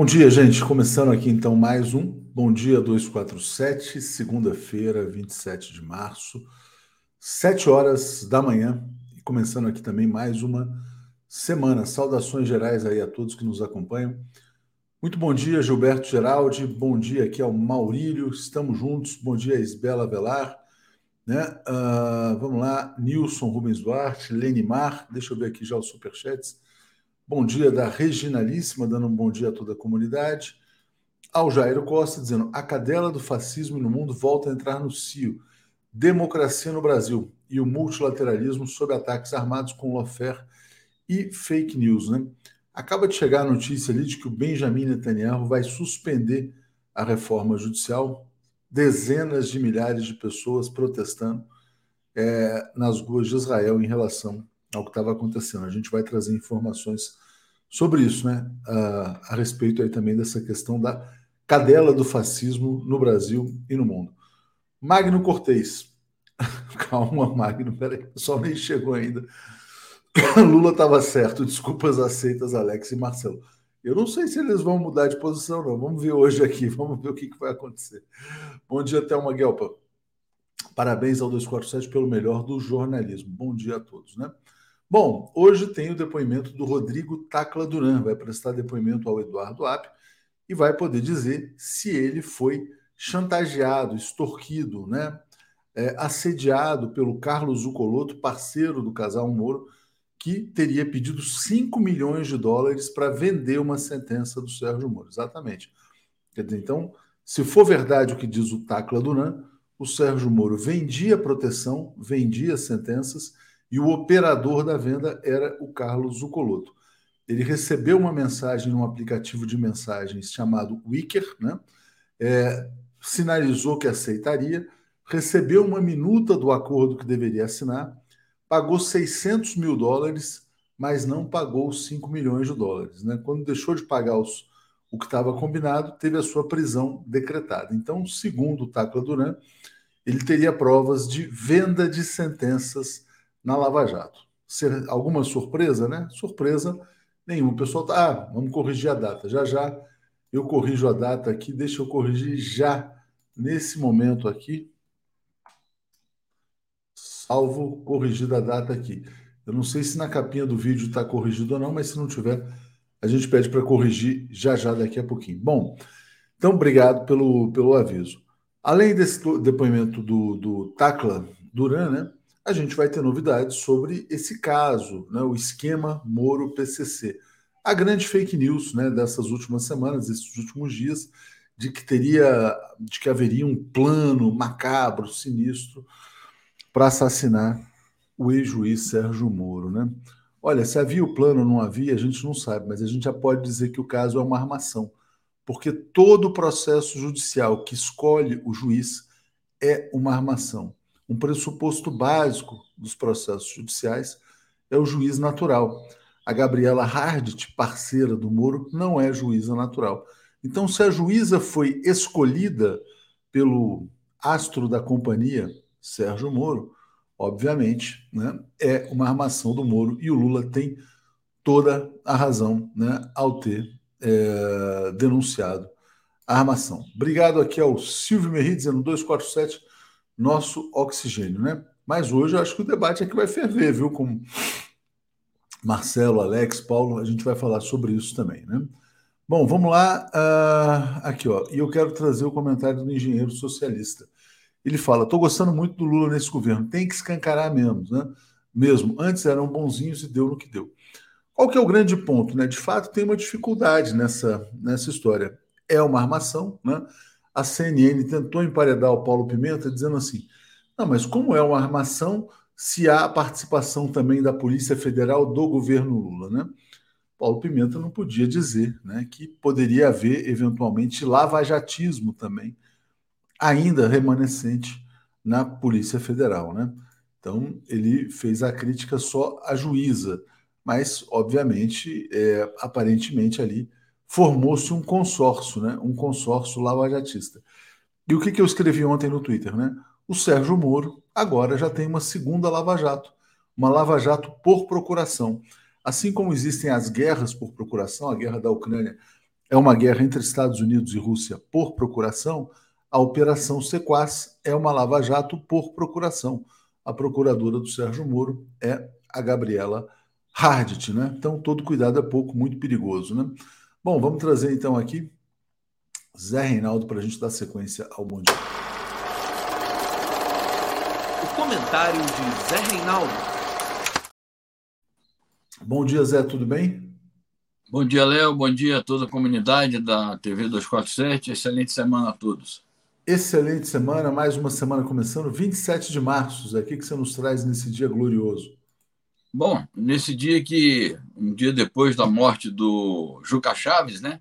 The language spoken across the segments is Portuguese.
Bom dia, gente. Começando aqui então mais um Bom Dia 247, segunda-feira, 27 de março, 7 horas da manhã. E começando aqui também mais uma semana. Saudações gerais aí a todos que nos acompanham. Muito bom dia, Gilberto Geraldi. Bom dia aqui ao Maurílio. Estamos juntos. Bom dia, Isbela Velar. Né? Uh, vamos lá, Nilson Rubens Duarte, Lenimar. Deixa eu ver aqui já os superchats. Bom dia da Reginalíssima, dando um bom dia a toda a comunidade. Ao Jairo Costa, dizendo: a cadela do fascismo no mundo volta a entrar no cio. Democracia no Brasil e o multilateralismo sob ataques armados com lawfare e fake news. Né? Acaba de chegar a notícia ali de que o Benjamin Netanyahu vai suspender a reforma judicial. Dezenas de milhares de pessoas protestando é, nas ruas de Israel em relação ao que estava acontecendo. A gente vai trazer informações sobre isso, né? A, a respeito aí também dessa questão da cadela do fascismo no Brasil e no mundo. Magno Cortez. Calma, Magno, peraí, pessoal nem chegou ainda. Lula estava certo, desculpas aceitas, Alex e Marcelo. Eu não sei se eles vão mudar de posição, não. Vamos ver hoje aqui, vamos ver o que, que vai acontecer. Bom dia, Thelma Guelpa. Parabéns ao 247 pelo melhor do jornalismo. Bom dia a todos, né? Bom, hoje tem o depoimento do Rodrigo Tacla Duran, vai prestar depoimento ao Eduardo App e vai poder dizer se ele foi chantageado, extorquido, né? É, assediado pelo Carlos Zucoloto, parceiro do casal Moro, que teria pedido 5 milhões de dólares para vender uma sentença do Sérgio Moro. Exatamente. Quer dizer, então, se for verdade o que diz o Tacla Duran, o Sérgio Moro vendia proteção, vendia sentenças e o operador da venda era o Carlos Zucoloto. Ele recebeu uma mensagem num aplicativo de mensagens chamado Wicker, né? É, sinalizou que aceitaria, recebeu uma minuta do acordo que deveria assinar, pagou 600 mil dólares, mas não pagou os 5 milhões de dólares. Né? Quando deixou de pagar os, o que estava combinado, teve a sua prisão decretada. Então, segundo o Tacla Duran, ele teria provas de venda de sentenças na Lava Jato. Ser alguma surpresa, né? Surpresa nenhuma. O pessoal tá, ah, vamos corrigir a data. Já já eu corrijo a data aqui, deixa eu corrigir já nesse momento aqui. Salvo corrigida a data aqui. Eu não sei se na capinha do vídeo está corrigido ou não, mas se não tiver, a gente pede para corrigir já já daqui a pouquinho. Bom, então obrigado pelo, pelo aviso. Além desse depoimento do, do Tacla Duran, né? A gente vai ter novidades sobre esse caso, né, o esquema Moro-PCC. A grande fake news né, dessas últimas semanas, desses últimos dias, de que teria, de que haveria um plano macabro, sinistro, para assassinar o ex-juiz Sérgio Moro. Né? Olha, se havia o plano ou não havia, a gente não sabe, mas a gente já pode dizer que o caso é uma armação, porque todo processo judicial que escolhe o juiz é uma armação um pressuposto básico dos processos judiciais é o juiz natural. A Gabriela Hardt, parceira do Moro, não é juíza natural. Então, se a juíza foi escolhida pelo astro da companhia, Sérgio Moro, obviamente, né, é uma armação do Moro e o Lula tem toda a razão né, ao ter é, denunciado a armação. Obrigado aqui ao Silvio Merri, dizendo 247 nosso oxigênio, né? Mas hoje eu acho que o debate aqui vai ferver, viu? Com Marcelo, Alex, Paulo, a gente vai falar sobre isso também, né? Bom, vamos lá. Uh, aqui, ó. E eu quero trazer o comentário do engenheiro socialista. Ele fala: estou gostando muito do Lula nesse governo, tem que escancarar mesmo, né? Mesmo. Antes eram bonzinhos e deu no que deu. Qual que é o grande ponto? Né? De fato, tem uma dificuldade nessa, nessa história. É uma armação, né? A CNN tentou emparedar o Paulo Pimenta dizendo assim: não, mas como é uma armação se há participação também da Polícia Federal do governo Lula, né? Paulo Pimenta não podia dizer né, que poderia haver, eventualmente, lavajatismo também, ainda remanescente na Polícia Federal. Né? Então, ele fez a crítica só à juíza, mas, obviamente, é, aparentemente ali formou-se um consórcio, né? um consórcio lavajatista. E o que, que eu escrevi ontem no Twitter? Né? O Sérgio Moro agora já tem uma segunda lava-jato, uma lava-jato por procuração. Assim como existem as guerras por procuração, a guerra da Ucrânia é uma guerra entre Estados Unidos e Rússia por procuração, a Operação Sequaz é uma lava-jato por procuração. A procuradora do Sérgio Moro é a Gabriela Hardt, né? Então, todo cuidado é pouco, muito perigoso, né? Bom, vamos trazer então aqui Zé Reinaldo para a gente dar sequência ao Bom Dia. O comentário de Zé Reinaldo. Bom dia, Zé, tudo bem? Bom dia, Léo. Bom dia a toda a comunidade da TV 247. Excelente semana a todos. Excelente semana, mais uma semana começando, 27 de março. Zé, o que você nos traz nesse dia glorioso? Bom, nesse dia que, um dia depois da morte do Juca Chaves, né?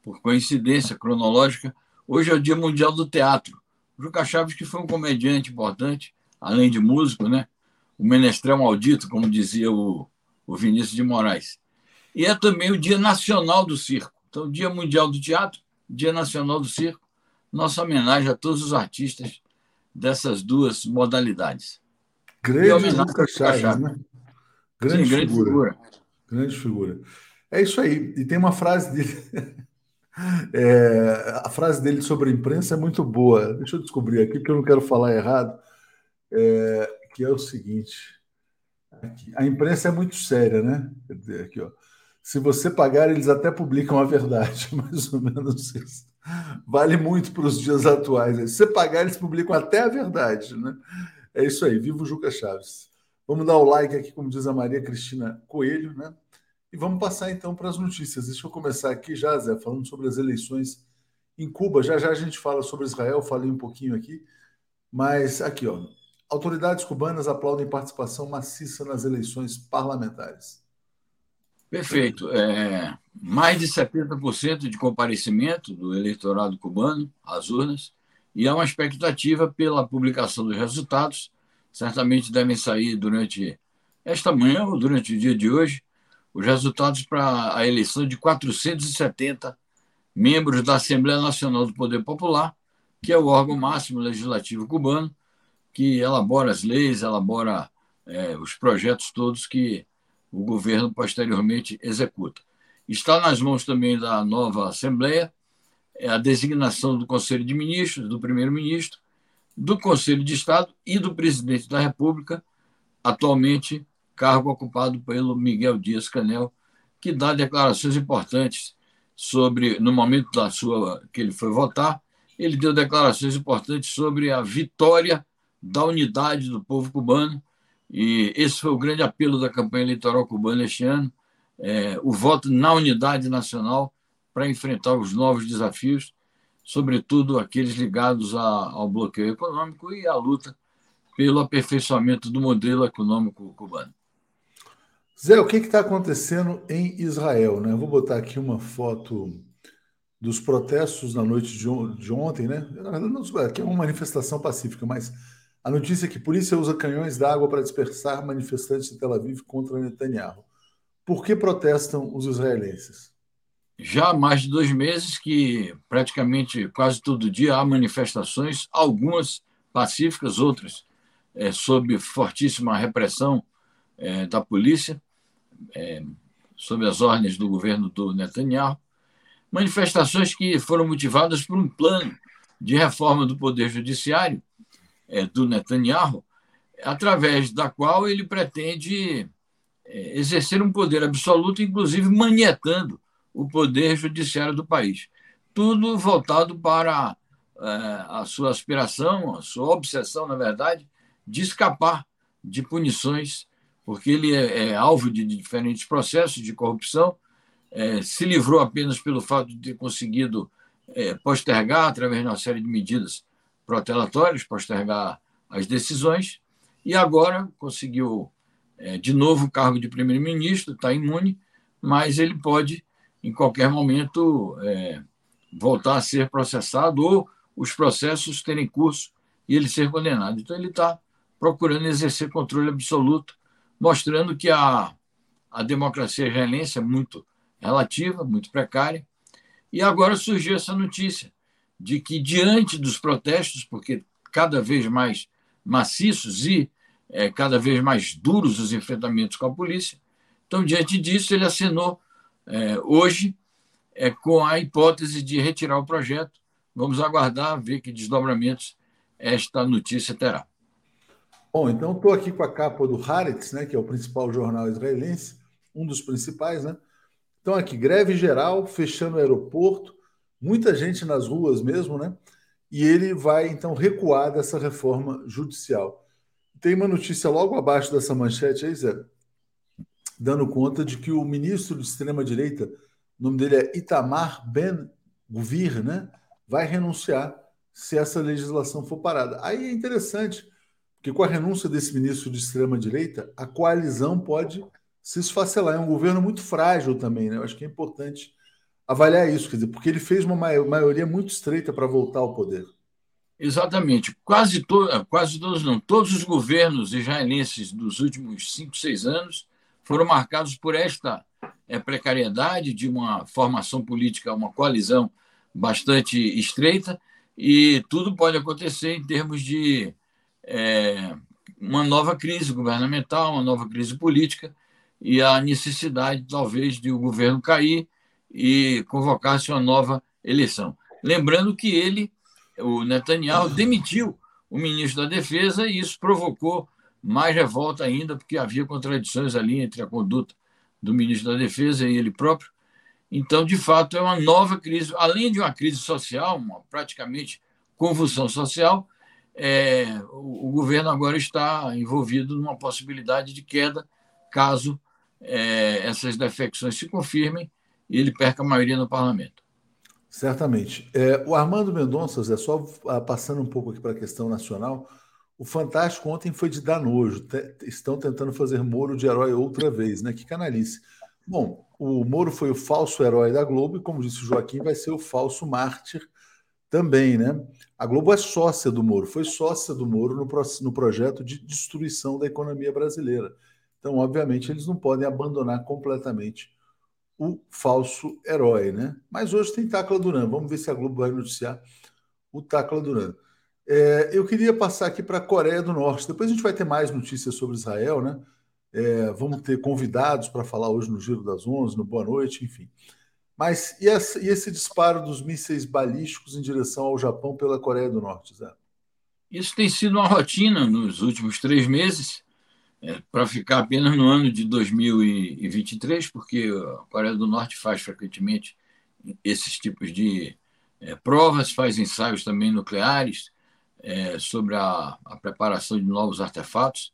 Por coincidência cronológica, hoje é o Dia Mundial do Teatro. O Juca Chaves, que foi um comediante importante, além de músico, né? O menestrel maldito, como dizia o, o Vinícius de Moraes. E é também o Dia Nacional do Circo. Então, Dia Mundial do Teatro, Dia Nacional do Circo, nossa homenagem a todos os artistas dessas duas modalidades. Grande Juca Chaves, né? Grande, Sim, grande figura. figura. Grande figura. É isso aí. E tem uma frase dele. É, a frase dele sobre a imprensa é muito boa. Deixa eu descobrir aqui, porque eu não quero falar errado. É, que é o seguinte: a imprensa é muito séria, né? Aqui, ó. Se você pagar, eles até publicam a verdade, mais ou menos isso. Vale muito para os dias atuais. Se você pagar, eles publicam até a verdade, né? É isso aí. Viva o Juca Chaves. Vamos dar o like aqui, como diz a Maria Cristina Coelho, né? E vamos passar então para as notícias. Deixa eu começar aqui já, Zé, falando sobre as eleições em Cuba. Já já a gente fala sobre Israel, falei um pouquinho aqui. Mas aqui, ó. Autoridades cubanas aplaudem participação maciça nas eleições parlamentares. Perfeito. É, mais de 70% de comparecimento do eleitorado cubano às urnas e há uma expectativa pela publicação dos resultados certamente devem sair durante esta manhã ou durante o dia de hoje os resultados para a eleição de 470 membros da Assembleia Nacional do Poder Popular, que é o órgão máximo legislativo cubano, que elabora as leis, elabora é, os projetos todos que o governo posteriormente executa. Está nas mãos também da nova Assembleia é a designação do Conselho de Ministros, do primeiro-ministro, do Conselho de Estado e do presidente da República, atualmente cargo ocupado pelo Miguel Dias Canel, que dá declarações importantes sobre, no momento da sua que ele foi votar, ele deu declarações importantes sobre a vitória da unidade do povo cubano, e esse foi o grande apelo da campanha eleitoral cubana este ano, é, o voto na unidade nacional para enfrentar os novos desafios sobretudo aqueles ligados a, ao bloqueio econômico e à luta pelo aperfeiçoamento do modelo econômico cubano. Zé, o que está acontecendo em Israel? Né? Eu vou botar aqui uma foto dos protestos na noite de, de ontem, né? Que é uma manifestação pacífica, mas a notícia é que a polícia usa canhões d'água para dispersar manifestantes de Tel Aviv contra Netanyahu. Por que protestam os israelenses? Já há mais de dois meses que praticamente quase todo dia há manifestações, algumas pacíficas, outras é, sob fortíssima repressão é, da polícia, é, sob as ordens do governo do Netanyahu. Manifestações que foram motivadas por um plano de reforma do Poder Judiciário do Netanyahu, através da qual ele pretende exercer um poder absoluto, inclusive manietando o poder judiciário do país. Tudo voltado para é, a sua aspiração, a sua obsessão, na verdade, de escapar de punições, porque ele é, é alvo de diferentes processos de corrupção, é, se livrou apenas pelo fato de ter conseguido é, postergar, através de uma série de medidas protelatórias, postergar as decisões, e agora conseguiu é, de novo o cargo de primeiro-ministro, está imune, mas ele pode em qualquer momento é, voltar a ser processado ou os processos terem curso e ele ser condenado. Então, ele está procurando exercer controle absoluto, mostrando que a, a democracia israelense é muito relativa, muito precária. E agora surgiu essa notícia de que, diante dos protestos, porque cada vez mais maciços e é, cada vez mais duros os enfrentamentos com a polícia, então, diante disso, ele assinou é, hoje é, com a hipótese de retirar o projeto. Vamos aguardar, ver que desdobramentos esta notícia terá. Bom, então estou aqui com a capa do Haaretz, né, que é o principal jornal israelense, um dos principais, né? Então aqui, greve geral, fechando o aeroporto, muita gente nas ruas mesmo, né? E ele vai então recuar dessa reforma judicial. Tem uma notícia logo abaixo dessa manchete aí, Zé, dando conta de que o ministro de extrema-direita, o nome dele é Itamar Ben Guvir, né? Vai renunciar se essa legislação for parada. Aí é interessante, porque com a renúncia desse ministro de extrema-direita, a coalizão pode se esfacelar. É um governo muito frágil também, né? Eu acho que é importante avaliar isso, quer dizer, porque ele fez uma maioria muito estreita para voltar ao poder. Exatamente. Quase, to quase todos, não, todos os governos israelenses dos últimos cinco, seis anos foram marcados por esta é, precariedade de uma formação política, uma coalizão bastante estreita, e tudo pode acontecer em termos de é, uma nova crise governamental, uma nova crise política e a necessidade, talvez, de o governo cair e convocar-se uma nova eleição. Lembrando que ele, o Netanyahu, demitiu o ministro da Defesa e isso provocou mais revolta ainda, porque havia contradições ali entre a conduta do ministro da Defesa e ele próprio. Então, de fato, é uma nova crise, além de uma crise social, uma praticamente convulsão social, é, o, o, governo agora está envolvido numa possibilidade de queda caso é, essas defecções se confirmem e ele perca a maioria no parlamento. Certamente. É, o Armando Mendonça, é só ah, passando um pouco aqui para a questão nacional, o Fantástico ontem foi de dar nojo. Estão tentando fazer Moro de herói outra vez, né? Que canalice. Bom, o Moro foi o falso herói da Globo e, como disse o Joaquim, vai ser o falso mártir também, né? A Globo é sócia do Moro, foi sócia do Moro no, no projeto de destruição da economia brasileira. Então, obviamente, eles não podem abandonar completamente o falso herói, né? Mas hoje tem Tacla Duran. Vamos ver se a Globo vai noticiar o Tacla Duran. É, eu queria passar aqui para a Coreia do Norte. Depois a gente vai ter mais notícias sobre Israel, né? É, vamos ter convidados para falar hoje no Giro das Onze, no Boa Noite, enfim. Mas e, essa, e, esse disparo dos mísseis balísticos em direção ao Japão pela Coreia do Norte, Zé? Isso tem sido uma rotina nos últimos três meses, é, para ficar apenas no ano de 2023, porque a Coreia do Norte faz frequentemente esses tipos de é, provas, faz ensaios também nucleares é, sobre a, a, preparação de novos artefatos.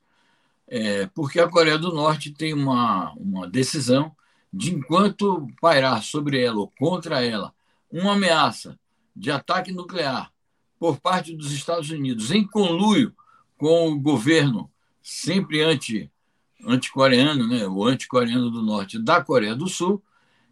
É, porque a Coreia do Norte tem uma, uma decisão de, enquanto pairar sobre ela ou contra ela uma ameaça de ataque nuclear por parte dos Estados Unidos, em conluio com o governo sempre anti, anti-coreano, né, o anti-coreano do Norte da Coreia do Sul,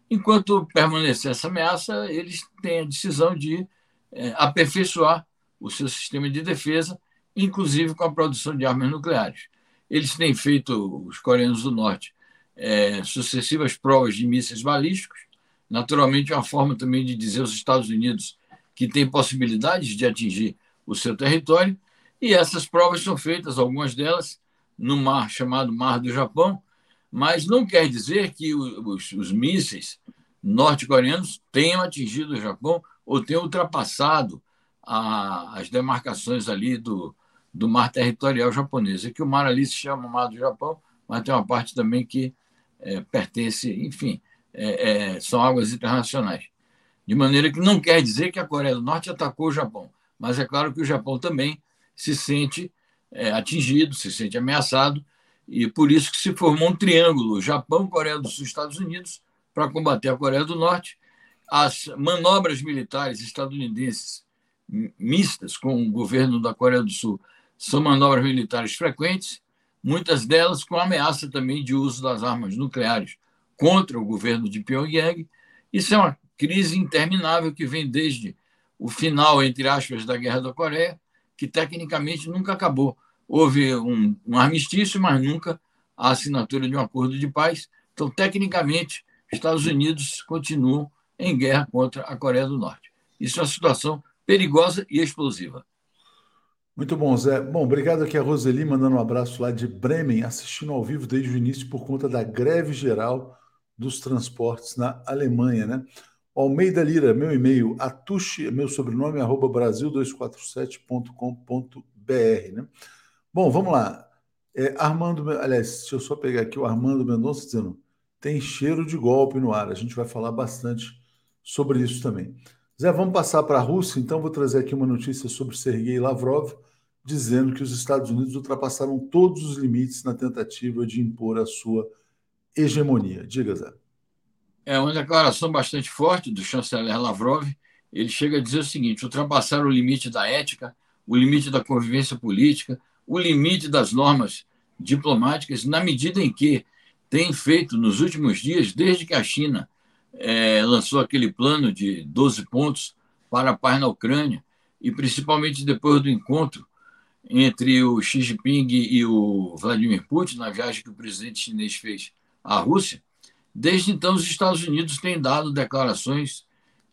enquanto permanecer essa ameaça, eles têm a decisão de é, aperfeiçoar o seu sistema de defesa, inclusive com a produção de armas nucleares. Eles têm feito, os coreanos do norte, é, sucessivas provas de mísseis balísticos, naturalmente uma forma também de dizer aos Estados Unidos que tem possibilidades de atingir o seu território, e essas provas são feitas, algumas delas, no mar chamado Mar do Japão, mas não quer dizer que os, os mísseis norte-coreanos tenham atingido o Japão ou tenham ultrapassado a, as demarcações ali do, do mar territorial japonês. É que o mar ali se chama Mar do Japão, mas tem uma parte também que é, pertence, enfim, é, é, são águas internacionais. De maneira que não quer dizer que a Coreia do Norte atacou o Japão, mas é claro que o Japão também se sente é, atingido, se sente ameaçado, e por isso que se formou um triângulo: Japão, Coreia do Sul, Estados Unidos, para combater a Coreia do Norte. As manobras militares estadunidenses mistas com o governo da Coreia do Sul são manobras militares frequentes, muitas delas com ameaça também de uso das armas nucleares contra o governo de Pyongyang. Isso é uma crise interminável que vem desde o final, entre aspas, da Guerra da Coreia, que tecnicamente nunca acabou. Houve um, um armistício, mas nunca a assinatura de um acordo de paz. Então, tecnicamente, Estados Unidos continuam em guerra contra a Coreia do Norte. Isso é uma situação perigosa e explosiva. Muito bom, Zé. Bom, obrigado aqui a Roseli, mandando um abraço lá de Bremen, assistindo ao vivo desde o início por conta da greve geral dos transportes na Alemanha, né? Almeida Lira, meu e-mail, atushi, meu sobrenome, arroba brasil247.com.br. Né? Bom, vamos lá. É, Armando, aliás, deixa eu só pegar aqui o Armando Mendonça dizendo: tem cheiro de golpe no ar. A gente vai falar bastante sobre isso também. Zé, vamos passar para a Rússia, então vou trazer aqui uma notícia sobre Sergei Lavrov, dizendo que os Estados Unidos ultrapassaram todos os limites na tentativa de impor a sua hegemonia. Diga, Zé. É uma declaração bastante forte do chanceler Lavrov. Ele chega a dizer o seguinte: ultrapassaram o limite da ética, o limite da convivência política, o limite das normas diplomáticas, na medida em que tem feito nos últimos dias, desde que a China é, lançou aquele plano de 12 pontos para a paz na Ucrânia, e principalmente depois do encontro entre o Xi Jinping e o Vladimir Putin, na viagem que o presidente chinês fez à Rússia, desde então os Estados Unidos têm dado declarações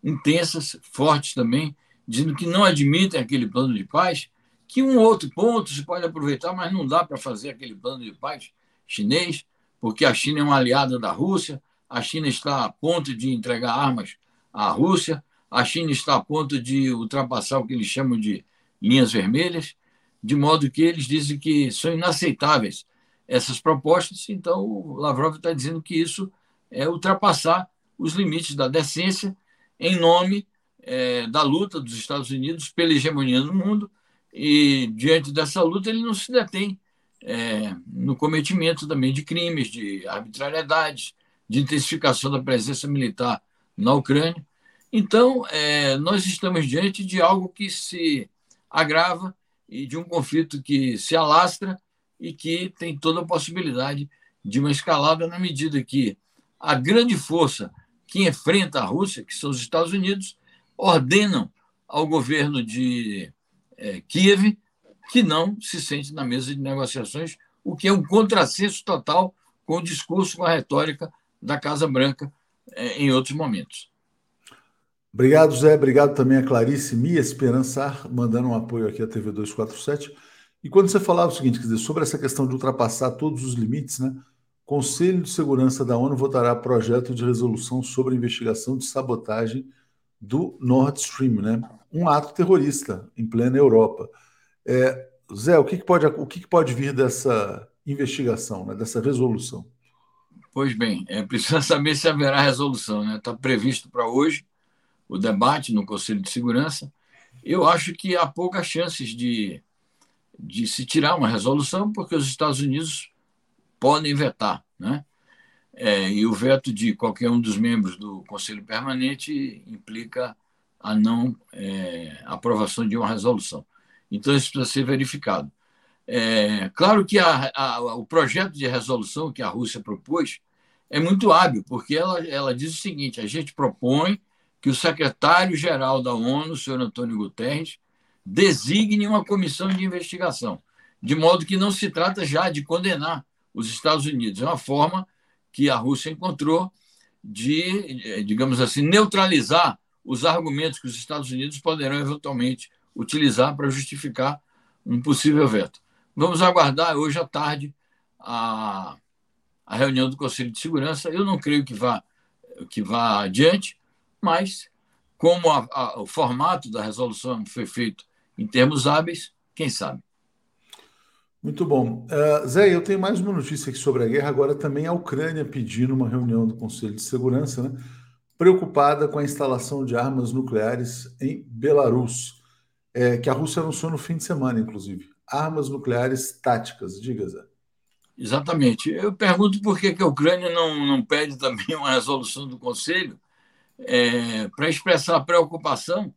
intensas, fortes também, dizendo que não admitem aquele plano de paz, que um outro ponto se pode aproveitar, mas não dá para fazer aquele plano de paz chinês, porque a China é uma aliada da Rússia, a China está a ponto de entregar armas à Rússia, a China está a ponto de ultrapassar o que eles chamam de linhas vermelhas, de modo que eles dizem que são inaceitáveis essas propostas. Então, o Lavrov está dizendo que isso é ultrapassar os limites da decência em nome é, da luta dos Estados Unidos pela hegemonia no mundo. E, diante dessa luta, ele não se detém é, no cometimento também de crimes, de arbitrariedades, de intensificação da presença militar na Ucrânia. Então, é, nós estamos diante de algo que se agrava e de um conflito que se alastra e que tem toda a possibilidade de uma escalada na medida que a grande força que enfrenta a Rússia, que são os Estados Unidos, ordenam ao governo de é, Kiev que não se sente na mesa de negociações, o que é um contrassenso total com o discurso, com a retórica da Casa Branca é, em outros momentos. Obrigado, Zé. Obrigado também a Clarice Mia Esperançar, mandando um apoio aqui à TV 247. E quando você falava o seguinte, dizer, sobre essa questão de ultrapassar todos os limites, né? Conselho de Segurança da ONU votará projeto de resolução sobre a investigação de sabotagem do Nord Stream, né? Um ato terrorista em plena Europa. É, Zé, o que, que pode, o que, que, pode vir dessa investigação, né? dessa resolução? Pois bem, é preciso saber se haverá resolução. Está né? Tá previsto para hoje o debate no Conselho de Segurança. Eu acho que há poucas chances de, de se tirar uma resolução, porque os Estados Unidos podem vetar. Né? É, e o veto de qualquer um dos membros do Conselho Permanente implica a não é, aprovação de uma resolução. Então, isso precisa ser verificado. É, claro que a, a, o projeto de resolução que a Rússia propôs é muito hábil, porque ela, ela diz o seguinte: a gente propõe que o secretário-geral da ONU, o senhor Antônio Guterres, designe uma comissão de investigação, de modo que não se trata já de condenar os Estados Unidos. É uma forma que a Rússia encontrou de, digamos assim, neutralizar os argumentos que os Estados Unidos poderão eventualmente utilizar para justificar um possível veto. Vamos aguardar hoje à tarde a, a reunião do Conselho de Segurança. Eu não creio que vá, que vá adiante, mas como a, a, o formato da resolução foi feito em termos hábeis, quem sabe. Muito bom. Uh, Zé, eu tenho mais uma notícia aqui sobre a guerra. Agora também a Ucrânia pedindo uma reunião do Conselho de Segurança, né? preocupada com a instalação de armas nucleares em Belarus é, que a Rússia anunciou no fim de semana, inclusive. Armas nucleares táticas, diga, Zé. Exatamente. Eu pergunto por que, que a Ucrânia não, não pede também uma resolução do Conselho é, para expressar preocupação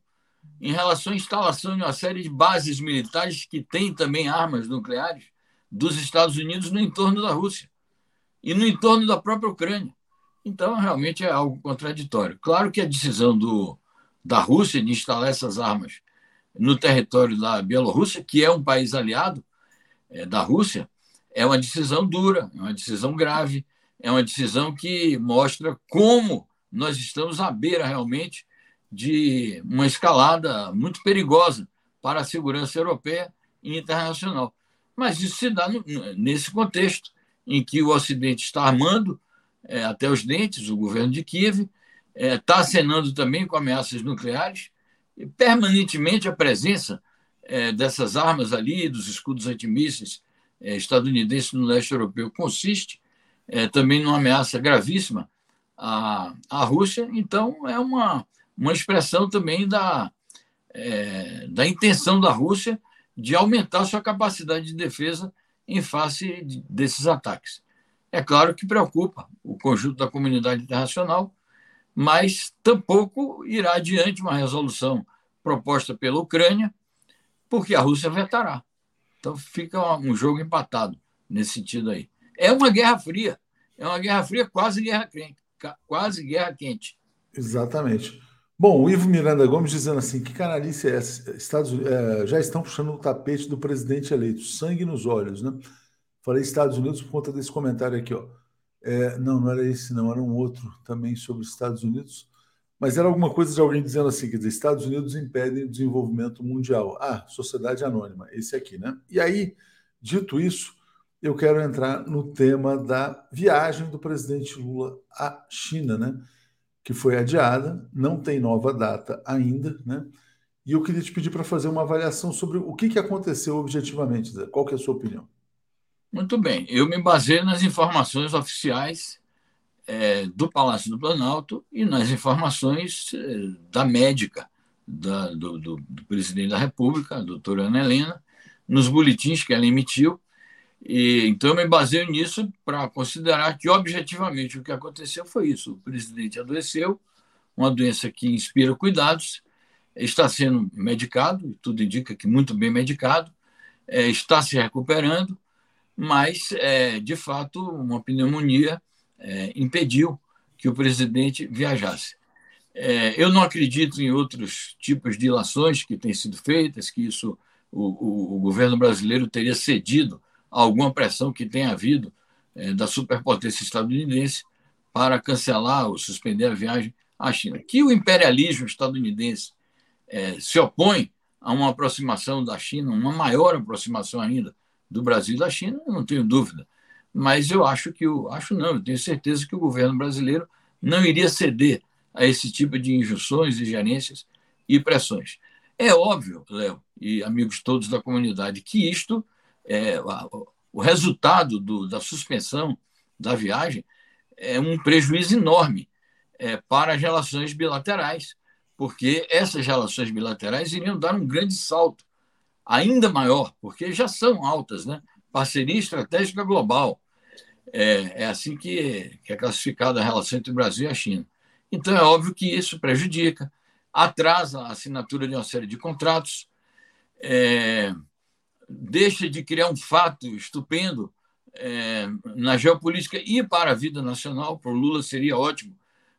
em relação à instalação de uma série de bases militares que têm também armas nucleares dos Estados Unidos no entorno da Rússia e no entorno da própria Ucrânia. Então, realmente é algo contraditório. Claro que a decisão do, da Rússia de instalar essas armas no território da Bielorrússia, que é um país aliado é, da Rússia, é uma decisão dura, é uma decisão grave, é uma decisão que mostra como nós estamos à beira realmente de uma escalada muito perigosa para a segurança europeia e internacional. Mas isso se dá nesse contexto em que o Ocidente está armando é, até os dentes o governo de Kiev, está é, acenando também com ameaças nucleares, e permanentemente a presença é, dessas armas ali, dos escudos antimísseis é, estadunidenses no leste europeu, consiste é, também numa ameaça gravíssima à, à Rússia. Então, é uma, uma expressão também da, é, da intenção da Rússia de aumentar sua capacidade de defesa em face desses ataques. É claro que preocupa o conjunto da comunidade internacional, mas tampouco irá adiante uma resolução proposta pela Ucrânia, porque a Rússia vetará. Então fica um jogo empatado nesse sentido aí. É uma guerra fria, é uma guerra fria, quase guerra quente, quase guerra quente. Exatamente. Bom, o Ivo Miranda Gomes dizendo assim: que canalice é essa? Estados, é, já estão puxando o tapete do presidente eleito, sangue nos olhos, né? Falei Estados Unidos por conta desse comentário aqui, ó. É, não, não era esse, não, era um outro também sobre os Estados Unidos, mas era alguma coisa de alguém dizendo assim: quer dizer, Estados Unidos impedem o desenvolvimento mundial. Ah, sociedade anônima, esse aqui, né? E aí, dito isso, eu quero entrar no tema da viagem do presidente Lula à China, né? que foi adiada, não tem nova data ainda, né? E eu queria te pedir para fazer uma avaliação sobre o que, que aconteceu objetivamente. Qual que é a sua opinião? Muito bem. Eu me baseio nas informações oficiais é, do Palácio do Planalto e nas informações é, da médica da, do, do, do, presidente da República, a doutora Ana Helena, nos boletins que ela emitiu e, então, eu me baseio nisso para considerar que, objetivamente, o que aconteceu foi isso. O presidente adoeceu, uma doença que inspira cuidados, está sendo medicado, tudo indica que muito bem medicado, é, está se recuperando, mas, é, de fato, uma pneumonia é, impediu que o presidente viajasse. É, eu não acredito em outros tipos de ilações que têm sido feitas, que isso o, o, o governo brasileiro teria cedido alguma pressão que tenha havido é, da superpotência estadunidense para cancelar ou suspender a viagem à China. Que o imperialismo estadunidense é, se opõe a uma aproximação da China, uma maior aproximação ainda do Brasil da China, eu não tenho dúvida. Mas eu acho que o acho não, eu tenho certeza que o governo brasileiro não iria ceder a esse tipo de injunções e gerências e pressões. É óbvio, Léo e amigos todos da comunidade, que isto é, o resultado do, da suspensão da viagem é um prejuízo enorme é, para as relações bilaterais, porque essas relações bilaterais iriam dar um grande salto, ainda maior, porque já são altas, né? Parceria estratégica global. É, é assim que, que é classificada a relação entre o Brasil e a China. Então, é óbvio que isso prejudica, atrasa a assinatura de uma série de contratos, é, deixa de criar um fato estupendo é, na geopolítica e para a vida nacional. Para o Lula seria ótimo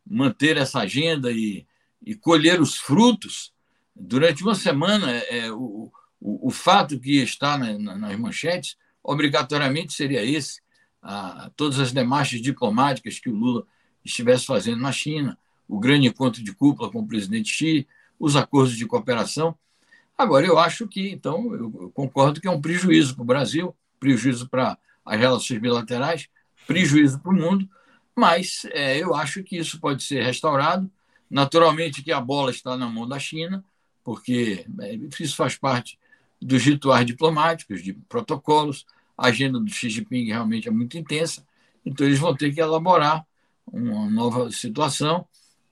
manter essa agenda e, e colher os frutos. Durante uma semana, é, o, o, o, fato que está na, na, nas manchetes, obrigatoriamente seria esse: a, todas as demarches diplomáticas que o Lula estivesse fazendo na China, o grande encontro de cúpula com o presidente Xi, os acordos de cooperação. Agora, eu acho que, então, eu concordo que é um prejuízo para o Brasil, prejuízo para as relações bilaterais, prejuízo para o mundo, mas é, eu acho que isso pode ser restaurado. Naturalmente que a bola está na mão da China, porque isso faz parte dos rituais diplomáticos, de protocolos. A agenda do Xi Jinping realmente é muito intensa, então eles vão ter que elaborar uma nova situação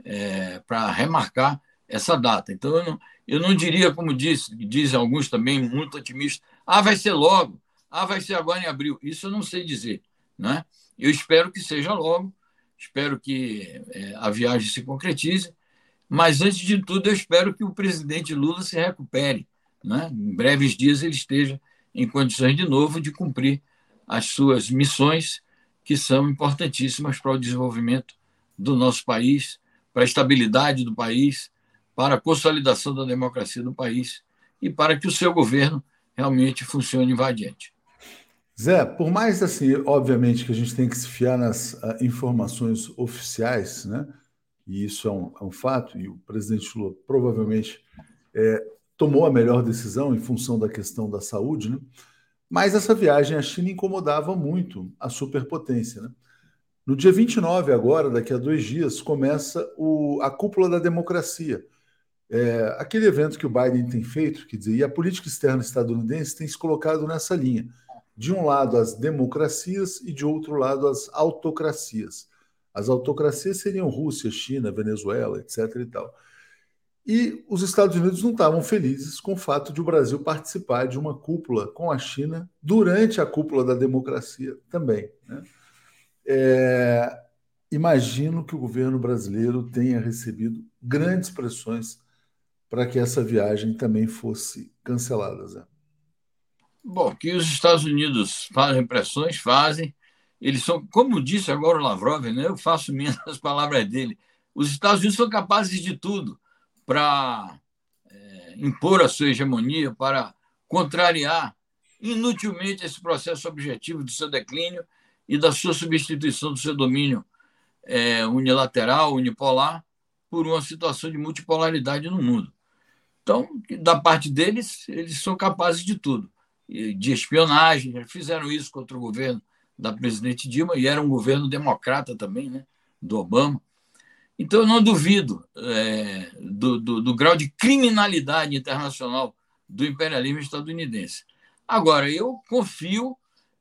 é, para remarcar essa data. Então, eu não, eu não diria, como diz, dizem alguns também, muito otimistas, ah, vai ser logo, ah, vai ser agora em abril. Isso eu não sei dizer. Né? Eu espero que seja logo, espero que é, a viagem se concretize, mas, antes de tudo, eu espero que o presidente Lula se recupere. Né? Em breves dias ele esteja em condições de novo de cumprir as suas missões, que são importantíssimas para o desenvolvimento do nosso país, para a estabilidade do país, para a consolidação da democracia no país e para que o seu governo realmente funcione invadiante. Zé, por mais assim, obviamente que a gente tem que se fiar nas uh, informações oficiais, né? E isso é um, é um, fato, e o presidente Lula provavelmente é, tomou a melhor decisão em função da questão da saúde, né? Mas essa viagem à China incomodava muito a superpotência, né? No dia 29, agora, daqui a dois dias, começa o, a cúpula da democracia. É, aquele evento que o Biden tem feito, quer dizer, e a política externa estadunidense tem se colocado nessa linha. De um lado, as democracias e de outro lado, as autocracias. As autocracias seriam Rússia, China, Venezuela, etc. e tal. E os Estados Unidos não estavam felizes com o fato de o Brasil participar de uma cúpula com a China durante a cúpula da democracia também. Né? É, imagino que o governo brasileiro tenha recebido grandes pressões para que essa viagem também fosse cancelada, Zé. Bom, que os Estados Unidos fazem pressões, fazem. Eles são, como disse agora o Lavrov, né, eu faço minhas as palavras dele. Os Estados Unidos são capazes de tudo para é, impor a sua hegemonia, para contrariar inutilmente esse processo objetivo do seu declínio e da sua substituição do seu domínio é, unilateral, unipolar, por uma situação de multipolaridade no mundo. Então, da parte deles, eles são capazes de tudo. De espionagem, fizeram isso contra o governo da presidente Dilma, e era um governo democrata também, né, do Obama. Então, eu não duvido é, do, do, do grau de criminalidade internacional do imperialismo estadunidense. Agora, eu confio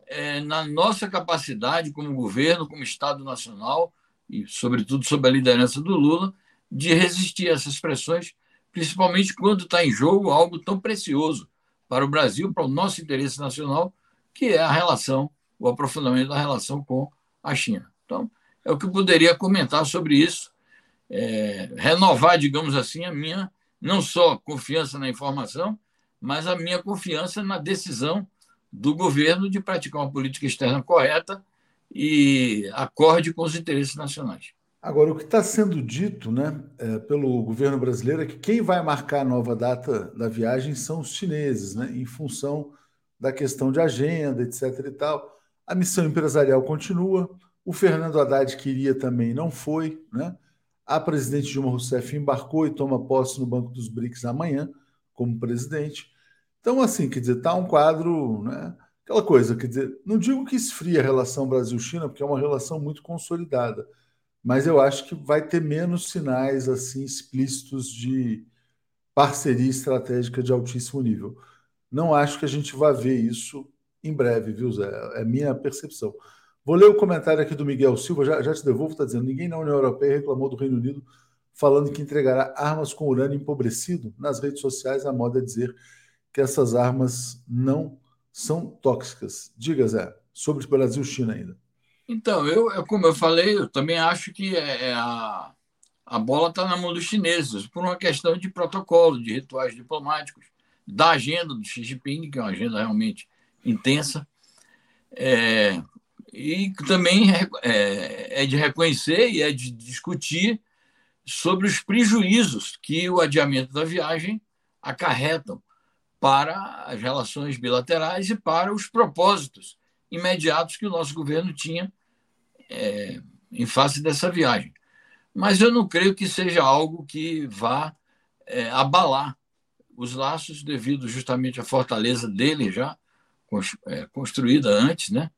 é, na nossa capacidade como governo, como Estado Nacional, e, sobretudo, sob a liderança do Lula, de resistir a essas pressões, principalmente quando está em jogo algo tão precioso para o Brasil, para o nosso interesse nacional, que é a relação, o aprofundamento da relação com a China. Então, é o que eu poderia comentar sobre isso, é, renovar, digamos assim, a minha, não só confiança na informação, mas a minha confiança na decisão do governo de praticar uma política externa correta e acorde com os interesses nacionais. Agora, o que está sendo dito né, é, pelo governo brasileiro é que quem vai marcar a nova data da viagem são os chineses, né, em função da questão de agenda, etc. e tal. A missão empresarial continua. O Fernando Haddad queria também, não foi. Né? A presidente Dilma Rousseff embarcou e toma posse no Banco dos BRICS amanhã como presidente. Então, assim, quer dizer, está um quadro, né? Aquela coisa, quer dizer, não digo que esfria a relação Brasil-China, porque é uma relação muito consolidada, mas eu acho que vai ter menos sinais assim explícitos de parceria estratégica de altíssimo nível. Não acho que a gente vá ver isso em breve, viu, Zé? É minha percepção. Vou ler o comentário aqui do Miguel Silva, já, já te devolvo, está dizendo: ninguém na União Europeia reclamou do Reino Unido falando que entregará armas com urânio empobrecido. Nas redes sociais, a moda é dizer que essas armas não são tóxicas. Diga, Zé, sobre o Brasil-China ainda. Então, eu, como eu falei, eu também acho que é, é a, a bola está na mão dos chineses, por uma questão de protocolo, de rituais diplomáticos, da agenda do Xi Jinping, que é uma agenda realmente intensa, é, e também é, é, é de reconhecer e é de discutir sobre os prejuízos que o adiamento da viagem acarretam para as relações bilaterais e para os propósitos imediatos que o nosso governo tinha é, em face dessa viagem. Mas eu não creio que seja algo que vá é, abalar os laços devido justamente à fortaleza dele já é, construída antes, né?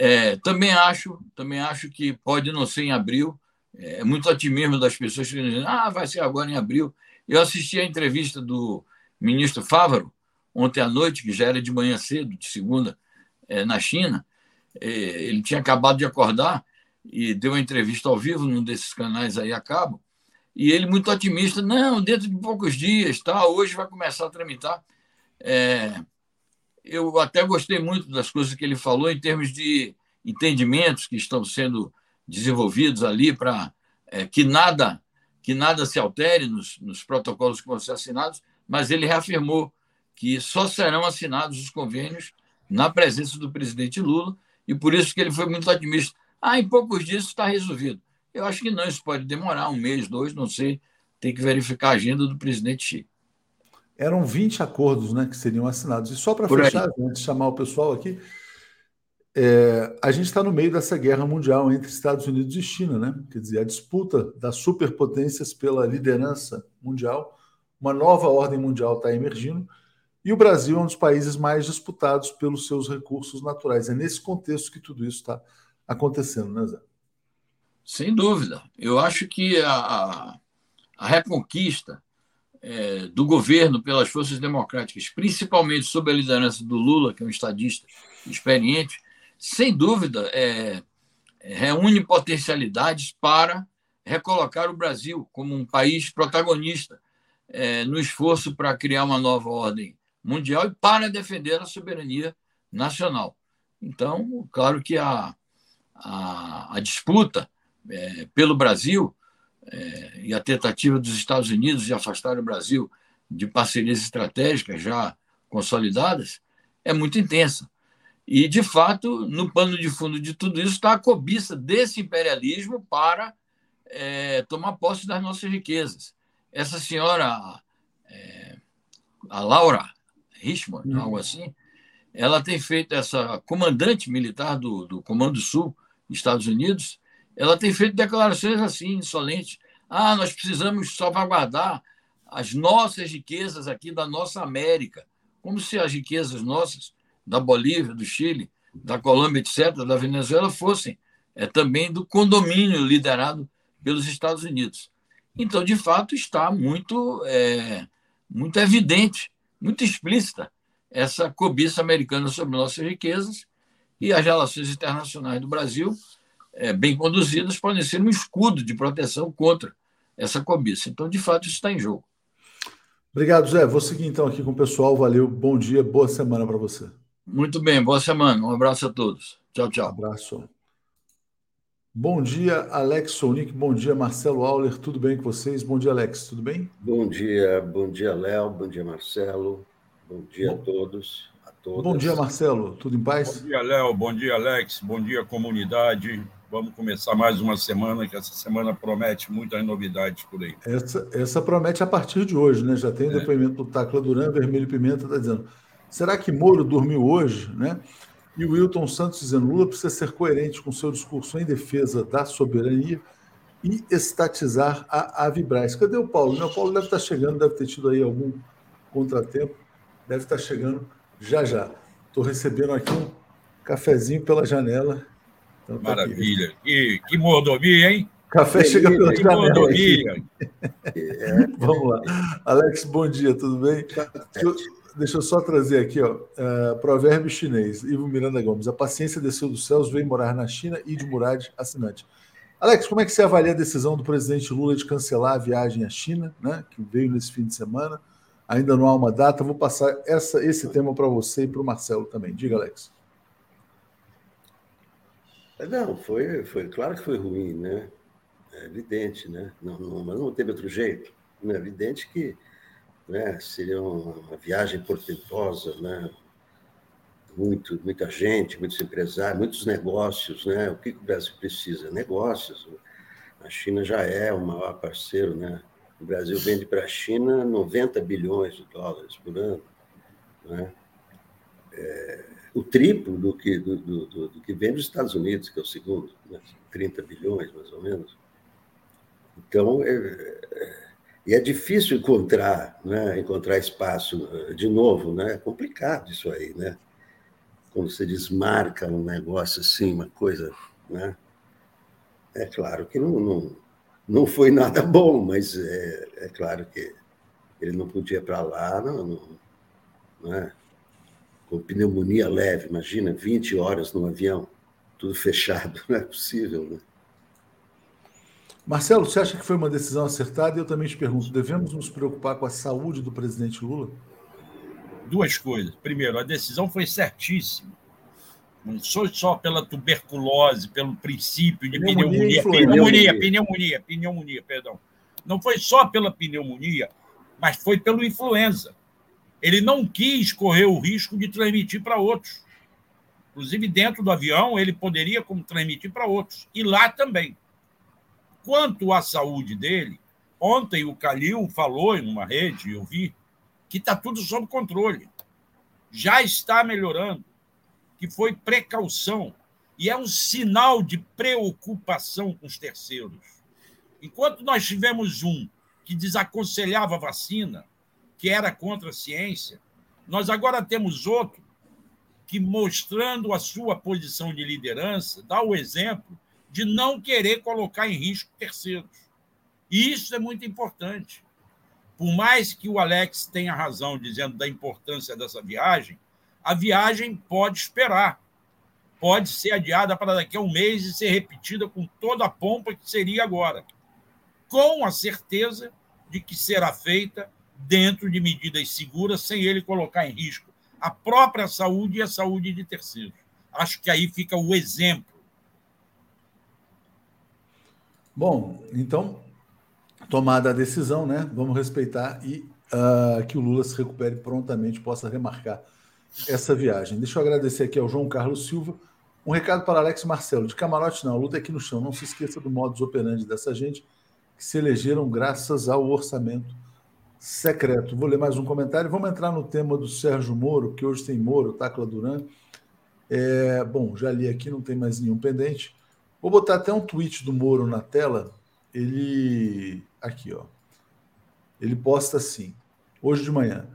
É, também acho, também acho que pode não ser em abril. É muito otimismo das pessoas que dizem, ah, vai ser agora em abril. Eu assisti a entrevista do ministro Fávaro, ontem à noite, que já era de manhã cedo, de segunda, é, na China. É, ele tinha acabado de acordar e deu uma entrevista ao vivo num desses canais aí a cabo. E ele, muito otimista, não, dentro de poucos dias, tá, hoje vai começar a tramitar. É, eu até gostei muito das coisas que ele falou em termos de entendimentos que estão sendo desenvolvidos ali para é, que nada que nada se altere nos, nos protocolos que vão ser assinados, mas ele reafirmou que só serão assinados os convênios na presença do presidente Lula, e por isso que ele foi muito otimista. Ah, em poucos dias está resolvido. Eu acho que não, isso pode demorar um mês, dois, não sei, tem que verificar a agenda do presidente Xi. Eram 20 acordos né, que seriam assinados. E só para fechar, antes de chamar o pessoal aqui, é, a gente está no meio dessa guerra mundial entre Estados Unidos e China, né? Quer dizer, a disputa das superpotências pela liderança mundial uma nova ordem mundial está emergindo e o Brasil é um dos países mais disputados pelos seus recursos naturais. É nesse contexto que tudo isso está acontecendo, né, Zé? Sem dúvida. Eu acho que a, a reconquista é, do governo pelas forças democráticas, principalmente sob a liderança do Lula, que é um estadista experiente, sem dúvida é, reúne potencialidades para recolocar o Brasil como um país protagonista é, no esforço para criar uma nova ordem mundial e para defender a soberania nacional. Então, claro que a, a, a disputa é, pelo Brasil é, e a tentativa dos Estados Unidos de afastar o Brasil de parcerias estratégicas já consolidadas é muito intensa. E, de fato, no pano de fundo de tudo isso está a cobiça desse imperialismo para é, tomar posse das nossas riquezas. Essa senhora, é, a Laura Richmond, uhum. algo assim, ela tem feito, essa comandante militar do, do Comando Sul, Estados Unidos, ela tem feito declarações assim, insolentes. Ah, nós precisamos salvaguardar as nossas riquezas aqui da nossa América, como se as riquezas nossas da Bolívia, do Chile, da Colômbia, etc., da Venezuela, fossem é, também do condomínio liderado pelos Estados Unidos. Então, de fato, está muito, é, muito evidente, muito explícita essa cobiça americana sobre nossas riquezas e as relações internacionais do Brasil é, bem conduzidas, podem ser um escudo de proteção contra essa cobiça. Então, de fato, isso está em jogo. Obrigado, Zé. Vou seguir então aqui com o pessoal. Valeu, bom dia, boa semana para você. Muito bem, boa semana. Um abraço a todos. Tchau, tchau. Um abraço. Bom dia, Alex Sonic. Bom dia, Marcelo Auler. Tudo bem com vocês? Bom dia, Alex. Tudo bem? Bom dia, bom dia, Léo. Bom dia, Marcelo. Bom dia bom. a todos. A todas. Bom dia, Marcelo. Tudo em paz? Bom dia, Léo. Bom dia, Alex. Bom dia, comunidade. Vamos começar mais uma semana, que essa semana promete muitas novidades por aí. Essa, essa promete a partir de hoje, né? Já tem o é. depoimento do Tacla Duran, Vermelho Pimenta, está dizendo. Será que Moro dormiu hoje, né? E o Wilton Santos dizendo: Lula precisa ser coerente com seu discurso em defesa da soberania e estatizar a Avibraz. Cadê o Paulo? O Paulo deve estar chegando, deve ter tido aí algum contratempo, deve estar chegando já já. Estou recebendo aqui um cafezinho pela janela então, tá Maravilha. Que, que mordomia, hein? Café que, chega pela que mordomia. É. Vamos lá. Alex, bom dia, tudo bem? Deixa eu, deixa eu só trazer aqui, ó, uh, provérbio chinês, Ivo Miranda Gomes. A paciência desceu dos céus, veio morar na China e de Murad, assinante. Alex, como é que você avalia a decisão do presidente Lula de cancelar a viagem à China, né, que veio nesse fim de semana? Ainda não há uma data. Vou passar essa, esse tema para você e para o Marcelo também. Diga, Alex. Não, foi, foi claro que foi ruim, né? É evidente, né? Não, não, mas não teve outro jeito. É evidente que né, seria uma viagem portentosa, né? Muito, muita gente, muitos empresários, muitos negócios, né? O que o Brasil precisa? Negócios. A China já é o maior parceiro, né? O Brasil vende para a China 90 bilhões de dólares por ano, né? É, o triplo do que, do, do, do, que vem dos Estados Unidos, que é o segundo, né? 30 bilhões, mais ou menos. Então, é, é, é difícil encontrar, né? encontrar espaço de novo, né? É complicado isso aí, né? Quando você desmarca um negócio assim, uma coisa, né? É claro que não, não, não foi nada bom, mas é, é claro que ele não podia ir para lá, não, não, não é? Com pneumonia leve, imagina, 20 horas no avião, tudo fechado, não é possível, né? Marcelo, você acha que foi uma decisão acertada? E eu também te pergunto, devemos nos preocupar com a saúde do presidente Lula? Duas coisas. Primeiro, a decisão foi certíssima. Não foi só pela tuberculose, pelo princípio de pneumonia, pneumonia, pneumonia, pneumonia, pneumonia, perdão. Não foi só pela pneumonia, mas foi pelo influenza. Ele não quis correr o risco de transmitir para outros. Inclusive, dentro do avião, ele poderia como transmitir para outros. E lá também. Quanto à saúde dele, ontem o Calil falou em uma rede, eu vi, que está tudo sob controle. Já está melhorando, que foi precaução. E é um sinal de preocupação com os terceiros. Enquanto nós tivemos um que desaconselhava a vacina, que era contra a ciência, nós agora temos outro que, mostrando a sua posição de liderança, dá o exemplo de não querer colocar em risco terceiros. E isso é muito importante. Por mais que o Alex tenha razão dizendo da importância dessa viagem, a viagem pode esperar. Pode ser adiada para daqui a um mês e ser repetida com toda a pompa que seria agora. Com a certeza de que será feita dentro de medidas seguras, sem ele colocar em risco a própria saúde e a saúde de terceiros. Acho que aí fica o exemplo. Bom, então, tomada a decisão, né? Vamos respeitar e uh, que o Lula se recupere prontamente, possa remarcar essa viagem. Deixa eu agradecer aqui ao João Carlos Silva. Um recado para Alex Marcelo. De camarote não, luta aqui no chão. Não se esqueça do modus operandi dessa gente que se elegeram graças ao orçamento secreto. Vou ler mais um comentário. Vamos entrar no tema do Sérgio Moro, que hoje tem Moro, Tacla Duran. É, bom, já li aqui, não tem mais nenhum pendente. Vou botar até um tweet do Moro na tela. Ele. Aqui, ó. Ele posta assim, hoje de manhã.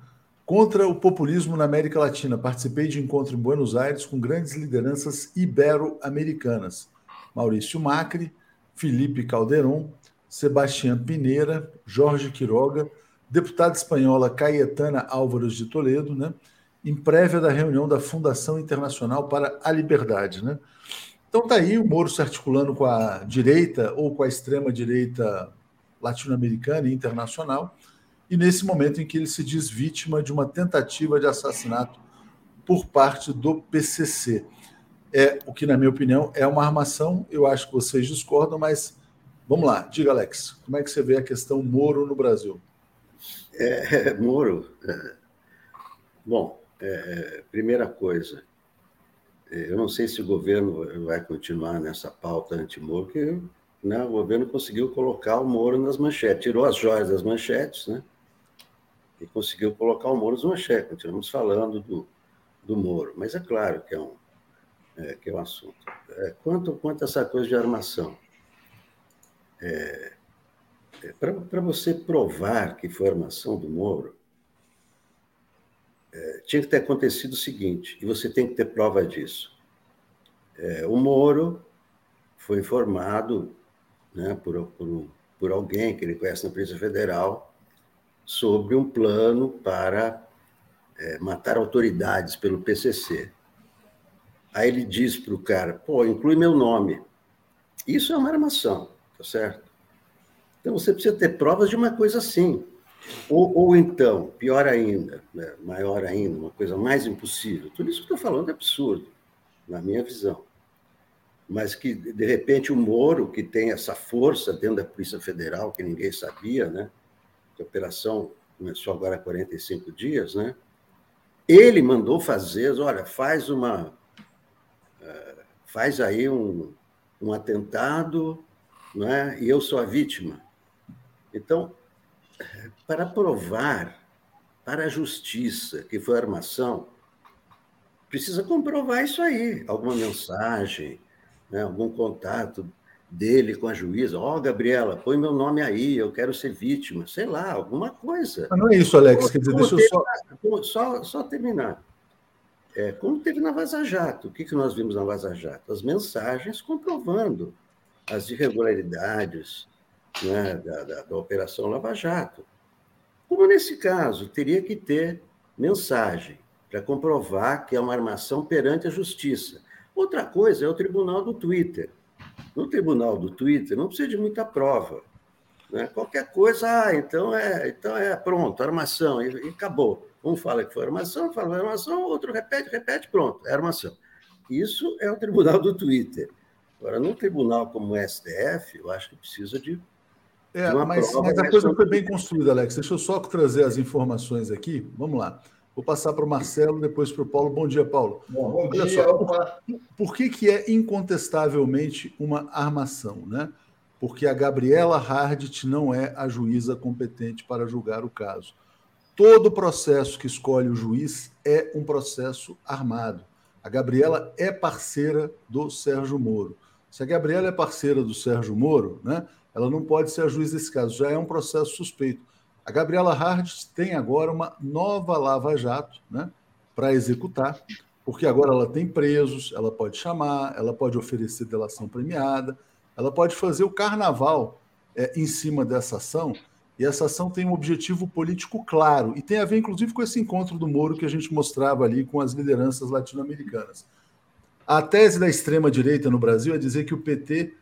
Contra o populismo na América Latina. Participei de encontro em Buenos Aires com grandes lideranças ibero-americanas. Maurício Macri, Felipe Calderon, Sebastião Pineira, Jorge Quiroga, deputada espanhola Cayetana Álvares de Toledo, né, em prévia da reunião da Fundação Internacional para a Liberdade. Né? Então está aí o Moro se articulando com a direita ou com a extrema-direita latino-americana e internacional, e nesse momento em que ele se diz vítima de uma tentativa de assassinato por parte do PCC. É o que, na minha opinião, é uma armação. Eu acho que vocês discordam, mas vamos lá. Diga, Alex, como é que você vê a questão Moro no Brasil? É, Moro. É, bom, é, primeira coisa, é, eu não sei se o governo vai continuar nessa pauta anti-Moro, porque né, o governo conseguiu colocar o Moro nas manchetes, tirou as joias das manchetes, né? E conseguiu colocar o Moro nas manchetes. Continuamos falando do, do Moro, mas é claro que é um, é, que é um assunto. É, quanto, quanto a essa coisa de armação, é, para você provar que foi armação do Moro, é, tinha que ter acontecido o seguinte, e você tem que ter prova disso. É, o Moro foi informado né, por, por, por alguém que ele conhece na Polícia Federal sobre um plano para é, matar autoridades pelo PCC. Aí ele diz para o cara, pô, inclui meu nome. Isso é uma armação, tá certo? Então, você precisa ter provas de uma coisa assim. Ou, ou então, pior ainda, né, maior ainda, uma coisa mais impossível. Tudo isso que estou falando é absurdo, na minha visão. Mas que, de repente, o Moro, que tem essa força dentro da Polícia Federal, que ninguém sabia, né? Que a operação começou agora há 45 dias, né? Ele mandou fazer, olha, faz uma. Eh, faz aí um, um atentado, né? e eu sou a vítima. Então, para provar para a justiça que foi armação, precisa comprovar isso aí, alguma mensagem, né, algum contato dele com a juíza. Ó, oh, Gabriela, põe meu nome aí, eu quero ser vítima, sei lá, alguma coisa. Mas não é isso, Alex, quer dizer, deixa eu só... só... Só terminar. É, como teve na Vaza Jato, o que, que nós vimos na Vaza Jato? As mensagens comprovando as irregularidades, né, da, da, da Operação Lava Jato. Como nesse caso, teria que ter mensagem para comprovar que é uma armação perante a justiça. Outra coisa é o tribunal do Twitter. No tribunal do Twitter não precisa de muita prova. Né? Qualquer coisa, ah, então é, então é pronto, armação, e, e acabou. Um fala que foi armação, fala que foi armação, outro repete, repete, pronto, é armação. Isso é o tribunal do Twitter. Agora, num tribunal como o STF, eu acho que precisa de é, mas, mas, a coisa foi bem construída, Alex. Deixa eu só trazer as informações aqui. Vamos lá. Vou passar para o Marcelo, depois para o Paulo. Bom dia, Paulo. Bom, bom Olha dia. Só, por, por, que, que é incontestavelmente uma armação? Né? Porque a Gabriela Hardt não é a juíza competente para julgar o caso. Todo processo que escolhe o juiz é um processo armado. A Gabriela é parceira do Sérgio Moro. Se a Gabriela é parceira do Sérgio Moro, né, ela não pode ser a juiz desse caso, já é um processo suspeito. A Gabriela Hard tem agora uma nova Lava Jato né, para executar, porque agora ela tem presos, ela pode chamar, ela pode oferecer delação premiada, ela pode fazer o carnaval é, em cima dessa ação, e essa ação tem um objetivo político claro, e tem a ver, inclusive, com esse encontro do Moro que a gente mostrava ali com as lideranças latino-americanas. A tese da extrema-direita no Brasil é dizer que o PT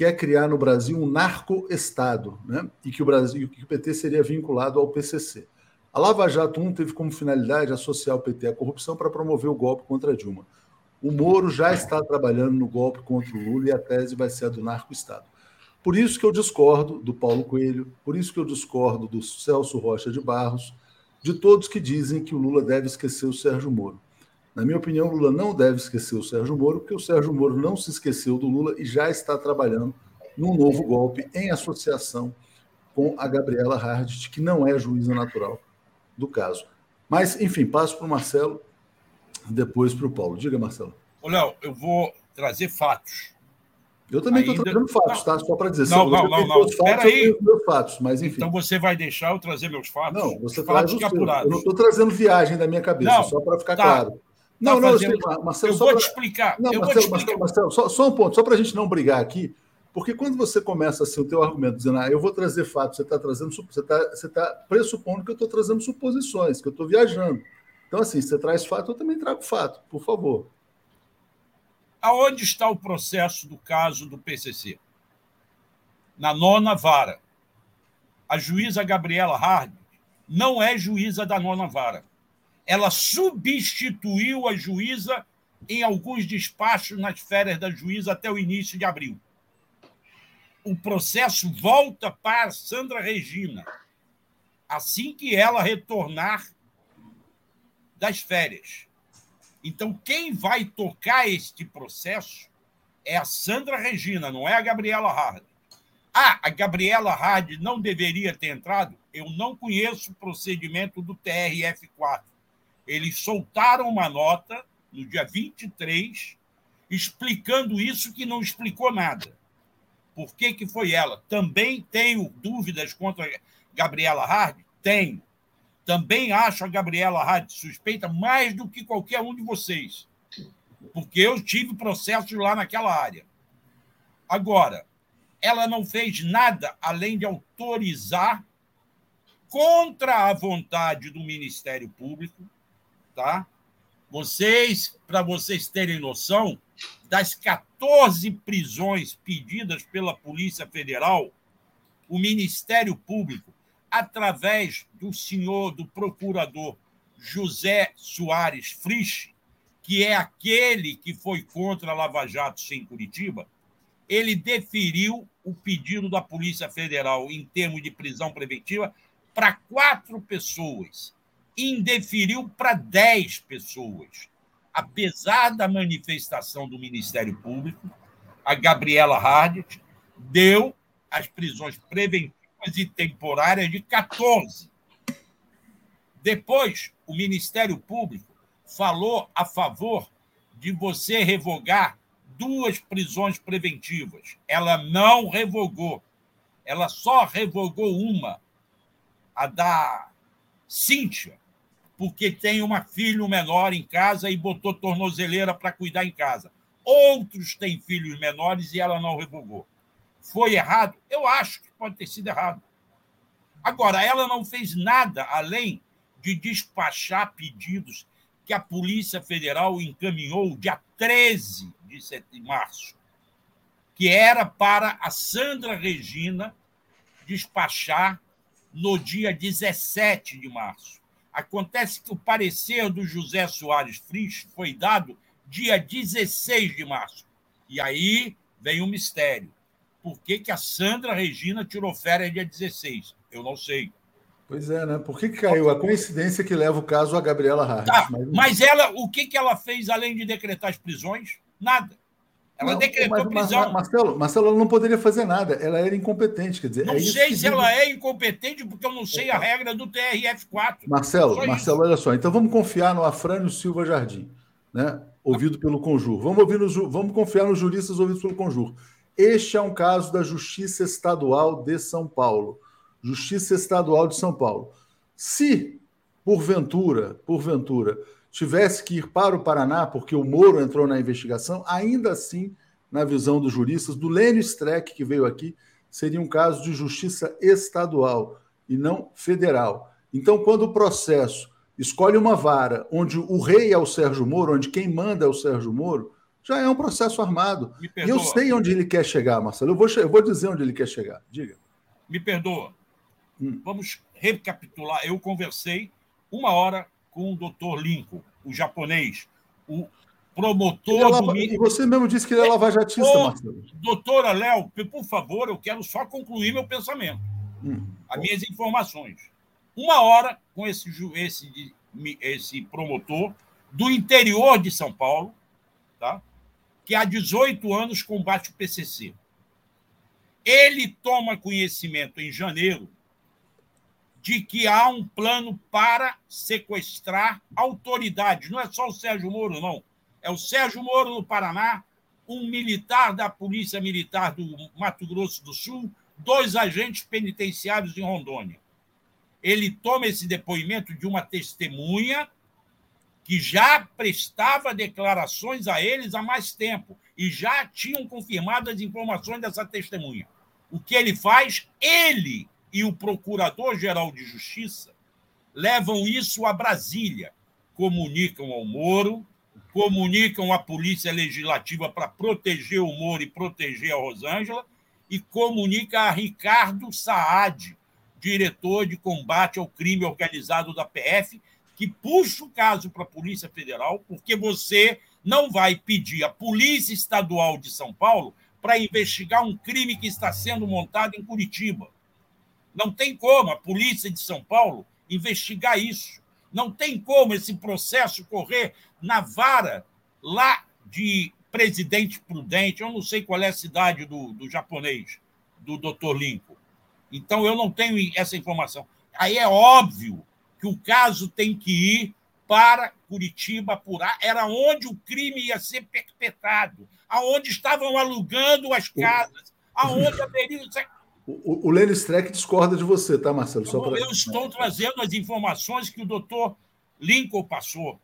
quer criar no Brasil um narco-estado, né? e que o, Brasil, que o PT seria vinculado ao PCC. A Lava Jato 1 teve como finalidade associar o PT à corrupção para promover o golpe contra Dilma. O Moro já está trabalhando no golpe contra o Lula e a tese vai ser a do narco-estado. Por isso que eu discordo do Paulo Coelho, por isso que eu discordo do Celso Rocha de Barros, de todos que dizem que o Lula deve esquecer o Sérgio Moro. Na minha opinião, o Lula não deve esquecer o Sérgio Moro, porque o Sérgio Moro não se esqueceu do Lula e já está trabalhando num novo golpe em associação com a Gabriela Hardt, que não é juíza natural do caso. Mas, enfim, passo para o Marcelo, depois para o Paulo. Diga, Marcelo. Ô, Léo, eu vou trazer fatos. Eu também estou trazendo fatos, tá? Só para dizer. Não, não, não, não. Espera aí. Meus fatos, mas enfim. Então você vai deixar eu trazer meus fatos? Não, você traz capturados. Eu não estou trazendo viagem da minha cabeça, não, só para ficar tá. claro. Não, tá não, fazendo... eu, Marcelo, eu vou pra... te explicar. Não, eu Marcelo, vou te explicar. Marcelo, Marcelo, só, só um ponto, só para a gente não brigar aqui, porque quando você começa assim o teu argumento dizendo, ah, eu vou trazer fatos, você está trazendo, você está você tá pressupondo que eu estou trazendo suposições, que eu estou viajando. Então, assim, você traz fato, eu também trago fato, por favor. Aonde está o processo do caso do PCC? Na nona vara. A juíza Gabriela Hard não é juíza da nona vara. Ela substituiu a juíza em alguns despachos nas férias da juíza até o início de abril o processo volta para Sandra Regina assim que ela retornar das férias. Então, quem vai tocar este processo é a Sandra Regina, não é a Gabriela Hard. Ah, a Gabriela Hard não deveria ter entrado? Eu não conheço o procedimento do TRF4. Eles soltaram uma nota no dia 23 explicando isso que não explicou nada. Por que, que foi ela? Também tenho dúvidas contra Gabriela Hard? Tenho. Também acho a Gabriela Hard suspeita mais do que qualquer um de vocês. Porque eu tive processos lá naquela área. Agora, ela não fez nada além de autorizar contra a vontade do Ministério Público, tá? Vocês, para vocês terem noção, das 14 prisões pedidas pela Polícia Federal, o Ministério Público, através do senhor, do procurador José Soares Frisch, que é aquele que foi contra a Lava Jato em Curitiba, ele deferiu o pedido da Polícia Federal em termos de prisão preventiva para quatro pessoas, indeferiu para dez pessoas apesar da manifestação do Ministério Público, a Gabriela Hardt deu as prisões preventivas e temporárias de 14. Depois, o Ministério Público falou a favor de você revogar duas prisões preventivas. Ela não revogou. Ela só revogou uma, a da Cíntia, porque tem uma filho menor em casa e botou tornozeleira para cuidar em casa. Outros têm filhos menores e ela não revogou. Foi errado? Eu acho que pode ter sido errado. Agora, ela não fez nada além de despachar pedidos que a Polícia Federal encaminhou dia 13 de março, que era para a Sandra Regina despachar no dia 17 de março. Acontece que o parecer do José Soares Frisch foi dado dia 16 de março. E aí vem o um mistério. Por que, que a Sandra Regina tirou férias dia 16? Eu não sei. Pois é, né? Por que, que caiu? A coincidência que leva o caso a Gabriela Hart. Tá, mas... mas ela, o que, que ela fez além de decretar as prisões? Nada. Ela não, decretou mas, prisão. Marcelo, Marcelo, ela não poderia fazer nada. Ela era incompetente. Quer dizer, não é sei se ela é incompetente, porque eu não sei a regra do TRF4. Marcelo, Marcelo, isso. olha só. Então vamos confiar no Afrânio Silva Jardim, né? ouvido pelo Conjur. Vamos, ouvir no, vamos confiar nos juristas ouvidos pelo Conjur. Este é um caso da Justiça Estadual de São Paulo. Justiça Estadual de São Paulo. Se, porventura, porventura, tivesse que ir para o Paraná, porque o Moro entrou na investigação, ainda assim, na visão dos juristas, do Lênio Streck, que veio aqui, seria um caso de justiça estadual e não federal. Então, quando o processo escolhe uma vara onde o rei é o Sérgio Moro, onde quem manda é o Sérgio Moro, já é um processo armado. E eu sei onde ele quer chegar, Marcelo. Eu vou, eu vou dizer onde ele quer chegar. Diga. Me perdoa. Hum. Vamos recapitular. Eu conversei uma hora com o doutor Lincoln, o japonês, o promotor. É lava... do... E você mesmo disse que ele é lavajatista, Marcelo. Doutora Léo, por favor, eu quero só concluir meu pensamento. Hum. As minhas informações. Uma hora com esse, esse, esse promotor do interior de São Paulo, tá? que há 18 anos combate o PCC. Ele toma conhecimento em janeiro de que há um plano para sequestrar autoridades. Não é só o Sérgio Moro, não. É o Sérgio Moro no Paraná, um militar da Polícia Militar do Mato Grosso do Sul, dois agentes penitenciários em Rondônia. Ele toma esse depoimento de uma testemunha que já prestava declarações a eles há mais tempo e já tinham confirmado as informações dessa testemunha. O que ele faz? Ele e o Procurador-Geral de Justiça levam isso a Brasília, comunicam ao Moro, comunicam à Polícia Legislativa para proteger o Moro e proteger a Rosângela, e comunica a Ricardo Saad, diretor de combate ao crime organizado da PF, que puxa o caso para a Polícia Federal, porque você não vai pedir à Polícia Estadual de São Paulo para investigar um crime que está sendo montado em Curitiba. Não tem como a polícia de São Paulo investigar isso. Não tem como esse processo correr na vara lá de Presidente Prudente. Eu não sei qual é a cidade do, do japonês, do Dr. Lincoln. Então, eu não tenho essa informação. Aí é óbvio que o caso tem que ir para Curitiba apurar. Era onde o crime ia ser perpetrado, aonde estavam alugando as casas, aonde haveria o, o Lênin Streck discorda de você, tá, Marcelo? Só pra... Eu estou trazendo as informações que o doutor Lincoln passou.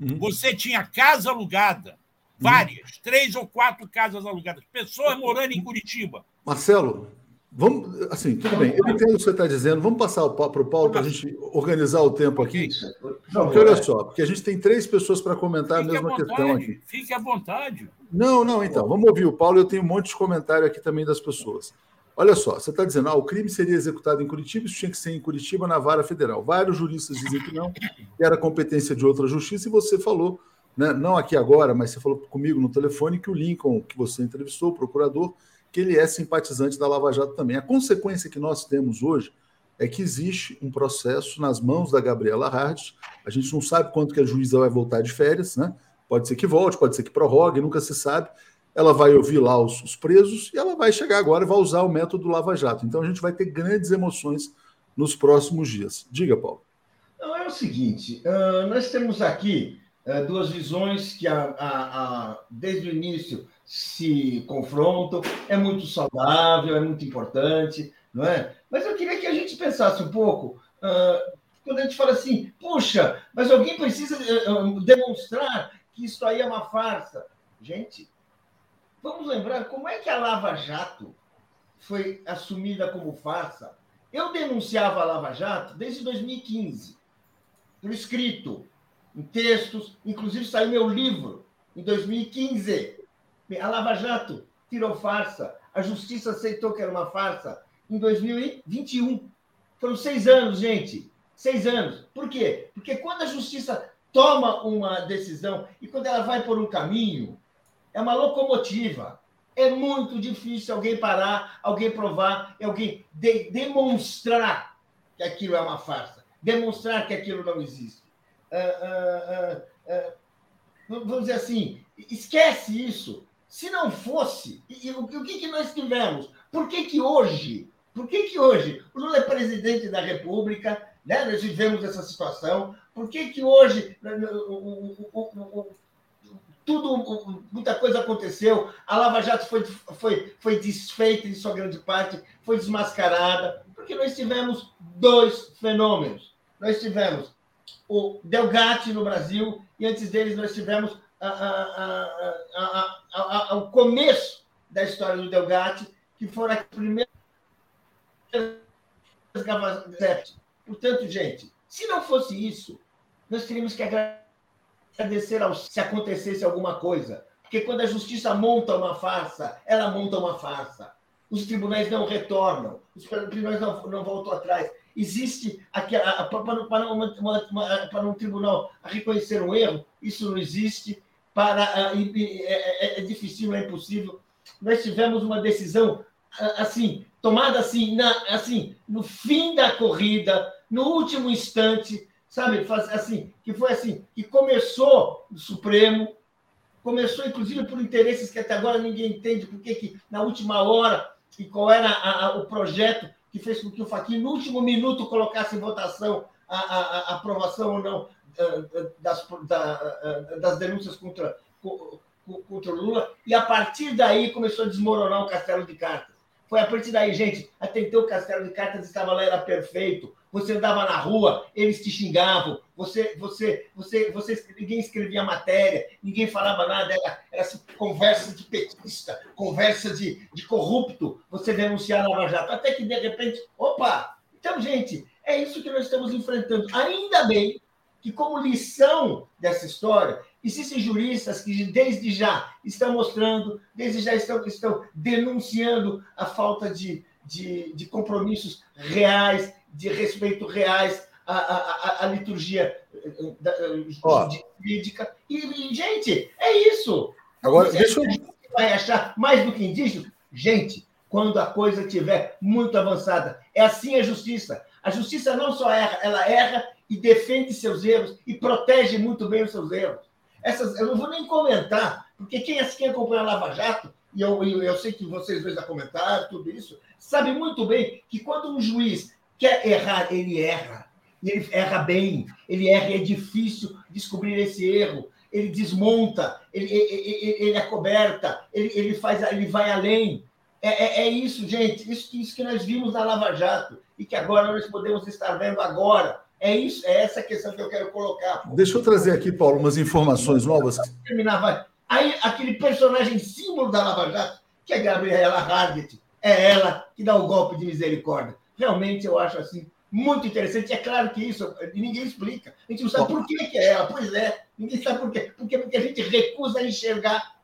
Uhum. Você tinha casa alugada, várias, uhum. três ou quatro casas alugadas, pessoas morando em Curitiba. Marcelo, vamos, assim, tudo bem, eu entendo o que você está dizendo, vamos passar para o Paulo para a gente organizar o tempo aqui. Porque olha só, porque a gente tem três pessoas para comentar Fique a mesma vontade, questão aqui. Fique à vontade. Não, não, então, vamos ouvir o Paulo, eu tenho um monte de comentário aqui também das pessoas. Olha só, você está dizendo, ah, o crime seria executado em Curitiba, isso tinha que ser em Curitiba na vara federal. Vários juristas dizem que não, que era competência de outra justiça, e você falou, né, não aqui agora, mas você falou comigo no telefone que o Lincoln, que você entrevistou, o procurador, que ele é simpatizante da Lava Jato também. A consequência que nós temos hoje é que existe um processo nas mãos da Gabriela Hardes. A gente não sabe quanto que a juíza vai voltar de férias, né? Pode ser que volte, pode ser que prorrogue, nunca se sabe ela vai ouvir lá os, os, presos e ela vai chegar agora e vai usar o método Lava Jato. Então a gente vai ter grandes emoções nos próximos dias. Diga, Paulo. Não, é o seguinte: uh, nós temos aqui uh, duas visões que a, a, a, desde o início se confrontam. É muito saudável, é muito importante, não é? Mas eu queria que a gente pensasse um pouco. Uh, quando a gente fala assim, puxa, mas alguém precisa demonstrar que isso aí é uma farsa. Gente, Vamos lembrar como é que a Lava Jato foi assumida como farsa. Eu denunciava a Lava Jato desde 2015, por escrito, em textos, inclusive saiu meu livro em 2015. A Lava Jato tirou farsa, a justiça aceitou que era uma farsa em 2021. Foram seis anos, gente. Seis anos. Por quê? Porque quando a justiça toma uma decisão e quando ela vai por um caminho, é uma locomotiva. É muito difícil alguém parar, alguém provar, alguém de, demonstrar que aquilo é uma farsa, demonstrar que aquilo não existe. Uh, uh, uh, vamos dizer assim, esquece isso. Se não fosse, e, e, o, o que, que nós tivemos? Por que, que hoje, por que, que hoje o Lula é presidente da República, né? nós vivemos essa situação, por que, que hoje o, o, tudo, muita coisa aconteceu. A Lava Jato foi, foi, foi desfeita em sua grande parte, foi desmascarada, porque nós tivemos dois fenômenos. Nós tivemos o Delgatti no Brasil, e antes deles nós tivemos a, a, a, o começo da história do Delgatti, que foram as primeiras Portanto, gente, se não fosse isso, nós teríamos que agradecer ao, se acontecesse alguma coisa. Porque quando a justiça monta uma farsa, ela monta uma farsa. Os tribunais não retornam, os tribunais não, não voltam atrás. Existe para, uma, um tribunal reconhecer um erro, isso não existe. Para, é, é, é difícil, é impossível. Nós tivemos uma decisão assim tomada assim, na, assim no fim da corrida, no último instante, sabe, assim, que foi assim, que começou o Supremo, começou inclusive por interesses que até agora ninguém entende porque que na última hora e qual era a, a, o projeto que fez com que o Faquin no último minuto colocasse em votação a, a aprovação ou não das, da, das denúncias contra, contra o Lula, e a partir daí começou a desmoronar o castelo de cartas. Foi a partir daí, gente, até então o castelo de cartas estava lá, era perfeito. Você andava na rua, eles te xingavam, você, você, você, você, ninguém escrevia matéria, ninguém falava nada, era, era conversa de petista, conversa de, de corrupto, você denunciar Lava Jato. Até que, de repente, opa! Então, gente, é isso que nós estamos enfrentando. Ainda bem que, como lição dessa história, existem juristas que, desde já, estão mostrando, desde já estão, estão denunciando a falta de, de, de compromissos reais, de respeito reais à, à, à liturgia eh, jurídica. E, e, gente, é isso. Agora, Você deixa eu. Vai achar mais do que indígena? Gente, quando a coisa estiver muito avançada. É assim a justiça. A justiça não só erra, ela erra e defende seus erros e protege muito bem os seus erros. Essas, eu não vou nem comentar, porque quem, quem acompanha a Lava Jato, e eu, eu, eu sei que vocês dois já comentaram tudo isso, sabe muito bem que quando um juiz quer errar, ele erra. E ele erra bem, ele erra e é difícil descobrir esse erro. Ele desmonta, ele, ele, ele acoberta, ele, ele, faz, ele vai além. É, é, é, isso, gente, isso, isso que nós vimos na Lava Jato e que agora nós podemos estar vendo agora é isso, é essa questão que eu quero colocar. Deixa eu trazer aqui, Paulo, umas informações novas. Terminar, vai. Aí, aquele personagem símbolo da Lava Jato, que é Gabriela Hargett, é ela que dá o golpe de misericórdia. Realmente, eu acho assim muito interessante. É claro que isso ninguém explica. A gente não sabe por que, que é ela. Pois é, ninguém sabe por quê. Porque, porque a gente recusa enxergar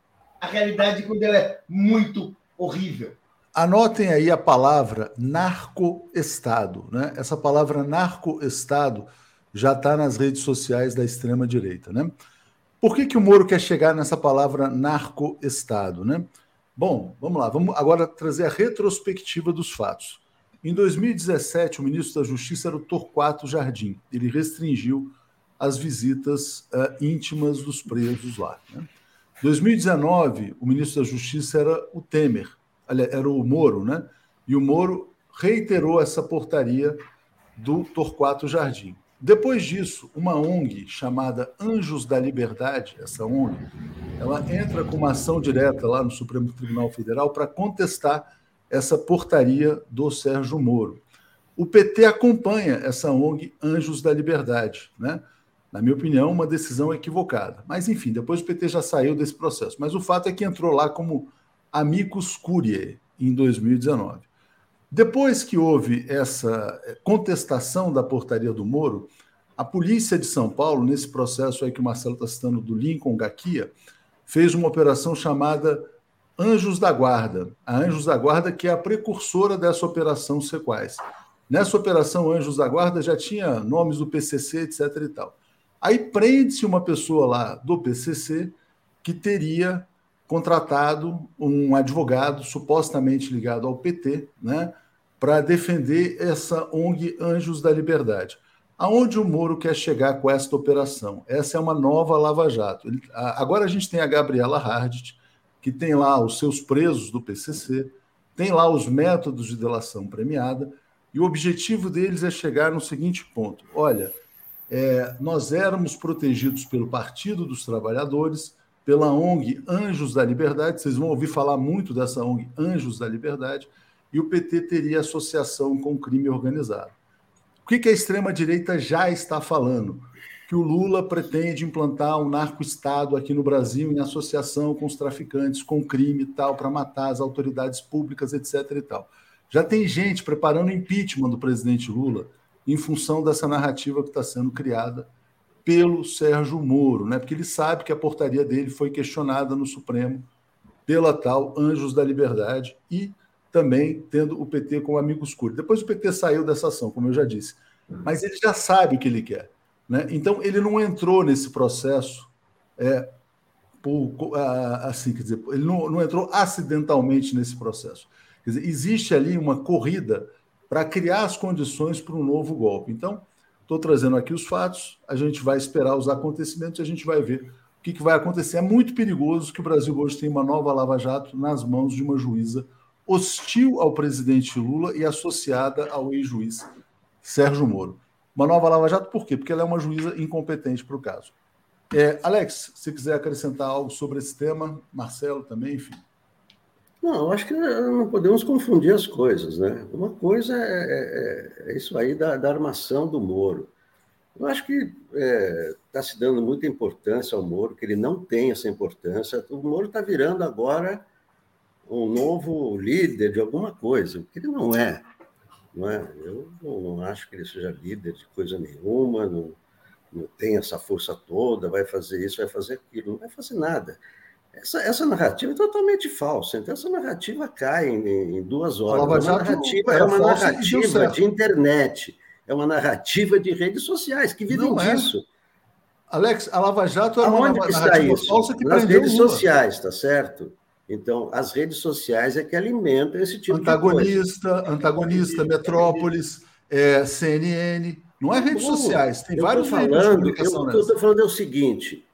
a realidade quando ela é muito horrível. Anotem aí a palavra narcoestado. Né? Essa palavra narcoestado já está nas redes sociais da extrema-direita. Né? Por que, que o Moro quer chegar nessa palavra narcoestado? Né? Bom, vamos lá, vamos agora trazer a retrospectiva dos fatos. Em 2017, o ministro da Justiça era o Torquato Jardim. Ele restringiu as visitas uh, íntimas dos presos lá. Né? Em 2019, o ministro da Justiça era o Temer era o Moro, né? E o Moro reiterou essa portaria do Torquato Jardim. Depois disso, uma ONG chamada Anjos da Liberdade, essa ONG, ela entra com uma ação direta lá no Supremo Tribunal Federal para contestar essa portaria do Sérgio Moro. O PT acompanha essa ONG Anjos da Liberdade, né? Na minha opinião, uma decisão equivocada. Mas, enfim, depois o PT já saiu desse processo. Mas o fato é que entrou lá como amicus curiae em 2019. Depois que houve essa eh, contestação da portaria do Moro, a polícia de São Paulo, nesse processo aí que o Marcelo está citando do Lincoln Gaquia, fez uma operação chamada Anjos da Guarda. A Anjos da Guarda, que é a precursora dessa operação Sequais. Nessa operação Anjos da Guarda já tinha nomes do PCC, etc. e tal. Aí prende-se uma pessoa lá do PCC que teria contratado um advogado supostamente ligado ao PT, né, para defender essa ONG Anjos da Liberdade. Aonde o Moro quer chegar com esta operação? Essa é uma nova Lava Jato. Ele, agora a gente tem a Gabriela Hardt, que tem lá os seus presos do PCC, tem lá os métodos de delação premiada, e o objetivo deles é chegar no seguinte ponto: olha, é, nós éramos protegidos pelo Partido dos Trabalhadores, pela ONG Anjos da Liberdade, vocês vão ouvir falar muito dessa ONG Anjos da Liberdade, e o PT teria associação com o crime organizado. O que, que a extrema-direita já está falando? Que o Lula pretende implantar um narco-estado aqui no Brasil em associação com os traficantes, com crime e tal, para matar as autoridades públicas, etc. e tal. Já tem gente preparando impeachment do presidente Lula em função dessa narrativa que está sendo criada pelo Sérgio Moro, né? porque ele sabe que a portaria dele foi questionada no Supremo pela tal Anjos da Liberdade e também tendo o PT como amigo escuro. Depois o PT saiu dessa ação, como eu já disse, mas ele já sabe o que ele quer. Né? Então ele não entrou nesse processo é, por, assim, quer dizer, ele não, não entrou acidentalmente nesse processo. Quer dizer, existe ali uma corrida para criar as condições para um novo golpe. Então, estou trazendo aqui os fatos, a gente vai esperar os acontecimentos e a gente vai ver o que, que vai acontecer. É muito perigoso que o Brasil hoje tenha uma nova Lava Jato nas mãos de uma juíza hostil ao presidente Lula e associada ao ex-juiz Sérgio Moro. Uma nova Lava Jato, por quê? Porque ela é uma juíza incompetente para o caso. É, Alex, se quiser acrescentar algo sobre esse tema, Marcelo também, enfim. Não, acho que não podemos confundir as coisas, né? Uma coisa é, é, é isso aí da, da, armação do Moro. Eu acho que está é, se dando muita importância ao Moro, que ele não tem essa importância. O Moro está virando agora um novo líder de alguma coisa, que ele não é. Não é? Eu não acho que ele seja líder de coisa nenhuma, não, não tem essa força toda, vai fazer isso, vai fazer aquilo, não vai fazer nada. Essa, essa narrativa é totalmente falsa. Então, essa narrativa cai em, em duas horas. É uma narrativa, é uma narrativa de internet, é uma narrativa de redes sociais que vivem não é. disso. É. Alex, a Lava Jato é uma Aonde narrativa está isso? falsa que Nas redes sociais, tá certo? Então, as redes sociais é que alimentam esse tipo antagonista, de coisa. Antagonista, Metrópolis, é, CNN. Não é redes Bom, sociais, tem vários falando, de comunicação Eu estou falando é o seguinte,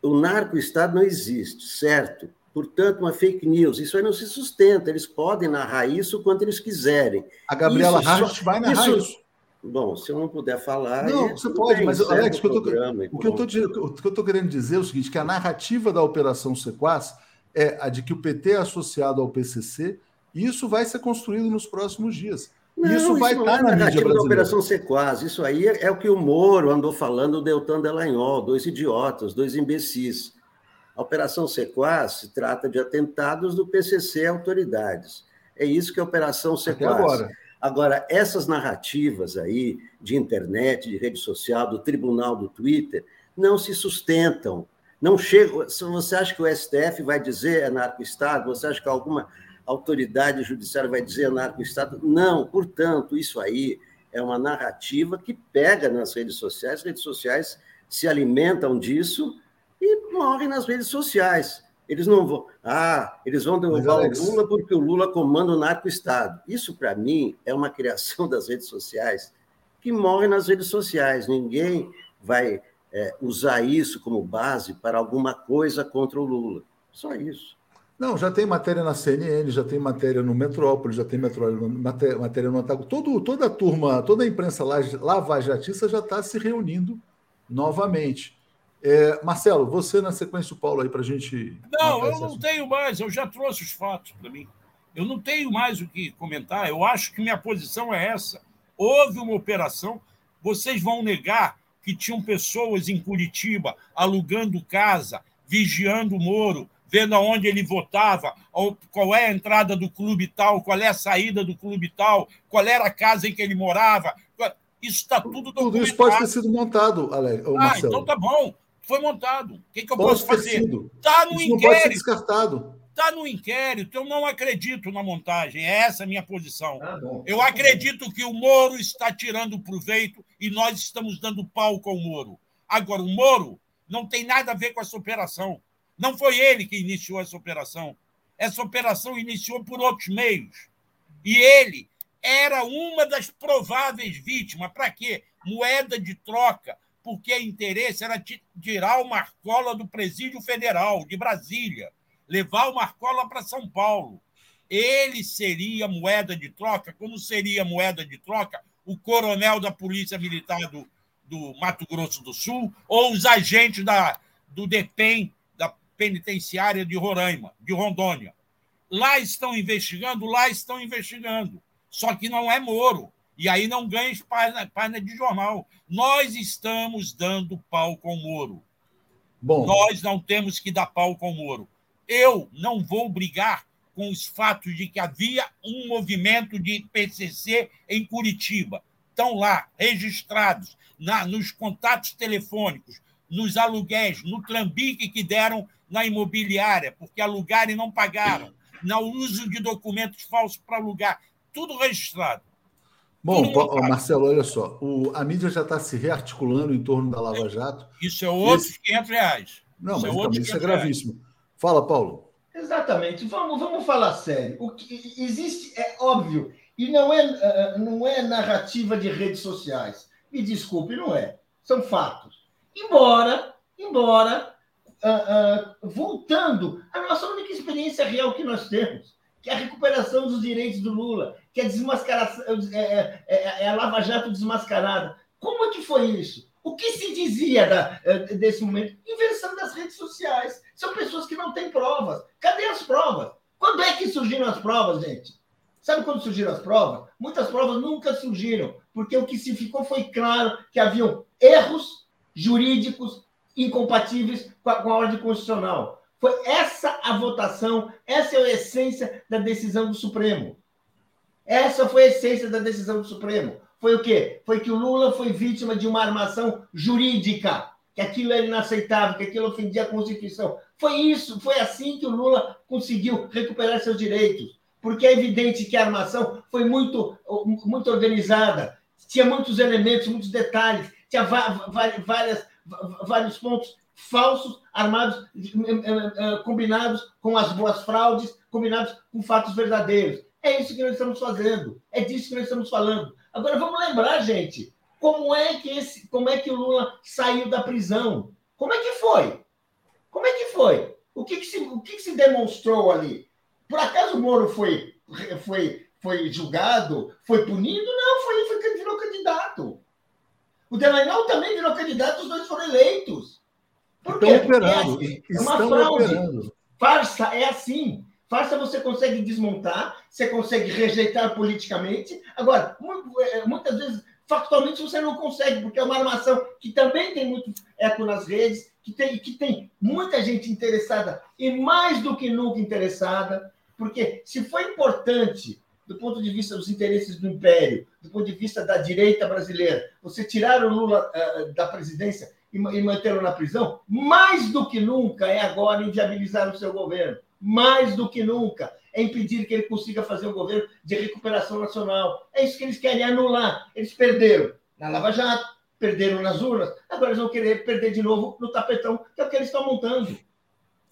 o narco-estado não existe, certo? Portanto, uma fake news, isso aí não se sustenta. Eles podem narrar isso quanto eles quiserem. A Gabriela Hart vai narrar isso, isso. Bom, se eu não puder falar. Não, você pode, bem, mas, Alex, o que eu estou querendo dizer é o seguinte: que a narrativa da Operação Sequaz é a de que o PT é associado ao PCC, e isso vai ser construído nos próximos dias. Não, isso vai isso estar é na mídia brasileira. da Operação Sequaz. Isso aí é, é, o que o Moro andou falando do Deltan Delagnol, dois idiotas, dois imbecis. A Operação Sequaz se trata de atentados do PCC a autoridades. É isso que é a Operação Sequaz. agora. Agora, essas narrativas aí de internet, de rede social, do tribunal do Twitter, não se sustentam. Não chega. Se você acha que o STF vai dizer anarco-estado, você acha que alguma autoridade judiciária vai dizer anarco-estado? Não. Portanto, isso aí é uma narrativa que pega nas redes sociais. As redes sociais se alimentam disso e morrem nas redes sociais. Eles não vão. Ah, eles vão derrubar o Lula porque o Lula comanda o narco-estado. Isso, para mim, é uma criação das redes sociais que morre nas redes sociais. Ninguém vai é, usar isso como base para alguma coisa contra o Lula. Só isso. Não, já tem matéria na CNN, já tem matéria no Metrópole, já tem matéria no Antago. Todo, toda a turma, toda a imprensa lavajatista já está se reunindo novamente. É, Marcelo, você na sequência o Paulo aí para a gente. Não, eu não tenho mais, eu já trouxe os fatos para mim. Eu não tenho mais o que comentar, eu acho que minha posição é essa. Houve uma operação, vocês vão negar que tinham pessoas em Curitiba alugando casa, vigiando o Moro, vendo aonde ele votava, qual é a entrada do clube tal, qual é a saída do clube tal, qual era a casa em que ele morava. Isso está tudo documentado. Tudo isso pode ter sido montado, Alex. Ah, então tá bom. Foi montado. O que, que eu pode posso fazer? Está no isso inquérito. Não pode ser descartado. Está no inquérito, eu não acredito na montagem, é essa a minha posição. Ah, eu acredito que o Moro está tirando proveito e nós estamos dando palco ao Moro. Agora, o Moro não tem nada a ver com essa operação. Não foi ele que iniciou essa operação. Essa operação iniciou por outros meios. E ele era uma das prováveis vítimas. Para quê? Moeda de troca, porque o interesse era tirar o Marcola do Presídio Federal de Brasília levar o Marcola para São Paulo. Ele seria moeda de troca, como seria moeda de troca o coronel da Polícia Militar do, do Mato Grosso do Sul ou os agentes da, do DEPEN, da penitenciária de Roraima, de Rondônia. Lá estão investigando, lá estão investigando. Só que não é Moro. E aí não ganha página, página de jornal. Nós estamos dando pau com o Moro. Bom. Nós não temos que dar pau com o Moro. Eu não vou brigar com os fatos de que havia um movimento de PCC em Curitiba. Estão lá, registrados, na, nos contatos telefônicos, nos aluguéis, no trambique que deram na imobiliária, porque alugaram e não pagaram, no uso de documentos falsos para alugar, tudo registrado. Bom, Marcelo, olha só, o, a mídia já está se rearticulando em torno da Lava Jato. Isso é outros Esse... 500 reais. Não, isso mas é, isso é gravíssimo. Reais. Fala, Paulo. Exatamente. Vamos, vamos falar sério. O que existe é óbvio e não é, eh, não é narrativa de redes sociais. Me desculpe, não é. São fatos. Embora, embora, uh, uh, voltando à nossa única experiência real que nós temos, que é a recuperação dos direitos do Lula, que é, desmascaração, é, é, é, é a Lava Jato desmascarada. Como é que foi isso? O que se dizia da, eh, desse momento? Invenção das redes sociais. São pessoas que não têm provas. Cadê as provas? Quando é que surgiram as provas, gente? Sabe quando surgiram as provas? Muitas provas nunca surgiram, porque o que se ficou foi claro que haviam erros jurídicos incompatíveis com a, com a ordem constitucional. Foi essa a votação, essa é a essência da decisão do Supremo. Essa foi a essência da decisão do Supremo. Foi o quê? Foi que o Lula foi vítima de uma armação jurídica, que aquilo era inaceitável, que aquilo ofendia a Constituição. Foi isso, foi assim que o Lula conseguiu recuperar seus direitos. Porque é evidente que a armação foi muito, muito organizada, tinha muitos elementos, muitos detalhes, tinha várias, vários pontos falsos, armados, combinados com as boas fraudes, combinados com fatos verdadeiros. É isso que nós estamos fazendo. É disso que nós estamos falando. Agora vamos lembrar, gente, como é que esse, como é que o Lula saiu da prisão? Como é que foi? Como é que foi? O que, que se, o que, que se demonstrou ali? Por acaso o Moro foi, foi, foi julgado? Foi punido? Não, foi, foi virou candidato. O Delanhol também virou candidato, os dois foram eleitos. Por Estão quê? operando. É, assim, é uma fraude. Operando. Farsa é assim. Farsa você consegue desmontar, você consegue rejeitar politicamente. Agora, é, muitas vezes, factualmente, você não consegue, porque é uma armação que também tem muito eco nas redes, que tem, que tem muita gente interessada e mais do que nunca interessada, porque se foi importante do ponto de vista dos interesses do império, do ponto de vista da direita brasileira, você tirar o Lula uh, da presidência e, e mantê-lo na prisão, mais do que nunca é agora inviabilizar o seu governo mais do que nunca, é impedir que ele consiga fazer um governo de recuperação nacional. É isso que eles querem anular. Eles perderam na Lava Jato, perderam nas urnas, agora eles vão querer perder de novo no tapetão, que é o que eles estão montando.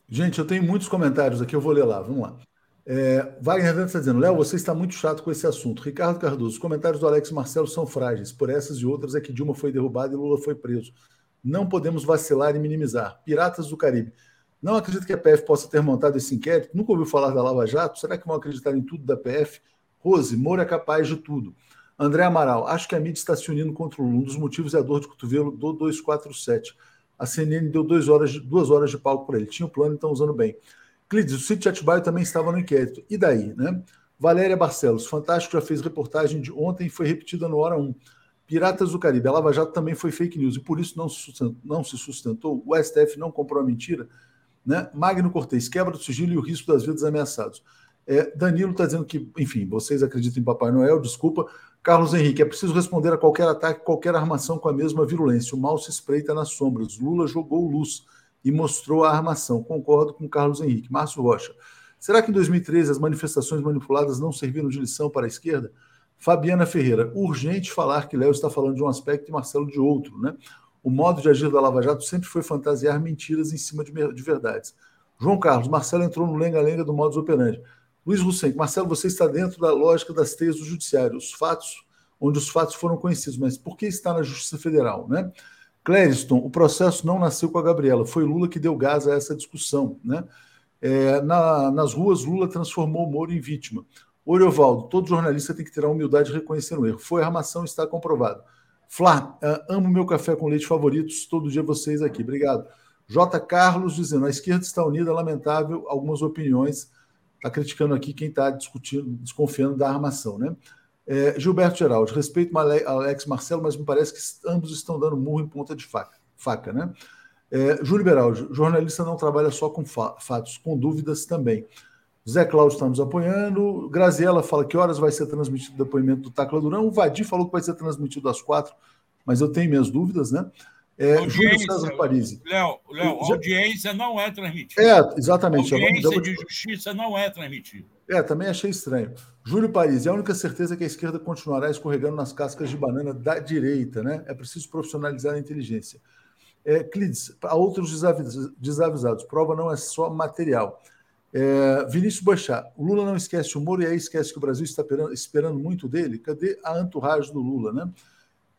Gente, eu tenho muitos comentários aqui, eu vou ler lá, vamos lá. É, Wagner Dantas está dizendo, Léo, você está muito chato com esse assunto. Ricardo Cardoso, os comentários do Alex Marcelo são frágeis. Por essas e outras é que Dilma foi derrubada e Lula foi preso. Não podemos vacilar e minimizar. Piratas do Caribe. Não acredito que a PF possa ter montado esse inquérito. Nunca ouviu falar da Lava Jato? Será que vão acreditar em tudo da PF? Rose, Moro é capaz de tudo. André Amaral, acho que a mídia está se unindo contra o Lula. Um dos motivos é a dor de cotovelo do 247. A CNN deu duas horas, de, duas horas de palco para ele. Tinha o plano, então usando bem. Clides, o sítio de também estava no inquérito. E daí, né? Valéria Barcelos, Fantástico já fez reportagem de ontem e foi repetida no Hora 1. Piratas do Caribe, a Lava Jato também foi fake news e por isso não se sustentou. Não se sustentou. O STF não comprou a mentira. Né? Magno Cortez, quebra do sigilo e o risco das vidas ameaçados. É, Danilo está dizendo que, enfim, vocês acreditam em Papai Noel, desculpa. Carlos Henrique, é preciso responder a qualquer ataque, qualquer armação com a mesma virulência. O mal se espreita nas sombras. Lula jogou luz e mostrou a armação. Concordo com Carlos Henrique. Márcio Rocha, será que em 2013 as manifestações manipuladas não serviram de lição para a esquerda? Fabiana Ferreira, urgente falar que Léo está falando de um aspecto e Marcelo de outro, né? O modo de agir da Lava Jato sempre foi fantasiar mentiras em cima de, de verdades. João Carlos, Marcelo entrou no lenga-lenga do modus operandi. Luiz Hussein, Marcelo, você está dentro da lógica das teias do judiciário, os fatos, onde os fatos foram conhecidos, mas por que está na Justiça Federal, né? Clériston, o processo não nasceu com a Gabriela, foi Lula que deu gás a essa discussão, né? É, na, nas ruas, Lula transformou o Moro em vítima. Oriovaldo, todo jornalista tem que ter a humildade de reconhecer o erro. Foi armação, está comprovado. Flá, uh, amo meu café com leite favoritos, todo dia vocês aqui. Obrigado. J. Carlos dizendo: a esquerda está unida, lamentável, algumas opiniões. Está criticando aqui quem está discutindo, desconfiando da armação, né? É, Gilberto Geraldo, respeito Alex Marcelo, mas me parece que ambos estão dando murro em ponta de faca, faca né? É, Júlio Beraldi, jornalista não trabalha só com fa fatos, com dúvidas também. Zé Cláudio está nos apoiando. Graziela fala que horas vai ser transmitido o depoimento do Tacla Durão. O Vadir falou que vai ser transmitido às quatro, mas eu tenho minhas dúvidas, né? É, Júlio César Parisi. Léo, Léo, audiência não é transmitida. É, exatamente. Audiência vou... de justiça não é transmitida. É, também achei estranho. Júlio Parisi, a única certeza é que a esquerda continuará escorregando nas cascas de banana da direita, né? É preciso profissionalizar a inteligência. É, Clides, a outros desavisados, prova não é só material. É, Vinícius Boixá, o Lula não esquece o Moro e aí esquece que o Brasil está esperando, esperando muito dele. Cadê a entourage do Lula, né?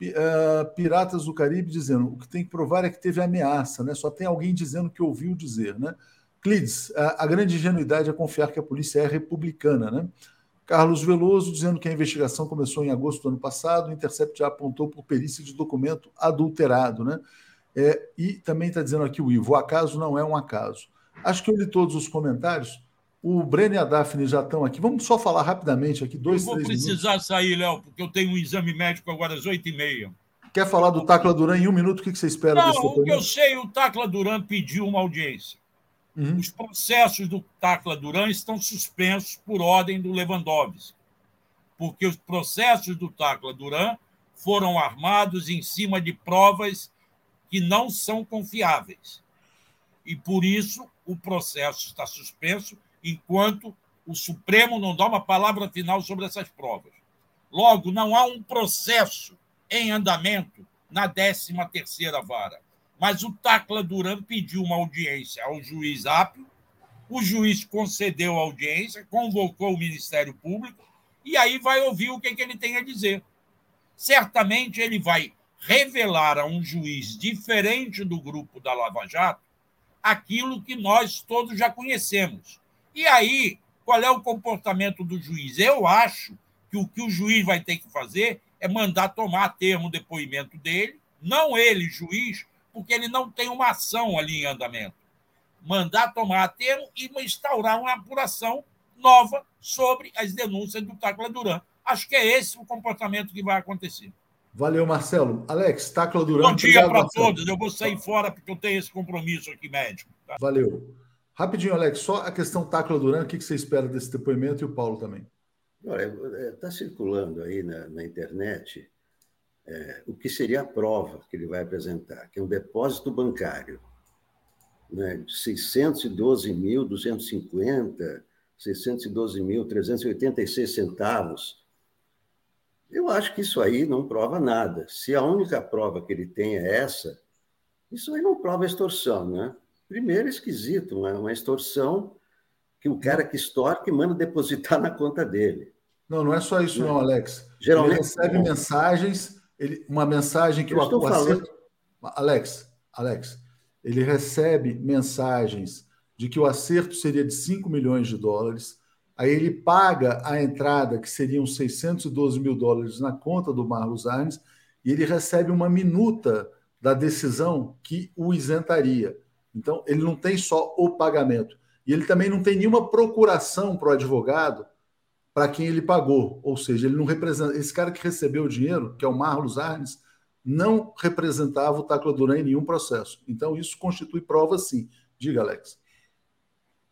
Uh, Piratas do Caribe dizendo o que tem que provar é que teve ameaça, né? Só tem alguém dizendo que ouviu dizer, né? Clides, a, a grande ingenuidade é confiar que a polícia é republicana, né? Carlos Veloso dizendo que a investigação começou em agosto do ano passado, o Intercept já apontou por perícia de documento adulterado, né? É, e também está dizendo aqui o Ivo, o acaso não é um acaso. Acho que eu li todos os comentários. O Breno e a Daphne já estão aqui. Vamos só falar rapidamente aqui, dois, eu vou precisar minutos. sair, Léo, porque eu tenho um exame médico agora às oito e meia. Quer falar do Tacla Duran em um minuto? O que você espera Não, desse o que eu sei, o Tacla Duran pediu uma audiência. Uhum. Os processos do Tacla Duran estão suspensos por ordem do Lewandowski, porque os processos do Tacla Duran foram armados em cima de provas que não são confiáveis. E por isso o processo está suspenso enquanto o Supremo não dá uma palavra final sobre essas provas. Logo, não há um processo em andamento na 13ª vara. Mas o Tacla Duran pediu uma audiência ao juiz Apio, o juiz concedeu a audiência, convocou o Ministério Público e aí vai ouvir o que, que ele tem a dizer. Certamente ele vai revelar a um juiz diferente do grupo da Lava Jato aquilo que nós todos já conhecemos. E aí, qual é o comportamento do juiz? Eu acho que o que o juiz vai ter que fazer é mandar tomar a termo o depoimento dele, não ele, juiz, porque ele não tem uma ação ali em andamento. Mandar tomar a termo e instaurar uma apuração nova sobre as denúncias do Tacla Duran. Acho que é esse o comportamento que vai acontecer. Valeu, Marcelo. Alex, Tacla Duran. Bom dia para todos. Eu vou sair fora porque eu tenho esse compromisso aqui médico. Tá? Valeu. Rapidinho, Alex, só a questão Tacla Duran, o que você espera desse depoimento e o Paulo também? Olha, está é, circulando aí na, na internet é, o que seria a prova que ele vai apresentar, que é um depósito bancário né, de 612.250, 612.386 centavos. Eu acho que isso aí não prova nada. Se a única prova que ele tem é essa, isso aí não prova extorsão, né? Primeiro, esquisito, uma, uma extorsão que o cara que extorque manda depositar na conta dele. Não, não é só isso, não, Alex. Geralmente ele recebe não. mensagens, ele, uma mensagem que Eu o, o acerto. Alex, Alex, ele recebe mensagens de que o acerto seria de 5 milhões de dólares. Aí ele paga a entrada, que seriam 612 mil dólares, na conta do Marlos Arnes, e ele recebe uma minuta da decisão que o isentaria. Então, ele não tem só o pagamento. E ele também não tem nenhuma procuração para o advogado para quem ele pagou. Ou seja, ele não representa. Esse cara que recebeu o dinheiro, que é o Marlos Arnes, não representava o Tacla Duran em nenhum processo. Então, isso constitui prova, sim. Diga, Alex.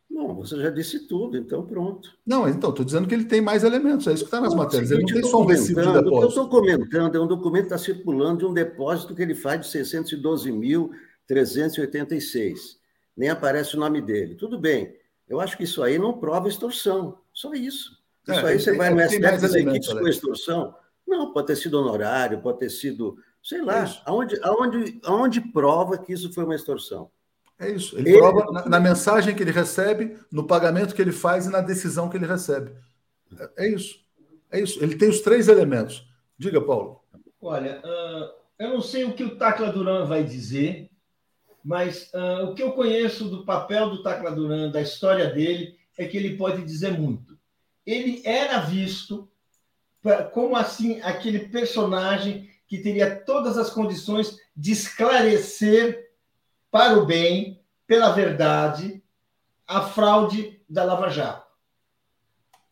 Não, você já disse tudo, então pronto. Não, então, estou dizendo que ele tem mais elementos, é isso que está nas não, matérias. Seguinte, ele não tem só um recibo de depósito. O que eu estou comentando é um documento que está circulando de um depósito que ele faz de 612 mil 386. Nem aparece o nome dele. Tudo bem. Eu acho que isso aí não prova extorsão. Só isso. É, isso aí você vai no STF dizer que isso foi extorsão? Não, pode ter sido honorário, pode ter sido, sei lá, é aonde, aonde, aonde prova que isso foi uma extorsão? É isso. Ele, ele prova na, na, mensagem que ele recebe, no pagamento que ele faz e na decisão que ele recebe. É, é isso. É isso. Ele tem os três elementos. Diga, Paulo. Olha, uh, eu não sei o que o Tacla Duran vai dizer, mas uh, o que eu conheço do papel do Tacla Duran, da história dele, é que ele pode dizer muito. Ele era visto como assim aquele personagem que teria todas as condições de esclarecer para o bem, pela verdade, a fraude da Lava Jato.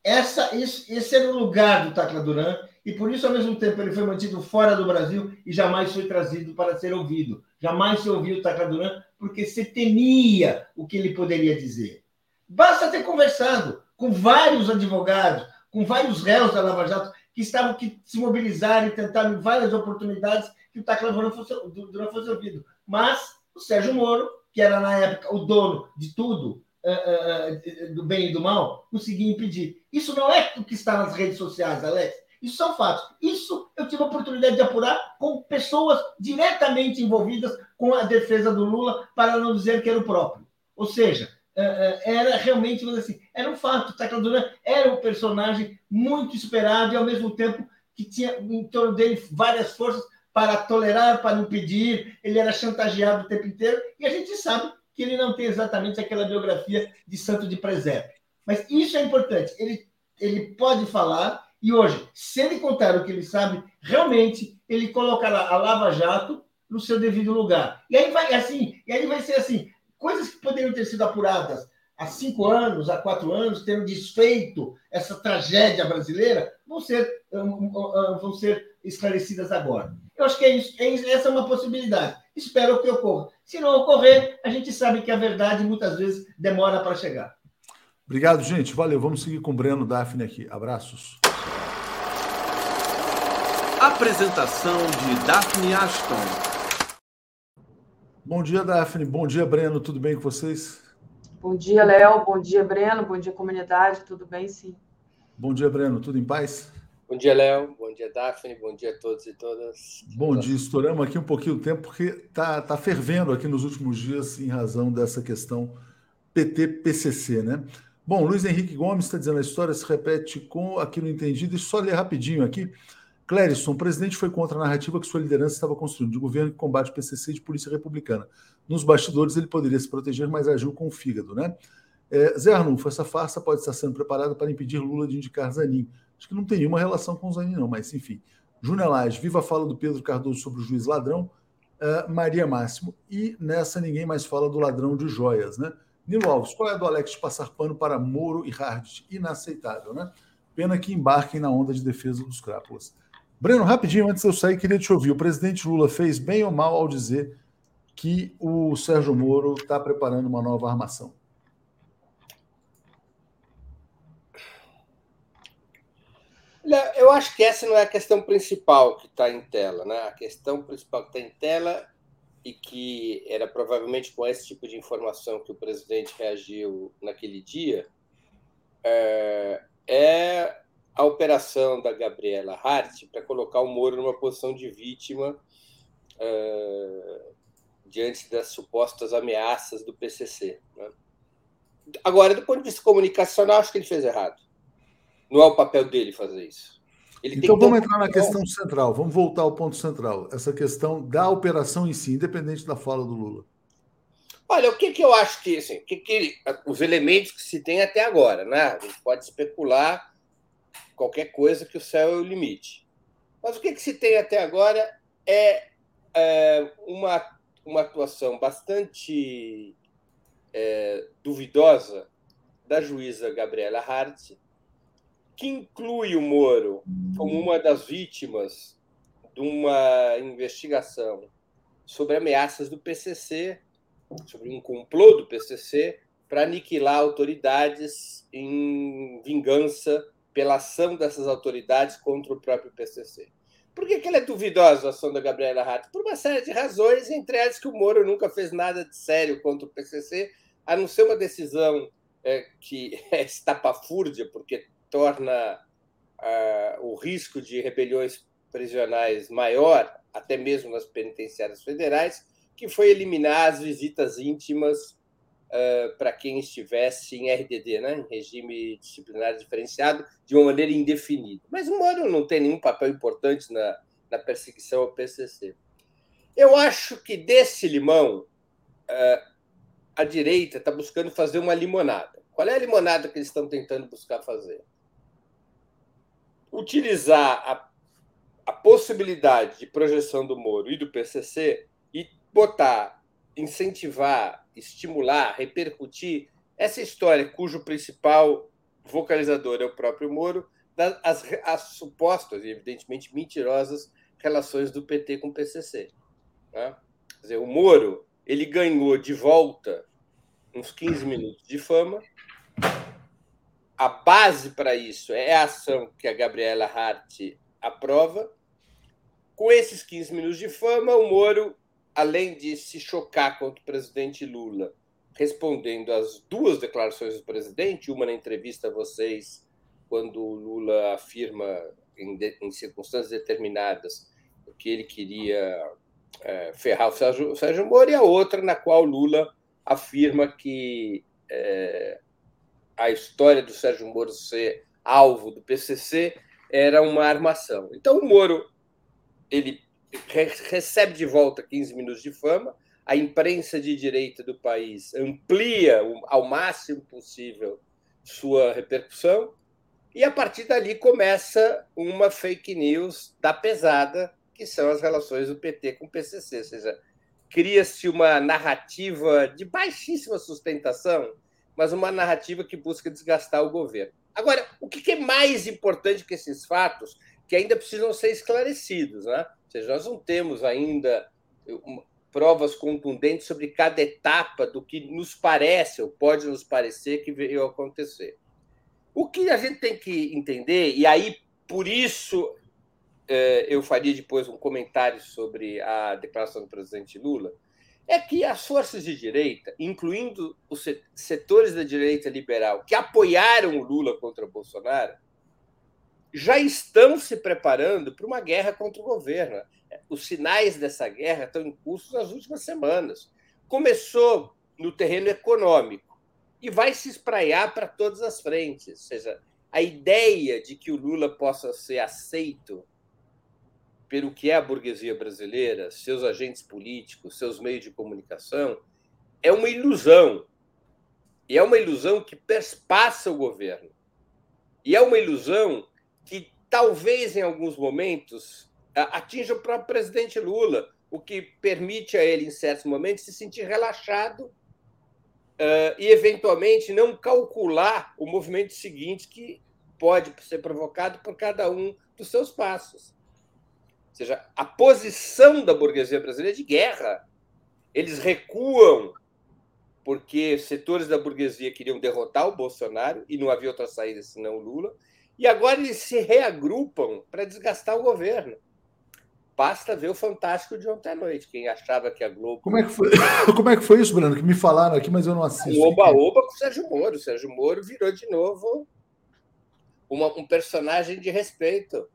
Essa, esse, esse era o lugar do Tacla Duran E por isso, ao mesmo tempo, ele foi mantido fora do Brasil e jamais foi trazido para ser ouvido. Jamais se ouviu o Tacaduran, porque se temia o que ele poderia dizer. Basta ter conversado com vários advogados, com vários réus da Lava Jato, que estavam que se mobilizaram e tentaram várias oportunidades que o Tacaduran fosse, fosse ouvido. Mas o Sérgio Moro, que era na época o dono de tudo, uh, uh, do bem e do mal, conseguia impedir. Isso não é o que está nas redes sociais, Alex. Isso são fatos. Isso eu tive a oportunidade de apurar com pessoas diretamente envolvidas com a defesa do Lula, para não dizer que era o próprio. Ou seja, era realmente assim, era um fato. Tacla Duran era um personagem muito esperado e, ao mesmo tempo, que tinha em torno dele várias forças para tolerar, para impedir. Ele era chantageado o tempo inteiro e a gente sabe que ele não tem exatamente aquela biografia de santo de presépio. Mas isso é importante. Ele, ele pode falar e hoje, se ele contar o que ele sabe, realmente ele colocará a Lava Jato no seu devido lugar. E aí vai assim, e aí vai ser assim, coisas que poderiam ter sido apuradas há cinco anos, há quatro anos, tendo desfeito essa tragédia brasileira, vão ser, vão ser esclarecidas agora. Eu acho que é isso, é isso, essa é uma possibilidade. Espero que ocorra. Se não ocorrer, a gente sabe que a verdade muitas vezes demora para chegar. Obrigado, gente. Valeu. Vamos seguir com o Breno Daphne aqui. Abraços. Apresentação de Daphne Ashton. Bom dia, Daphne. Bom dia, Breno. Tudo bem com vocês? Bom dia, Léo. Bom dia, Breno. Bom dia, comunidade. Tudo bem, sim. Bom dia, Breno. Tudo em paz? Bom dia, Léo. Bom dia, Daphne. Bom dia a todos e todas. Bom dia. Estouramos aqui um pouquinho o tempo porque tá, tá fervendo aqui nos últimos dias em razão dessa questão PT-PCC, né? Bom, Luiz Henrique Gomes está dizendo a história se repete com aquilo entendido e só ler rapidinho aqui. Clérison, o presidente foi contra a narrativa que sua liderança estava construindo, de governo que combate o PCC e de polícia republicana. Nos bastidores ele poderia se proteger, mas agiu com o fígado, né? É, Zé Arnulfo, essa farsa pode estar sendo preparada para impedir Lula de indicar Zanin. Acho que não tem nenhuma relação com o Zanin, não, mas enfim. Júnior viva a fala do Pedro Cardoso sobre o juiz ladrão. Uh, Maria Máximo, e nessa ninguém mais fala do ladrão de joias, né? Nilo Alves, qual é do Alex de passar pano para Moro e Hard? Inaceitável, né? Pena que embarquem na onda de defesa dos crápulas. Breno, rapidinho, antes de eu sair, queria te ouvir. O presidente Lula fez bem ou mal ao dizer que o Sérgio Moro está preparando uma nova armação? Eu acho que essa não é a questão principal que está em tela. Né? A questão principal que está em tela e que era provavelmente com esse tipo de informação que o presidente reagiu naquele dia é, é a operação da Gabriela Hart para colocar o Moro numa posição de vítima uh, diante das supostas ameaças do PCC. Né? Agora, do ponto de vista comunicacional, acho que ele fez errado. Não é o papel dele fazer isso. Ele então vamos entrar na questão central, vamos voltar ao ponto central, essa questão da operação em si, independente da fala do Lula. Olha, o que, que eu acho que, assim, que, que os elementos que se tem até agora, né? A gente pode especular qualquer coisa que o céu é o limite. Mas o que, que se tem até agora é, é uma, uma atuação bastante é, duvidosa da juíza Gabriela Hart, que inclui o Moro como uma das vítimas de uma investigação sobre ameaças do PCC, sobre um complô do PCC para aniquilar autoridades em vingança pela ação dessas autoridades contra o próprio PCC. Por que, que ela é duvidosa, a ação da Gabriela Rato? Por uma série de razões, entre elas que o Moro nunca fez nada de sério contra o PCC, a não ser uma decisão é, que é estapafúrdia, porque torna uh, o risco de rebeliões prisionais maior, até mesmo nas penitenciárias federais, que foi eliminar as visitas íntimas uh, para quem estivesse em RDD, né? em regime disciplinar diferenciado, de uma maneira indefinida. Mas o Moro não tem nenhum papel importante na, na perseguição ao PCC. Eu acho que desse limão, uh, a direita está buscando fazer uma limonada. Qual é a limonada que eles estão tentando buscar fazer? Utilizar a, a possibilidade de projeção do Moro e do PCC e botar, incentivar estimular, repercutir essa história cujo principal vocalizador é o próprio Moro, das as, as supostas e, evidentemente, mentirosas relações do PT com o PCC. Né? Quer dizer, o Moro ele ganhou de volta uns 15 minutos de fama. A base para isso é a ação que a Gabriela Hart aprova. Com esses 15 minutos de fama, o Moro, além de se chocar contra o presidente Lula, respondendo às duas declarações do presidente, uma na entrevista a vocês, quando o Lula afirma, em, de, em circunstâncias determinadas, que ele queria é, ferrar o Sérgio, o Sérgio Moro, e a outra na qual Lula afirma que é, a história do Sérgio Moro ser alvo do PCC era uma armação. Então, o Moro ele recebe de volta 15 minutos de fama, a imprensa de direita do país amplia ao máximo possível sua repercussão, e a partir dali começa uma fake news da pesada que são as relações do PT com o PCC, ou seja, cria-se uma narrativa de baixíssima sustentação, mas uma narrativa que busca desgastar o governo. Agora, o que é mais importante que esses fatos, que ainda precisam ser esclarecidos, né? Ou seja, nós não temos ainda provas contundentes sobre cada etapa do que nos parece ou pode nos parecer que veio acontecer. O que a gente tem que entender, e aí por isso é, eu faria depois um comentário sobre a declaração do presidente Lula, é que as forças de direita, incluindo os setores da direita liberal que apoiaram o Lula contra o Bolsonaro, já estão se preparando para uma guerra contra o governo. Os sinais dessa guerra estão em curso nas últimas semanas. Começou no terreno econômico e vai se espraiar para todas as frentes. Ou seja, a ideia de que o Lula possa ser aceito pelo que é a burguesia brasileira, seus agentes políticos, seus meios de comunicação, é uma ilusão. E é uma ilusão que perspassa o governo. E é uma ilusão que talvez em alguns momentos atinja o próprio presidente Lula, o que permite a ele, em certos momentos, se sentir relaxado uh, e, eventualmente, não calcular o movimento seguinte que pode ser provocado por cada um dos seus passos seja, a posição da burguesia brasileira é de guerra. Eles recuam porque setores da burguesia queriam derrotar o Bolsonaro e não havia outra saída senão o Lula. E agora eles se reagrupam para desgastar o governo. Basta ver o Fantástico de ontem à noite. Quem achava que a Globo. Como é que foi, Como é que foi isso, Bruno? Que me falaram aqui, mas eu não assisto. O Oba-Oba com o Sérgio Moro. O Sérgio Moro virou de novo uma, um personagem de respeito.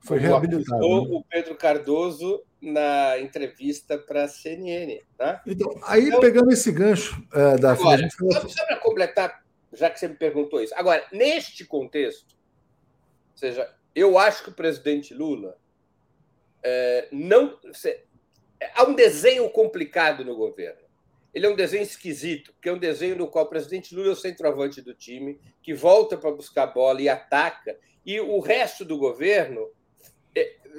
Foi reabilitado. Né? O Pedro Cardoso na entrevista para a CNN. Tá? Então, aí então, pegando esse gancho é, da agora, só, só para completar, já que você me perguntou isso. Agora, neste contexto, ou seja, eu acho que o presidente Lula é, não. há um desenho complicado no governo. Ele é um desenho esquisito, porque é um desenho no qual o presidente Lula é o centroavante do time, que volta para buscar a bola e ataca, e o resto do governo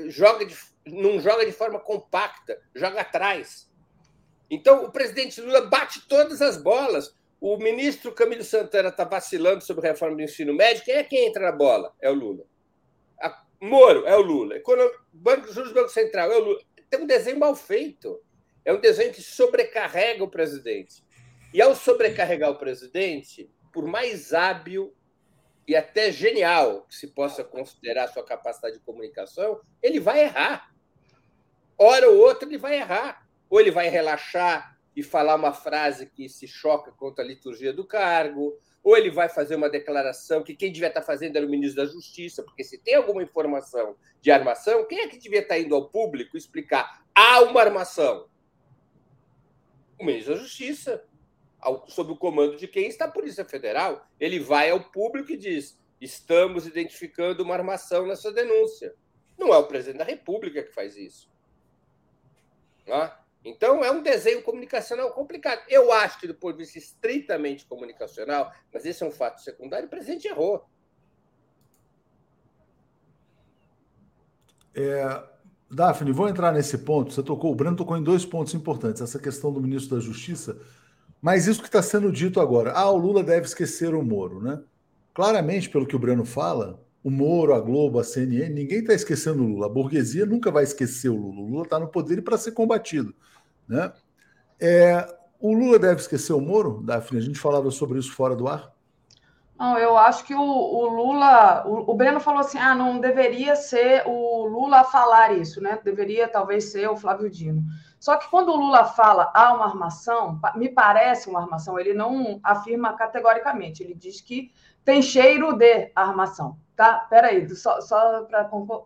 joga de, não joga de forma compacta, joga atrás. Então, o presidente Lula bate todas as bolas. O ministro Camilo Santana está vacilando sobre a reforma do ensino médio. Quem é quem entra na bola? É o Lula. A Moro é o Lula. Banco Juros Banco Central é o Lula. Tem um desenho mal feito. É um desenho que sobrecarrega o presidente. E ao sobrecarregar o presidente, por mais hábil e até genial que se possa considerar sua capacidade de comunicação, ele vai errar. Hora ou outra ele vai errar. Ou ele vai relaxar e falar uma frase que se choca contra a liturgia do cargo, ou ele vai fazer uma declaração que quem devia estar fazendo era o ministro da Justiça, porque se tem alguma informação de armação, quem é que devia estar indo ao público explicar há uma armação? O ministro da Justiça sob o comando de quem está a Polícia Federal. Ele vai ao público e diz: estamos identificando uma armação nessa denúncia. Não é o presidente da República que faz isso. É? Então, é um desenho comunicacional complicado. Eu acho que, do ponto de vista estritamente comunicacional, mas esse é um fato secundário, o presidente errou. É, Daphne, vou entrar nesse ponto. Você tocou, o Breno tocou em dois pontos importantes. Essa questão do ministro da Justiça mas isso que está sendo dito agora, ah, o Lula deve esquecer o Moro, né? Claramente, pelo que o Breno fala, o Moro, a Globo, a CNN, ninguém está esquecendo o Lula. A burguesia nunca vai esquecer o Lula. O Lula está no poder e para ser combatido. Né? É, o Lula deve esquecer o Moro, Daphne? A gente falava sobre isso fora do ar? Não, eu acho que o, o Lula, o, o, Breno falou assim, ah, não deveria ser o Lula falar isso, né? Deveria talvez ser o Flávio Dino. Só que quando o Lula fala há uma armação, me parece uma armação, ele não afirma categoricamente, ele diz que tem cheiro de armação, tá? Peraí, só, só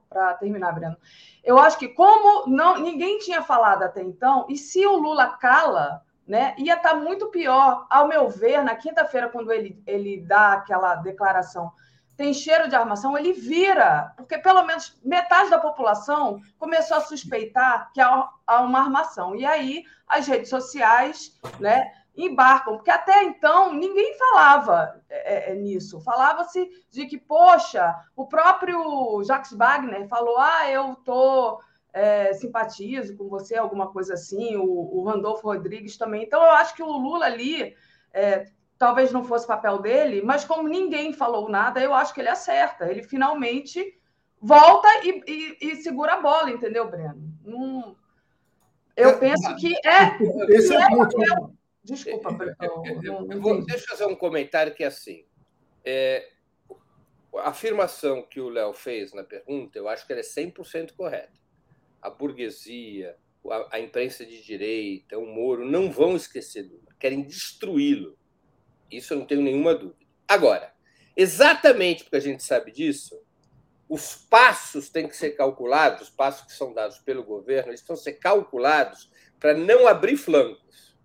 para terminar, Breno. Eu acho que como não ninguém tinha falado até então, e se o Lula cala, né, ia estar tá muito pior, ao meu ver, na quinta-feira, quando ele, ele dá aquela declaração tem cheiro de armação, ele vira, porque pelo menos metade da população começou a suspeitar que há uma armação. E aí as redes sociais né, embarcam, porque até então ninguém falava é, é, nisso. Falava-se de que, poxa, o próprio Jacques Wagner falou: ah, eu estou. É, simpatizo com você, alguma coisa assim, o, o Randolfo Rodrigues também. Então, eu acho que o Lula ali é, talvez não fosse papel dele, mas como ninguém falou nada, eu acho que ele acerta. Ele finalmente volta e, e, e segura a bola, entendeu, Breno? Não, eu é, penso que é. Esse é, é papel... Desculpa, vou, deixa eu fazer um comentário que é assim. É, a afirmação que o Léo fez na pergunta, eu acho que ela é 100% correta. A burguesia, a, a imprensa de direita, o Moro, não vão esquecer Lula, querem destruí-lo. Isso eu não tenho nenhuma dúvida. Agora, exatamente porque a gente sabe disso, os passos têm que ser calculados, os passos que são dados pelo governo, eles precisam ser calculados para não abrir flancos.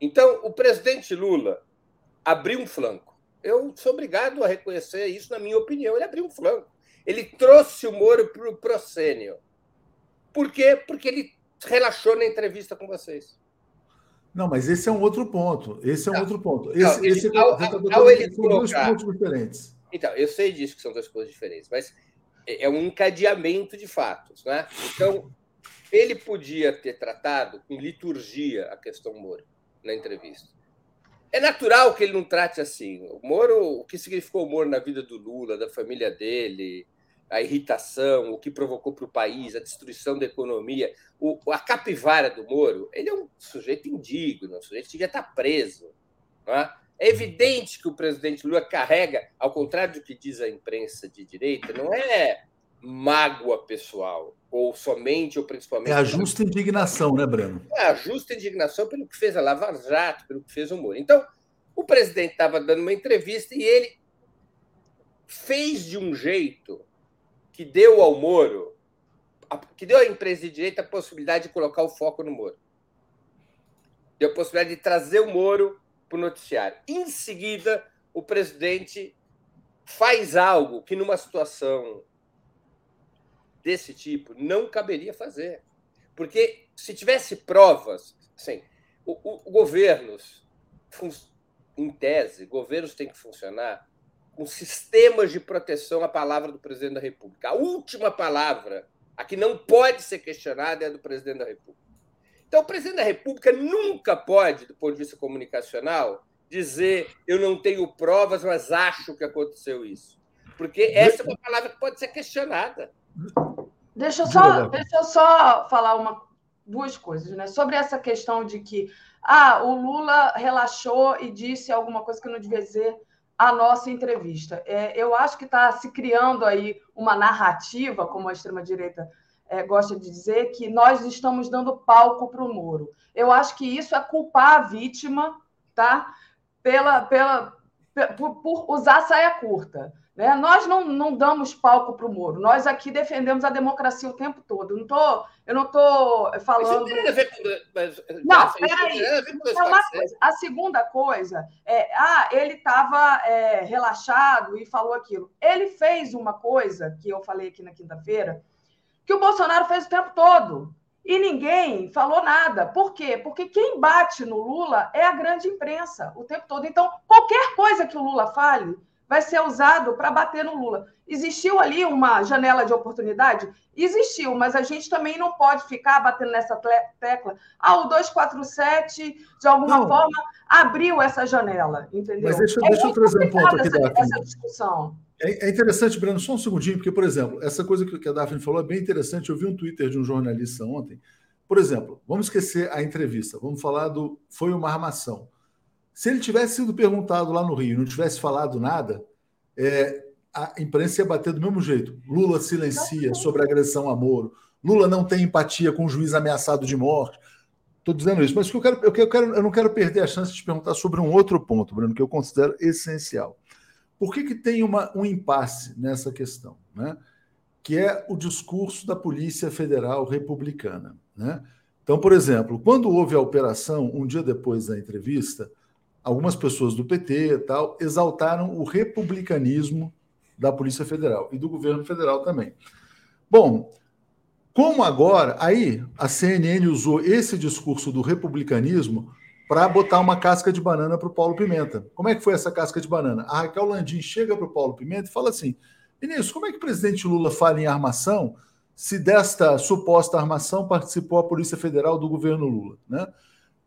Então, o presidente Lula abriu um flanco. Eu sou obrigado a reconhecer isso, na minha opinião. Ele abriu um flanco. Ele trouxe o Moro para o proscênio. Por quê? Porque ele relaxou na entrevista com vocês. Não, mas esse é um outro ponto. Esse é um não, outro ponto. Esse, não, esse, esse ao, ao, ao ele são dois pontos diferentes. Então, eu sei disso que são duas coisas diferentes, mas é, é um encadeamento de fatos, né? Então, ele podia ter tratado com liturgia a questão Moro na entrevista. É natural que ele não trate assim. O Moro, o que significou o Moro na vida do Lula, da família dele, a irritação, o que provocou para o país, a destruição da economia. O, a capivara do Moro, ele é um sujeito indigno, um sujeito que devia estar preso. É? é evidente que o presidente Lula carrega, ao contrário do que diz a imprensa de direita, não é mágoa pessoal, ou somente ou principalmente. É a justa indignação, né, Breno? É a justa indignação pelo que fez a Lava Jato, pelo que fez o Moro. Então, o presidente estava dando uma entrevista e ele fez de um jeito que deu ao Moro, que deu à empresa de direita a possibilidade de colocar o foco no Moro. Deu a possibilidade de trazer o Moro para o noticiário. Em seguida, o presidente faz algo que, numa situação desse tipo, não caberia fazer. Porque se tivesse provas, assim, o, o, governos, em tese, governos têm que funcionar com sistemas de proteção à palavra do presidente da República. A última palavra, a que não pode ser questionada, é a do presidente da República. Então, o presidente da República nunca pode, do ponto de vista comunicacional, dizer eu não tenho provas, mas acho que aconteceu isso. Porque essa é uma palavra que pode ser questionada. Deixa eu só, deixa eu só falar uma, duas coisas, né? Sobre essa questão de que ah, o Lula relaxou e disse alguma coisa que não devia dizer a nossa entrevista. É, eu acho que está se criando aí uma narrativa, como a extrema-direita é, gosta de dizer, que nós estamos dando palco para o Moro. Eu acho que isso é culpar a vítima tá? pela, pela, por, por usar saia curta. Né? Nós não, não damos palco para o Moro, nós aqui defendemos a democracia o tempo todo. Não tô, eu não estou falando. Isso não tem a ver com. Não, peraí. É uma coisa. A segunda coisa é: ah, ele estava é, relaxado e falou aquilo. Ele fez uma coisa que eu falei aqui na quinta-feira, que o Bolsonaro fez o tempo todo. E ninguém falou nada. Por quê? Porque quem bate no Lula é a grande imprensa o tempo todo. Então, qualquer coisa que o Lula fale vai ser usado para bater no Lula. Existiu ali uma janela de oportunidade? Existiu, mas a gente também não pode ficar batendo nessa tecla. Ah, o 247, de alguma não. forma, abriu essa janela, entendeu? Mas deixa, é deixa eu trazer um ponto aqui, essa, essa discussão. É, é, interessante, Breno, só um segundinho, porque, por exemplo, essa coisa que a Daphne falou é bem interessante. Eu vi um Twitter de um jornalista ontem. Por exemplo, vamos esquecer a entrevista, vamos falar do. Foi uma armação. Se ele tivesse sido perguntado lá no Rio e não tivesse falado nada, é, a imprensa ia bater do mesmo jeito. Lula silencia sobre agressão a Moro. Lula não tem empatia com o juiz ameaçado de morte. Estou dizendo isso, mas eu, quero, eu, quero, eu não quero perder a chance de te perguntar sobre um outro ponto, Bruno, que eu considero essencial. Por que, que tem uma, um impasse nessa questão? Né? Que é o discurso da Polícia Federal Republicana. Né? Então, por exemplo, quando houve a operação, um dia depois da entrevista, algumas pessoas do PT e tal exaltaram o republicanismo da Polícia Federal e do governo federal também. Bom, como agora, aí a CNN usou esse discurso do republicanismo para botar uma casca de banana para o Paulo Pimenta. Como é que foi essa casca de banana? A Raquel Landim chega para o Paulo Pimenta e fala assim: Vinícius, como é que o presidente Lula fala em armação se desta suposta armação participou a Polícia Federal do governo Lula? Né?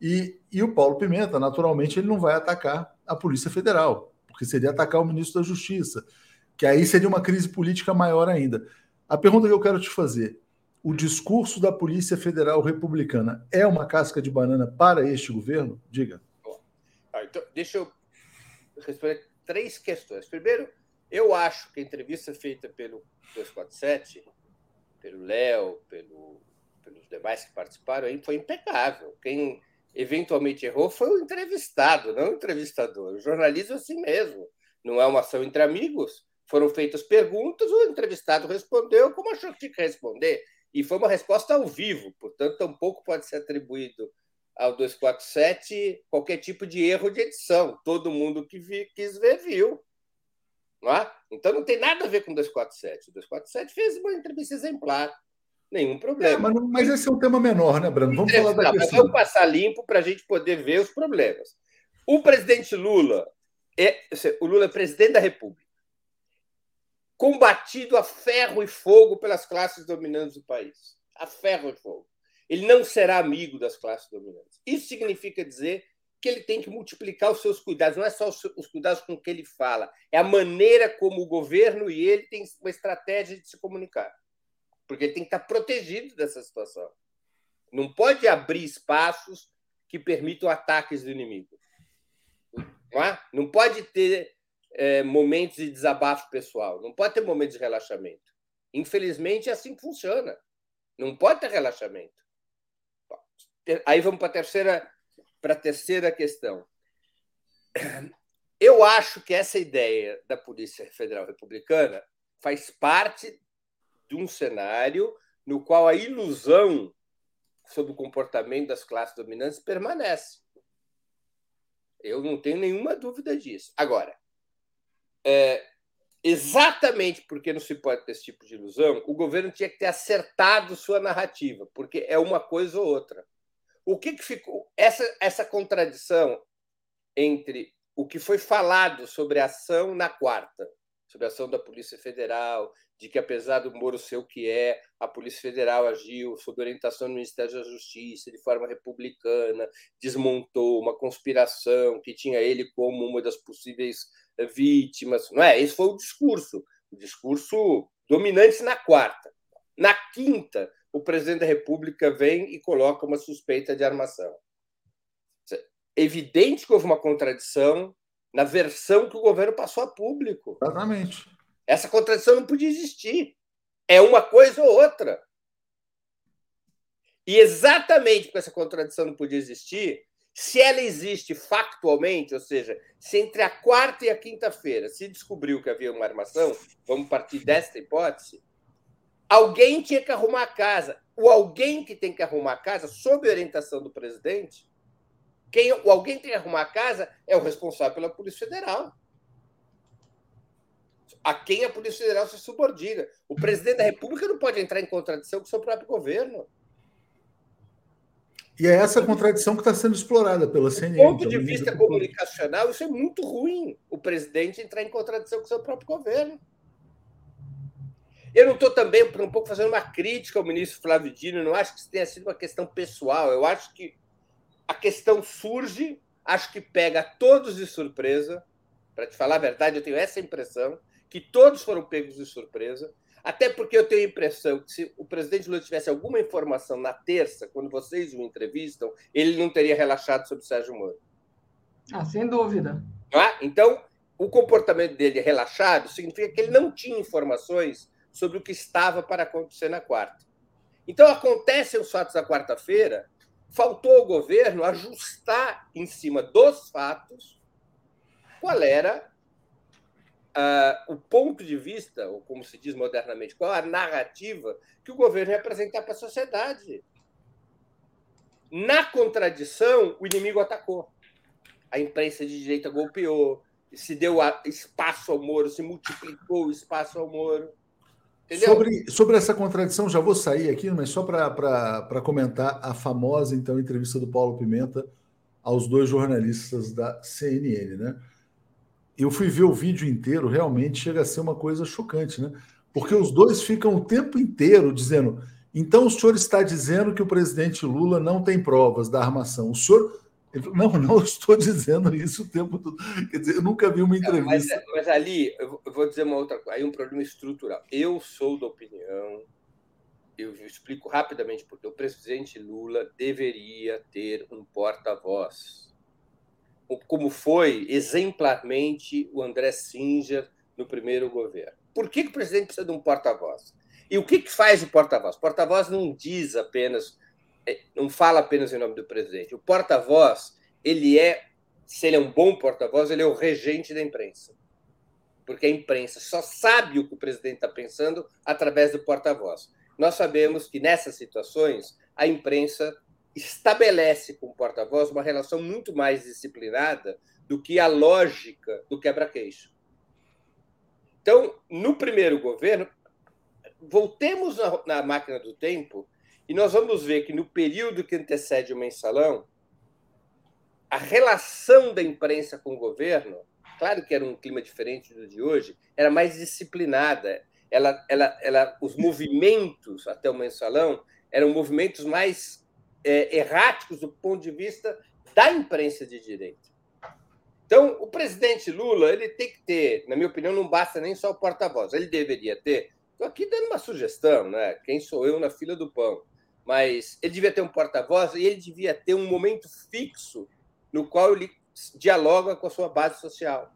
E, e o Paulo Pimenta, naturalmente, ele não vai atacar a Polícia Federal, porque seria atacar o ministro da Justiça, que aí seria uma crise política maior ainda. A pergunta que eu quero te fazer: o discurso da Polícia Federal Republicana é uma casca de banana para este governo? Diga. Ah, então, deixa eu responder três questões. Primeiro, eu acho que a entrevista feita pelo 247, pelo Léo, pelo, pelos demais que participaram, foi impecável. Quem eventualmente errou foi o entrevistado, não o entrevistador. O jornalismo é assim mesmo. Não é uma ação entre amigos. Foram feitas perguntas, o entrevistado respondeu como achou que tinha que responder. E foi uma resposta ao vivo, portanto, tampouco pode ser atribuído ao 247 qualquer tipo de erro de edição. Todo mundo que vi, quis ver, viu. Não é? Então não tem nada a ver com o 247. O 247 fez uma entrevista exemplar nenhum problema. É, mas, mas, esse é um tema menor, né, Brando? Vamos falar da questão. Vamos passar limpo para a gente poder ver os problemas. O presidente Lula é o Lula é presidente da República, combatido a ferro e fogo pelas classes dominantes do país, a ferro e fogo. Ele não será amigo das classes dominantes. Isso significa dizer que ele tem que multiplicar os seus cuidados. Não é só os cuidados com que ele fala, é a maneira como o governo e ele têm uma estratégia de se comunicar porque ele tem que estar protegido dessa situação. Não pode abrir espaços que permitam ataques do inimigo. Não, é? não pode ter é, momentos de desabafo pessoal, não pode ter momentos de relaxamento. Infelizmente, é assim que funciona. Não pode ter relaxamento. Aí vamos para a terceira, para a terceira questão. Eu acho que essa ideia da Polícia Federal Republicana faz parte de um cenário no qual a ilusão sobre o comportamento das classes dominantes permanece. Eu não tenho nenhuma dúvida disso. Agora, é, exatamente porque não se pode ter esse tipo de ilusão, o governo tinha que ter acertado sua narrativa, porque é uma coisa ou outra. O que, que ficou? Essa, essa contradição entre o que foi falado sobre a ação na quarta, sobre a ação da Polícia Federal, de que, apesar do Moro ser o que é, a Polícia Federal agiu sob orientação do Ministério da Justiça, de forma republicana, desmontou uma conspiração que tinha ele como uma das possíveis vítimas. Não é? Esse foi o discurso, o discurso dominante na quarta. Na quinta, o presidente da República vem e coloca uma suspeita de armação. É evidente que houve uma contradição na versão que o governo passou a público. Exatamente. Essa contradição não podia existir. É uma coisa ou outra. E exatamente porque essa contradição não podia existir, se ela existe factualmente, ou seja, se entre a quarta e a quinta-feira se descobriu que havia uma armação, vamos partir desta hipótese, alguém tinha que arrumar a casa. O alguém que tem que arrumar a casa, sob orientação do presidente, quem, o alguém tem que arrumar a casa é o responsável pela Polícia Federal a quem a Polícia Federal se subordina. O presidente da República não pode entrar em contradição com o seu próprio governo. E é essa contradição que está sendo explorada pela CNN. Do ponto de vista comunicacional, isso é muito ruim, o presidente entrar em contradição com o seu próprio governo. Eu não estou também, por um pouco, fazendo uma crítica ao ministro Flávio Dino, não acho que isso tenha sido uma questão pessoal, eu acho que a questão surge, acho que pega todos de surpresa, para te falar a verdade, eu tenho essa impressão, que todos foram pegos de surpresa, até porque eu tenho a impressão que se o presidente Lula tivesse alguma informação na terça, quando vocês o entrevistam, ele não teria relaxado sobre o Sérgio Moro. Ah, sem dúvida. É? Então, o comportamento dele relaxado significa que ele não tinha informações sobre o que estava para acontecer na quarta. Então, acontecem os fatos da quarta-feira, faltou ao governo ajustar em cima dos fatos qual era uh, o ponto de vista, ou como se diz modernamente, qual a narrativa que o governo ia apresentar para a sociedade. Na contradição, o inimigo atacou. A imprensa de direita golpeou, se deu espaço ao Moro, se multiplicou o espaço ao Moro. Sobre, sobre essa contradição, já vou sair aqui, mas só para comentar a famosa então entrevista do Paulo Pimenta aos dois jornalistas da CNN, né? Eu fui ver o vídeo inteiro, realmente chega a ser uma coisa chocante, né? Porque os dois ficam o tempo inteiro dizendo: então o senhor está dizendo que o presidente Lula não tem provas da armação. O senhor não, não estou dizendo isso o tempo todo. Quer dizer, eu nunca vi uma entrevista. Mas, mas, ali, eu vou dizer uma outra coisa. Aí um problema estrutural. Eu sou da opinião, eu explico rapidamente, porque o presidente Lula deveria ter um porta-voz. Como foi exemplarmente o André Singer no primeiro governo. Por que, que o presidente precisa de um porta-voz? E o que, que faz o porta-voz? O porta-voz não diz apenas é, não fala apenas em nome do presidente. O porta-voz, ele é, se ele é um bom porta-voz, ele é o regente da imprensa. Porque a imprensa só sabe o que o presidente está pensando através do porta-voz. Nós sabemos que nessas situações a imprensa estabelece com o porta-voz uma relação muito mais disciplinada do que a lógica do quebra-queixo. Então, no primeiro governo, voltemos na, na máquina do tempo e nós vamos ver que no período que antecede o mensalão, a relação da imprensa com o governo, claro que era um clima diferente do de hoje, era mais disciplinada. Ela, ela, ela, os movimentos até o mensalão eram movimentos mais erráticos do ponto de vista da imprensa de direita. Então, o presidente Lula ele tem que ter, na minha opinião, não basta nem só o porta-voz, ele deveria ter. Estou aqui dando uma sugestão, né? Quem sou eu na fila do pão? mas ele devia ter um porta-voz e ele devia ter um momento fixo no qual ele dialoga com a sua base social.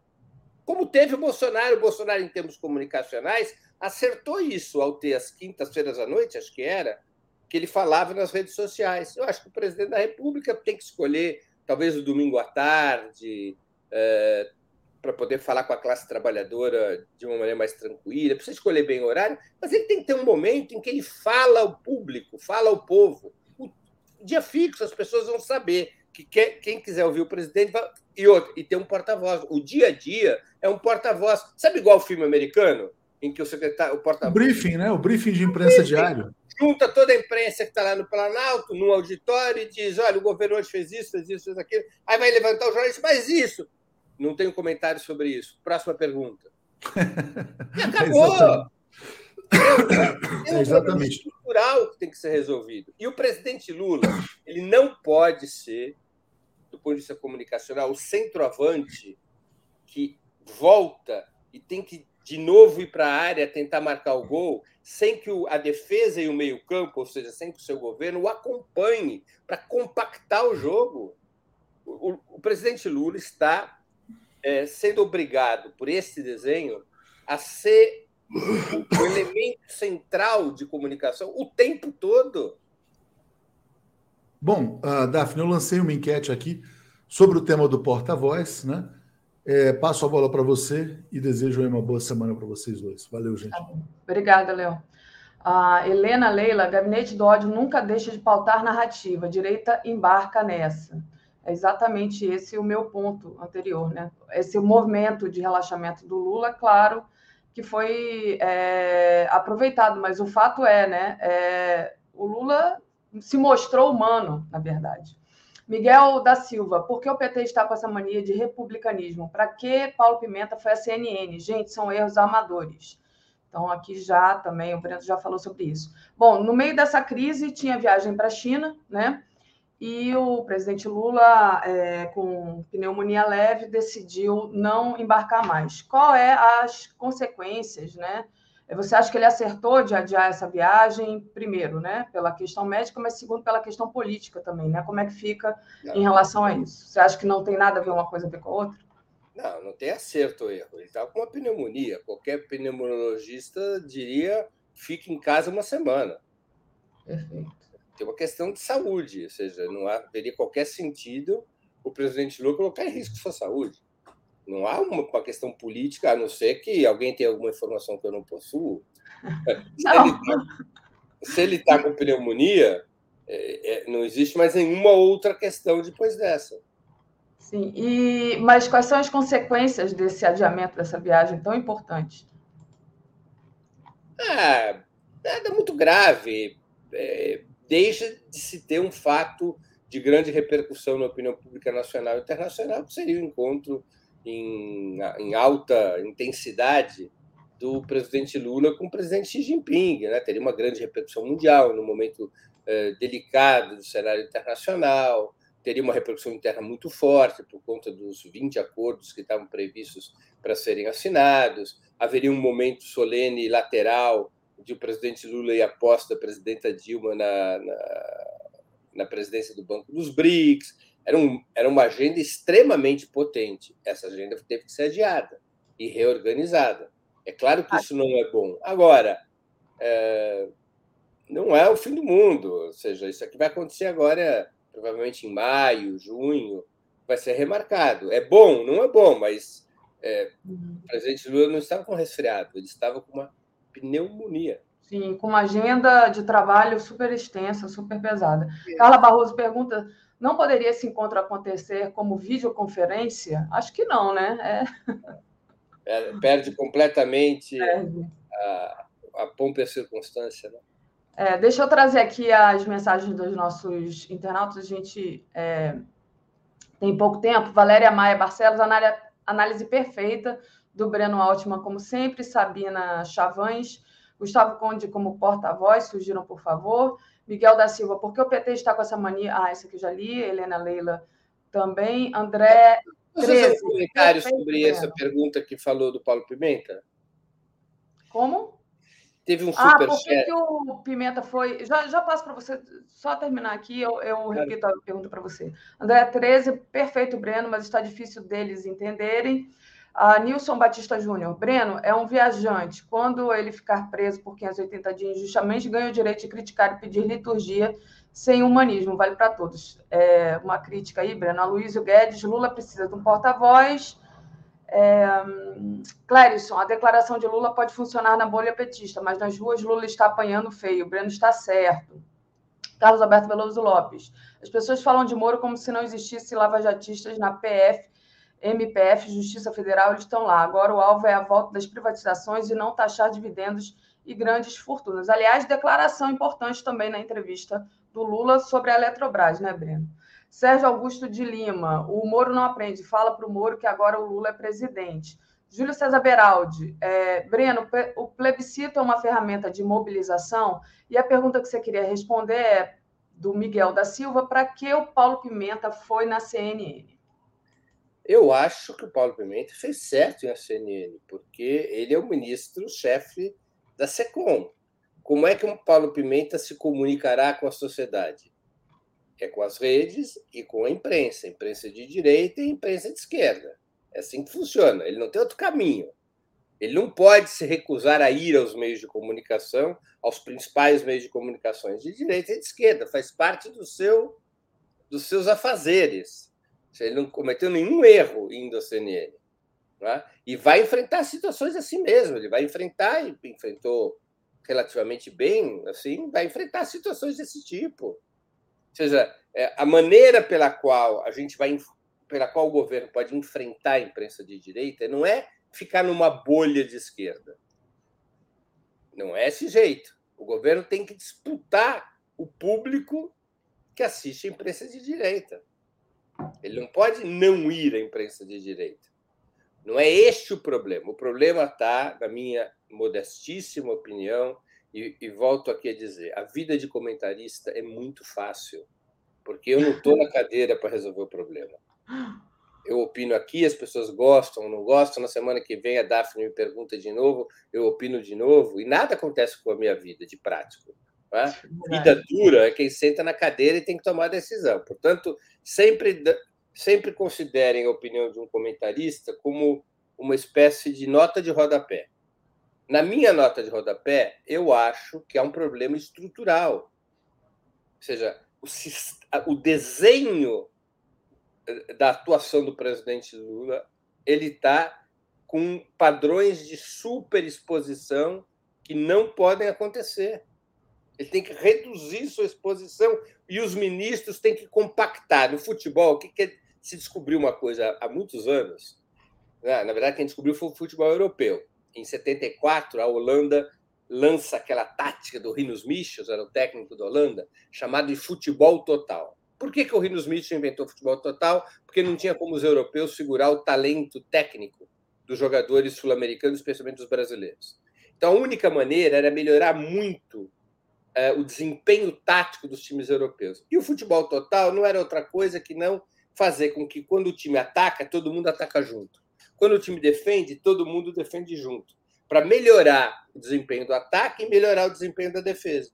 Como teve o Bolsonaro, o Bolsonaro, em termos comunicacionais, acertou isso ao ter as quintas-feiras à noite, acho que era, que ele falava nas redes sociais. Eu acho que o presidente da República tem que escolher, talvez, o domingo à tarde, é, para poder falar com a classe trabalhadora de uma maneira mais tranquila, precisa escolher bem o horário, mas ele tem que ter um momento em que ele fala ao público, fala ao povo. O dia fixo, as pessoas vão saber que quem quiser ouvir o presidente vai... e outro, e ter um porta-voz. O dia a dia é um porta-voz. Sabe igual o filme americano, em que o secretário, o porta-voz. Briefing, né? O briefing de imprensa briefing. diário. Junta toda a imprensa que está lá no Planalto, no auditório, e diz: olha, o governo hoje fez isso, fez isso, fez aquilo. Aí vai levantar o jornalista, mas isso. Não tenho comentário sobre isso. Próxima pergunta. E acabou! É, um Exatamente. estrutural que tem que ser resolvido. E o presidente Lula, ele não pode ser, do ponto de vista comunicacional, o centroavante que volta e tem que de novo ir para a área tentar marcar o gol, sem que a defesa e o meio-campo, ou seja, sem que o seu governo o acompanhe para compactar o jogo. O, o, o presidente Lula está é, sendo obrigado por esse desenho a ser o elemento central de comunicação o tempo todo. Bom, uh, Daphne, eu lancei uma enquete aqui sobre o tema do porta-voz, né? É, passo a bola para você e desejo uma boa semana para vocês dois. Valeu, gente. Tá Obrigada, Léo. A Helena Leila, Gabinete do Ódio nunca deixa de pautar narrativa. Direita embarca nessa. É exatamente esse o meu ponto anterior, né? Esse movimento de relaxamento do Lula, claro, que foi é, aproveitado, mas o fato é, né? É, o Lula se mostrou humano, na verdade. Miguel da Silva, por que o PT está com essa mania de republicanismo? Para que Paulo Pimenta foi a CNN? Gente, são erros amadores. Então, aqui já também, o Breno já falou sobre isso. Bom, no meio dessa crise, tinha viagem para a China, né? e o presidente Lula, é, com pneumonia leve, decidiu não embarcar mais. Qual é as consequências, né? Você acha que ele acertou de adiar essa viagem, primeiro, né, pela questão médica, mas segundo pela questão política também, né? Como é que fica em relação a isso? Você acha que não tem nada a ver uma coisa a ver com a outra? Não, não tem acerto ou erro. Ele estava com uma pneumonia. Qualquer pneumologista diria fique em casa uma semana. Perfeito. Tem uma questão de saúde, ou seja, não haveria qualquer sentido o presidente Lula colocar em risco sua saúde. Não há uma, uma, questão política, a não ser que alguém tenha alguma informação que eu não possuo. Se ele está tá com pneumonia, é, é, não existe mais nenhuma outra questão depois dessa. Sim, e, mas quais são as consequências desse adiamento dessa viagem tão importante? Ah, nada muito grave. É, deixa de se ter um fato de grande repercussão na opinião pública nacional e internacional, que seria o encontro em, em alta intensidade do presidente Lula com o presidente Xi Jinping. Né? Teria uma grande repercussão mundial no momento eh, delicado do cenário internacional, teria uma repercussão interna muito forte por conta dos 20 acordos que estavam previstos para serem assinados, haveria um momento solene lateral de o presidente Lula e após da presidenta Dilma na, na, na presidência do Banco dos BRICS, era, um, era uma agenda extremamente potente. Essa agenda teve que ser adiada e reorganizada. É claro que isso não é bom. Agora, é, não é o fim do mundo. Ou seja, isso aqui vai acontecer agora, provavelmente em maio, junho, vai ser remarcado. É bom? Não é bom, mas é, uhum. o presidente Lula não estava com resfriado, ele estava com uma pneumonia. Sim, com uma agenda de trabalho super extensa, super pesada. É. Carla Barroso pergunta não poderia esse encontro acontecer como videoconferência? Acho que não, né? É... Perde completamente Perde. A, a pompa e a circunstância, né? É, deixa eu trazer aqui as mensagens dos nossos internautas. A gente é, tem pouco tempo. Valéria Maia Barcelos, análise perfeita do Breno Altman, como sempre. Sabina Chavães, Gustavo Conde como porta-voz, surgiram, por favor. Miguel da Silva, por que o PT está com essa mania? Ah, esse aqui eu já li. Helena Leila também. André. Você um comentário sobre essa pergunta que falou do Paulo Pimenta? Como? Teve um super Ah, por que, que o Pimenta foi. Já, já passo para você, só terminar aqui, eu, eu repito a pergunta para você. André 13, perfeito, Breno, mas está difícil deles entenderem. A Nilson Batista Júnior, Breno é um viajante. Quando ele ficar preso por 580 dias injustamente, ganha o direito de criticar e pedir liturgia sem humanismo. Vale para todos. É uma crítica aí, Breno. Aloysio Guedes, Lula precisa de um porta-voz. É, Clérison, a declaração de Lula pode funcionar na bolha petista, mas nas ruas Lula está apanhando feio. Breno está certo. Carlos Alberto Veloso Lopes. As pessoas falam de Moro como se não existisse lavajatistas na PF MPF, Justiça Federal, eles estão lá. Agora o alvo é a volta das privatizações e não taxar dividendos e grandes fortunas. Aliás, declaração importante também na entrevista do Lula sobre a Eletrobras, né, Breno? Sérgio Augusto de Lima, o Moro não aprende, fala para o Moro que agora o Lula é presidente. Júlio César Beraldi, é, Breno, o plebiscito é uma ferramenta de mobilização? E a pergunta que você queria responder é do Miguel da Silva, para que o Paulo Pimenta foi na CNN? Eu acho que o Paulo Pimenta fez certo em CNN, porque ele é o ministro-chefe da SECOM. Como é que o Paulo Pimenta se comunicará com a sociedade? É com as redes e com a imprensa, imprensa de direita e imprensa de esquerda. É assim que funciona. Ele não tem outro caminho. Ele não pode se recusar a ir aos meios de comunicação, aos principais meios de comunicação de direita e de esquerda. Faz parte do seu, dos seus afazeres. Ele não cometeu nenhum erro indo à CNN. Né? E vai enfrentar situações assim mesmo. Ele vai enfrentar, e enfrentou relativamente bem, assim, vai enfrentar situações desse tipo. Ou seja, é, a maneira pela qual a gente vai, pela qual o governo pode enfrentar a imprensa de direita não é ficar numa bolha de esquerda. Não é esse jeito. O governo tem que disputar o público que assiste a imprensa de direita. Ele não pode não ir à imprensa de direita. Não é este o problema. O problema está, na minha modestíssima opinião, e, e, volto aqui a dizer: a vida de comentarista é muito fácil. porque eu não estou na cadeira para resolver o problema. Eu opino aqui, as pessoas gostam, não gostam. Na semana que vem a Daphne me pergunta de novo, eu opino de novo, e nada acontece com a minha vida de prático. Né? Vida dura é quem senta na cadeira e tem que tomar decisão. Portanto, sempre, sempre considerem a opinião de um comentarista como uma espécie de nota de rodapé. Na minha nota de rodapé, eu acho que há um problema estrutural. Ou seja, o, o desenho eh, da atuação do presidente Lula ele está com padrões de superexposição que não podem acontecer. Ele tem que reduzir sua exposição e os ministros têm que compactar. No futebol, o que, que se descobriu uma coisa há muitos anos? Né? Na verdade, quem descobriu foi o futebol europeu. Em 74, a Holanda lança aquela tática do Rinos Michels, era o técnico da Holanda, chamado de futebol total. Por que, que o Rinos Michels inventou futebol total? Porque não tinha como os europeus segurar o talento técnico dos jogadores sul-americanos, especialmente dos brasileiros. Então, a única maneira era melhorar muito é, o desempenho tático dos times europeus. E o futebol total não era outra coisa que não fazer com que, quando o time ataca, todo mundo ataca junto. Quando o time defende, todo mundo defende junto para melhorar o desempenho do ataque e melhorar o desempenho da defesa.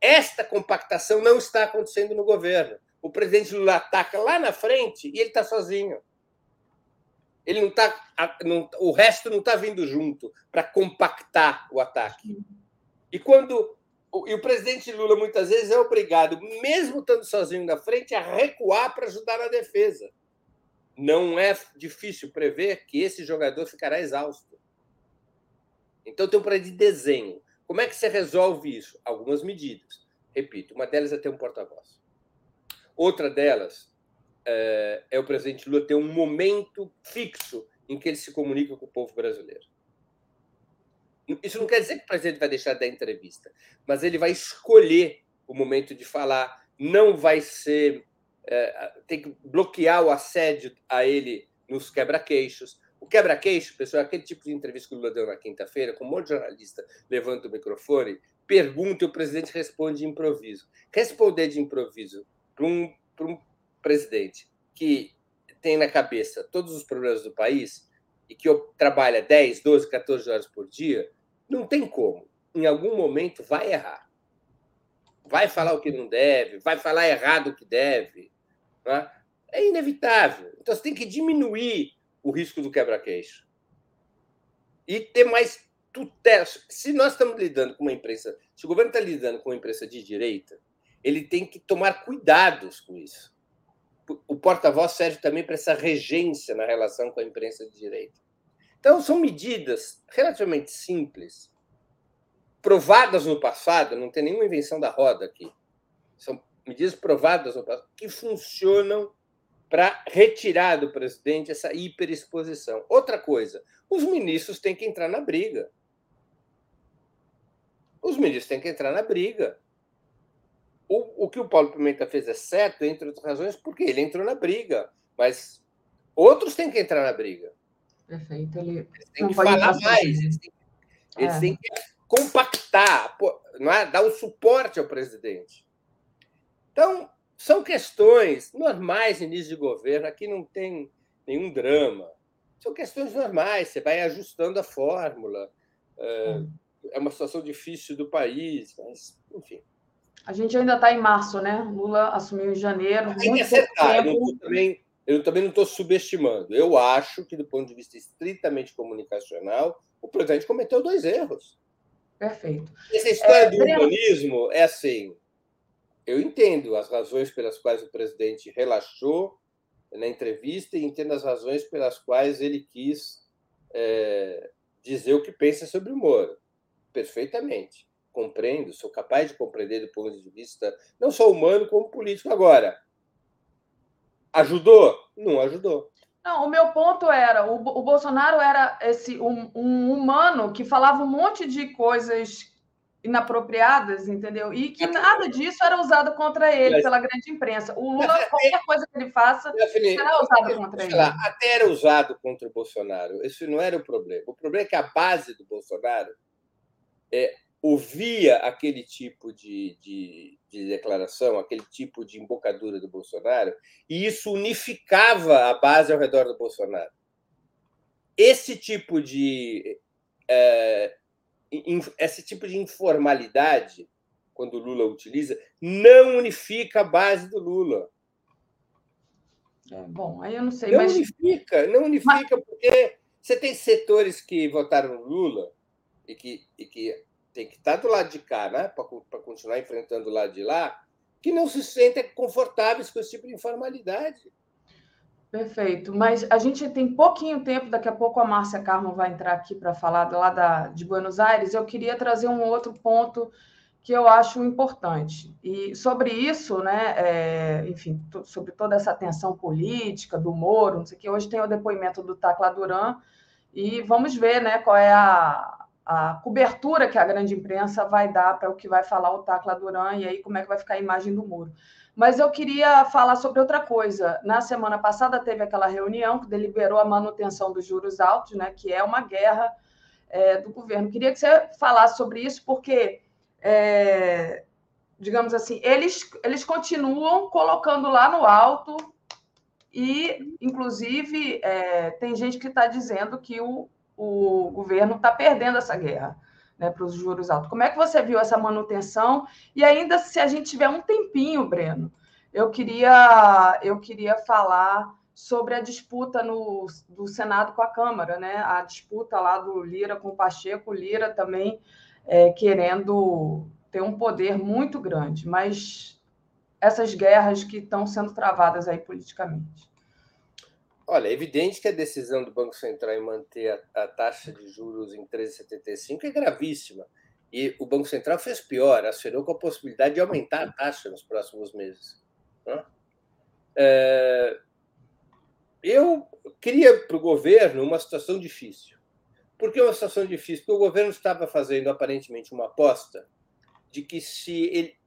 Esta compactação não está acontecendo no governo. O presidente Lula ataca lá na frente e ele está sozinho. Ele não está, o resto não está vindo junto para compactar o ataque. E quando e o presidente Lula muitas vezes é obrigado, mesmo estando sozinho na frente, a recuar para ajudar na defesa. Não é difícil prever que esse jogador ficará exausto. Então tem um problema de desenho. Como é que você resolve isso? Algumas medidas. Repito, uma delas é ter um porta-voz. Outra delas é, é o presidente Lula ter um momento fixo em que ele se comunica com o povo brasileiro. Isso não quer dizer que o presidente vai deixar de dar entrevista, mas ele vai escolher o momento de falar. Não vai ser. É, tem que bloquear o assédio a ele nos quebra-queixos. O quebra-queixo, pessoal, é aquele tipo de entrevista que o Lula deu na quinta-feira, com um monte de jornalista levanta o microfone, pergunta e o presidente responde de improviso. Responder de improviso para um, um presidente que tem na cabeça todos os problemas do país e que trabalha 10, 12, 14 horas por dia, não tem como. Em algum momento vai errar. Vai falar o que não deve, vai falar errado o que deve. É? é inevitável. Então você tem que diminuir o risco do quebra-queixo. E ter mais tutela. Se nós estamos lidando com uma imprensa, se o governo está lidando com uma imprensa de direita, ele tem que tomar cuidados com isso. O porta-voz serve também para essa regência na relação com a imprensa de direita. Então, são medidas relativamente simples, provadas no passado, não tem nenhuma invenção da roda aqui. São medidas provadas no passado que funcionam para retirar do presidente essa hiperexposição. Outra coisa, os ministros têm que entrar na briga. Os ministros têm que entrar na briga. O, o que o Paulo Pimenta fez é certo, entre outras razões, porque ele entrou na briga. Mas outros têm que entrar na briga. Perfeito. Ele eles têm que falar mais. Eles têm, eles é. têm que compactar, não é? dar o um suporte ao presidente. Então, são questões normais no início de governo, aqui não tem nenhum drama. São questões normais, você vai ajustando a fórmula. É, é uma situação difícil do país, mas, enfim. A gente ainda está em março, né? Lula assumiu em janeiro. Tem que acertar. Eu, não também, eu também não estou subestimando. Eu acho que, do ponto de vista estritamente comunicacional, o presidente cometeu dois erros. Perfeito. Essa história é, do urbanismo é assim: eu entendo as razões pelas quais o presidente relaxou na entrevista e entendo as razões pelas quais ele quis é, dizer o que pensa sobre o Moro. Perfeitamente. Compreendo, sou capaz de compreender do ponto de vista não só humano, como político. Agora, ajudou? Não ajudou. Não, o meu ponto era: o, o Bolsonaro era esse um, um humano que falava um monte de coisas inapropriadas, entendeu? E que nada disso era usado contra ele pela grande imprensa. O Lula, qualquer coisa que ele faça, será usado contra ele. Lá, até era usado contra o Bolsonaro. Esse não era o problema. O problema é que a base do Bolsonaro é, ouvia aquele tipo de, de, de, declaração, aquele tipo de embocadura do Bolsonaro, e isso unificava a base ao redor do Bolsonaro. Esse tipo de é, esse tipo de informalidade, quando o Lula utiliza, não unifica a base do Lula. É, bom, aí eu não sei. Não mas... unifica, não unifica, mas... porque você tem setores que votaram no Lula e que, e que tem que estar do lado de cá, né, para continuar enfrentando o lado de lá, que não se sentem confortáveis com esse tipo de informalidade. Perfeito, mas a gente tem pouquinho tempo, daqui a pouco a Márcia Carmo vai entrar aqui para falar lá da, de Buenos Aires. Eu queria trazer um outro ponto que eu acho importante. E sobre isso, né, é, enfim, sobre toda essa tensão política do Moro, não sei o que, hoje tem o depoimento do Tacla Duran, e vamos ver né, qual é a, a cobertura que a grande imprensa vai dar para o que vai falar o Tacla Duran e aí como é que vai ficar a imagem do Moro. Mas eu queria falar sobre outra coisa. Na semana passada teve aquela reunião que deliberou a manutenção dos juros altos, né, que é uma guerra é, do governo. Queria que você falasse sobre isso, porque, é, digamos assim, eles, eles continuam colocando lá no alto e, inclusive, é, tem gente que está dizendo que o, o governo está perdendo essa guerra né, para os juros altos. Como é que você viu essa manutenção? E ainda, se a gente tiver um tempinho, Breno, eu queria, eu queria falar sobre a disputa no, do Senado com a Câmara, né? A disputa lá do Lira com o Pacheco, Lira também é, querendo ter um poder muito grande, mas essas guerras que estão sendo travadas aí politicamente. Olha, é evidente que a decisão do Banco Central em manter a, a taxa de juros em 13,75 é gravíssima. E o Banco Central fez pior, assinou com a possibilidade de aumentar a taxa nos próximos meses. Né? É, eu queria para o governo uma situação difícil. Por que uma situação difícil? Porque o governo estava fazendo aparentemente uma aposta de que se ele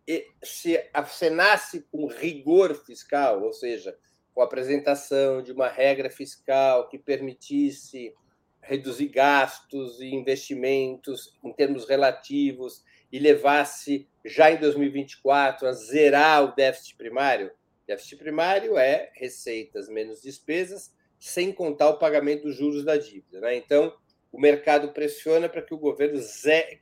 se acenasse com rigor fiscal, ou seja, com a apresentação de uma regra fiscal que permitisse reduzir gastos e investimentos em termos relativos e levasse já em 2024 a zerar o déficit primário. Déficit primário é receitas menos despesas, sem contar o pagamento dos juros da dívida. Né? Então, o mercado pressiona para que o governo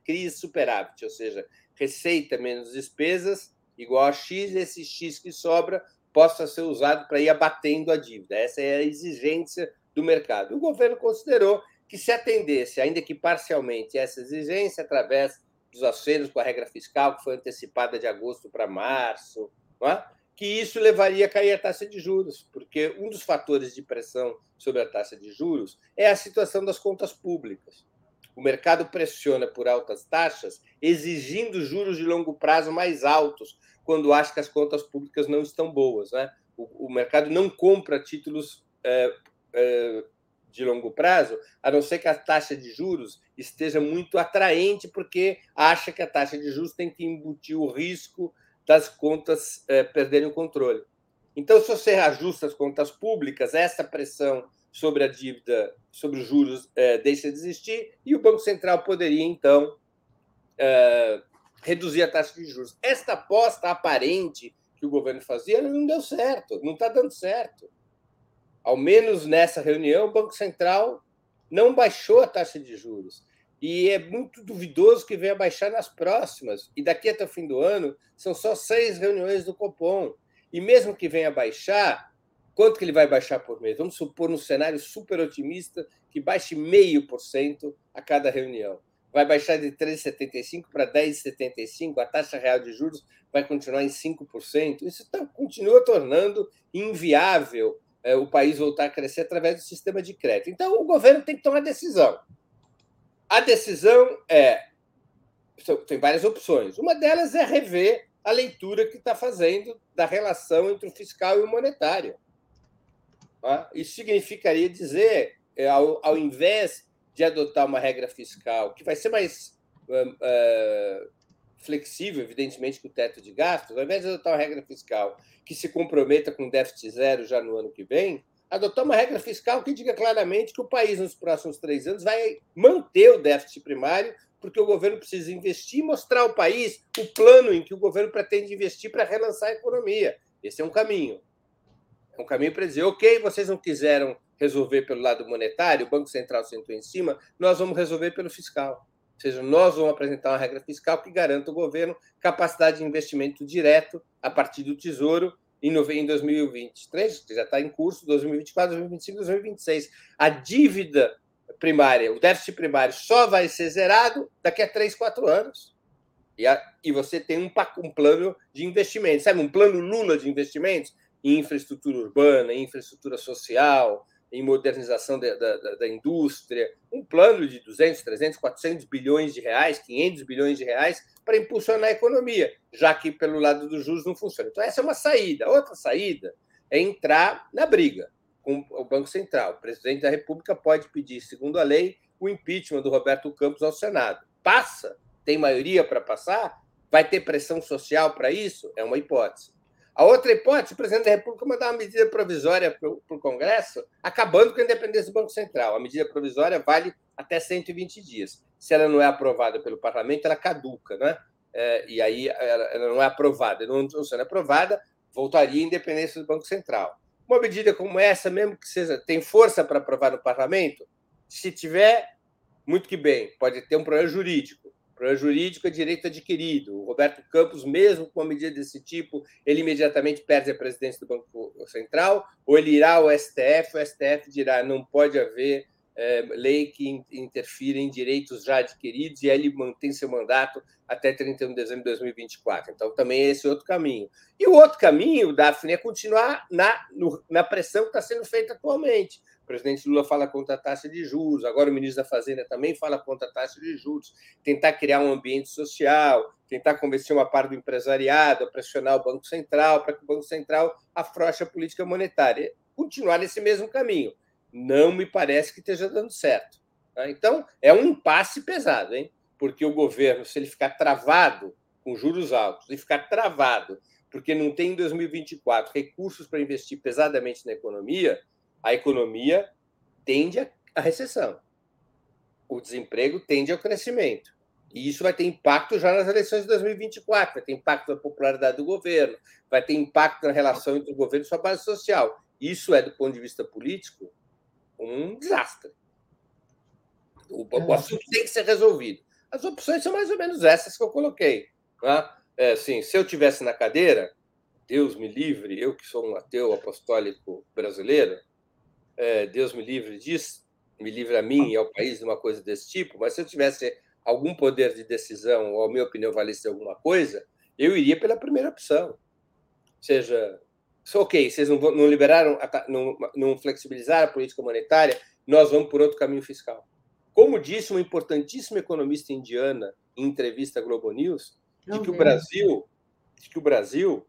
crie superávit, ou seja, receita menos despesas igual a X, esse X que sobra possa ser usado para ir abatendo a dívida. Essa é a exigência do mercado. O governo considerou que se atendesse, ainda que parcialmente, essa exigência através dos acenos com a regra fiscal que foi antecipada de agosto para março, é? que isso levaria a cair a taxa de juros, porque um dos fatores de pressão sobre a taxa de juros é a situação das contas públicas. O mercado pressiona por altas taxas, exigindo juros de longo prazo mais altos, quando acha que as contas públicas não estão boas. Né? O, o mercado não compra títulos é, é, de longo prazo, a não ser que a taxa de juros esteja muito atraente, porque acha que a taxa de juros tem que embutir o risco das contas é, perderem o controle. Então, se você ajusta as contas públicas, essa pressão sobre a dívida, sobre os juros, é, deixa de existir e o Banco Central poderia, então, é, reduzir a taxa de juros. Esta aposta aparente que o governo fazia não deu certo, não está dando certo. Ao menos nessa reunião, o Banco Central não baixou a taxa de juros. E é muito duvidoso que venha baixar nas próximas. E daqui até o fim do ano, são só seis reuniões do Copom. E mesmo que venha baixar, quanto que ele vai baixar por mês? Vamos supor, num cenário super otimista, que baixe meio por cento a cada reunião vai baixar de 3,75 para 10,75, a taxa real de juros vai continuar em 5%. Isso tá, continua tornando inviável é, o país voltar a crescer através do sistema de crédito. Então, o governo tem que tomar decisão. A decisão é. Tem várias opções. Uma delas é rever a leitura que está fazendo da relação entre o fiscal e o monetário. Tá? Isso significaria dizer, é, ao, ao invés de adotar uma regra fiscal que vai ser mais uh, flexível, evidentemente, que o teto de gastos, ao invés de adotar uma regra fiscal que se comprometa com déficit zero já no ano que vem, adotar uma regra fiscal que diga claramente que o país, nos próximos três anos, vai manter o déficit primário porque o governo precisa investir e mostrar ao país o plano em que o governo pretende investir para relançar a economia. Esse é um caminho. É um caminho para dizer, ok, vocês não quiseram resolver pelo lado monetário, o Banco Central sentou em cima, nós vamos resolver pelo fiscal. Ou seja, nós vamos apresentar uma regra fiscal que garanta ao governo capacidade de investimento direto a partir do Tesouro em 2023, que já está em curso, 2024, 2025, 2026. A dívida primária, o déficit primário só vai ser zerado daqui a 3, 4 anos. E, a, e você tem um, um plano de investimentos, sabe? Um plano Lula de investimentos em infraestrutura urbana, em infraestrutura social, em modernização da, da, da, indústria, um plano de 200, 300, 400 bilhões de reais, 500 bilhões de reais para impulsionar a economia, já que pelo lado dos juros não funciona. Então, essa é uma saída. Outra saída é entrar na briga com o Banco Central. O presidente da República pode pedir, segundo a lei, o impeachment do Roberto Campos ao Senado. Passa? Tem maioria para passar? Vai ter pressão social para isso? É uma hipótese. A outra hipótese, o presidente da República mandar uma medida provisória para o Congresso, acabando com a independência do Banco Central. A medida provisória vale até 120 dias. Se ela não é aprovada pelo parlamento, ela caduca, né? É, e aí ela, ela, não é aprovada. Não, não sendo aprovada, voltaria à independência do Banco Central. Uma medida como essa, mesmo que seja, tem força para aprovar no parlamento, se tiver, muito que bem, pode ter um problema jurídico problema jurídico é direito adquirido. O Roberto Campos, mesmo com uma medida desse tipo, ele imediatamente perde a presidência do Banco Central, ou ele irá ao STF, o STF dirá não pode haver é, lei que interfira em direitos já adquiridos, e ele mantém seu mandato até 31 de dezembro de 2024. Então, também é esse outro caminho. E o outro caminho, Daphne, é continuar na, no, na pressão que está sendo feita atualmente presidente Lula fala contra a taxa de juros, agora o ministro da Fazenda também fala contra a taxa de juros, tentar criar um ambiente social, tentar convencer uma parte do empresariado pressionar o Banco Central para que o Banco Central afroche a política monetária. Continuar nesse mesmo caminho. Não me parece que esteja dando certo. Tá? Então, é um impasse pesado, hein? porque o governo, se ele ficar travado com juros altos e ficar travado porque não tem em 2024 recursos para investir pesadamente na economia, a economia tende à recessão. O desemprego tende ao crescimento. E isso vai ter impacto já nas eleições de 2024, vai ter impacto na popularidade do governo, vai ter impacto na relação entre o governo e sua base social. Isso é, do ponto de vista político, um desastre. O, o assunto tem que ser resolvido. As opções são mais ou menos essas que eu coloquei. Né? É, assim, se eu tivesse na cadeira, Deus me livre, eu que sou um ateu apostólico brasileiro, é, Deus me livre disso, me livre a mim e ao país de uma coisa desse tipo, mas se eu tivesse algum poder de decisão, ou a minha opinião valesse alguma coisa, eu iria pela primeira opção. Ou seja, ok, vocês não, não liberaram, não, não flexibilizaram a política monetária, nós vamos por outro caminho fiscal. Como disse uma importantíssima economista indiana em entrevista à Globo News, de que o Brasil, de que o Brasil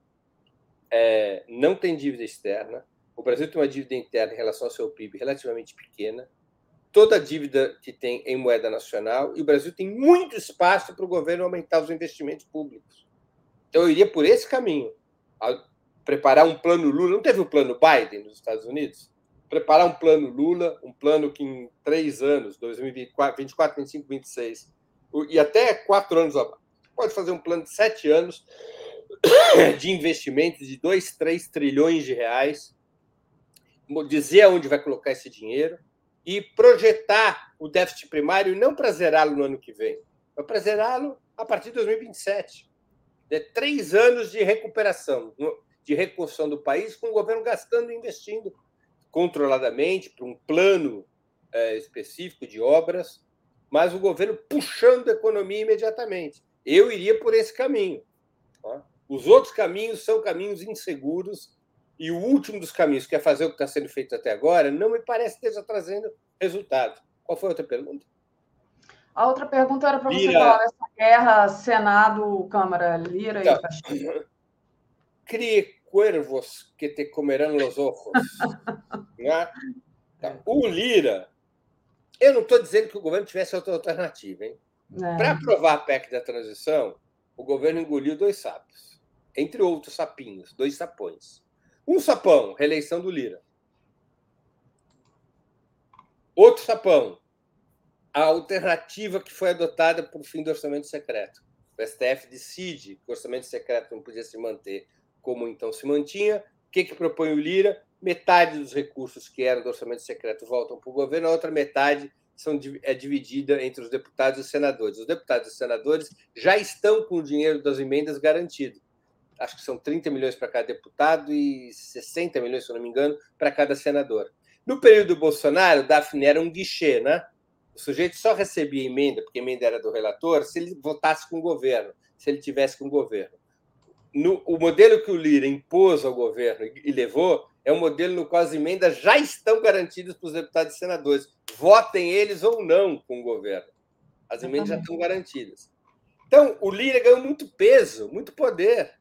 é, não tem dívida externa, o Brasil tem uma dívida interna em relação ao seu PIB relativamente pequena, toda a dívida que tem em moeda nacional, e o Brasil tem muito espaço para o governo aumentar os investimentos públicos. Então, eu iria por esse caminho. preparar um plano Lula. Não teve o um plano Biden nos Estados Unidos? Preparar um plano Lula, um plano que em três anos, 2024, 24, 25, 26, e até quatro anos, pode fazer um plano de sete anos de investimentos de 2, 3 trilhões de reais dizer aonde vai colocar esse dinheiro e projetar o déficit primário não para zerá-lo no ano que vem, mas para zerá-lo a partir de 2027. É três anos de recuperação, de reconstrução do país, com o governo gastando e investindo controladamente para um plano é, específico de obras, mas o governo puxando a economia imediatamente. Eu iria por esse caminho. Tá? Os outros caminhos são caminhos inseguros e o último dos caminhos, que é fazer o que está sendo feito até agora, não me parece que esteja trazendo resultado. Qual foi a outra pergunta? A outra pergunta era para você falar dessa guerra Senado-Câmara, Lira então, e Castilho. Crie cuervos que te comerão os ojos. né? então, o Lira, eu não estou dizendo que o governo tivesse outra alternativa. Hein? É. Para aprovar a PEC da transição, o governo engoliu dois sapos, entre outros sapinhos, dois sapões. Um sapão, reeleição do Lira. Outro sapão, a alternativa que foi adotada por fim do orçamento secreto. O STF decide que o orçamento secreto não podia se manter como então se mantinha. O que, que propõe o Lira? Metade dos recursos que eram do orçamento secreto voltam para o governo, a outra metade são, é dividida entre os deputados e os senadores. Os deputados e os senadores já estão com o dinheiro das emendas garantido. Acho que são 30 milhões para cada deputado e 60 milhões, se não me engano, para cada senador. No período do Bolsonaro, Daphne era um guichê, né? O sujeito só recebia emenda, porque a emenda era do relator, se ele votasse com o governo, se ele tivesse com o governo. No, o modelo que o Lira impôs ao governo e levou é um modelo no qual as emendas já estão garantidas para os deputados e senadores. Votem eles ou não com o governo. As emendas já estão garantidas. Então, o Lira ganhou muito peso, muito poder.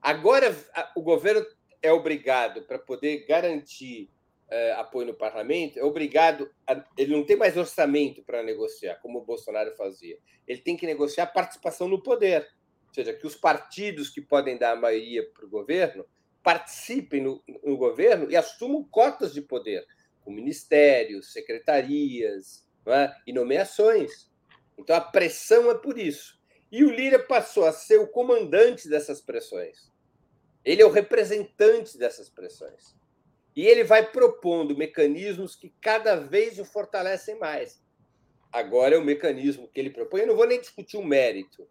Agora, o governo é obrigado, para poder garantir é, apoio no parlamento, é obrigado. A, ele não tem mais orçamento para negociar, como o Bolsonaro fazia. Ele tem que negociar participação no poder. Ou seja, que os partidos que podem dar a maioria para o governo participem no, no governo e assumam cotas de poder, com ministérios, secretarias é? e nomeações. Então a pressão é por isso. E o Lira passou a ser o comandante dessas pressões. Ele é o representante dessas pressões. E ele vai propondo mecanismos que cada vez o fortalecem mais. Agora é o mecanismo que ele propõe. Eu não vou nem discutir o mérito,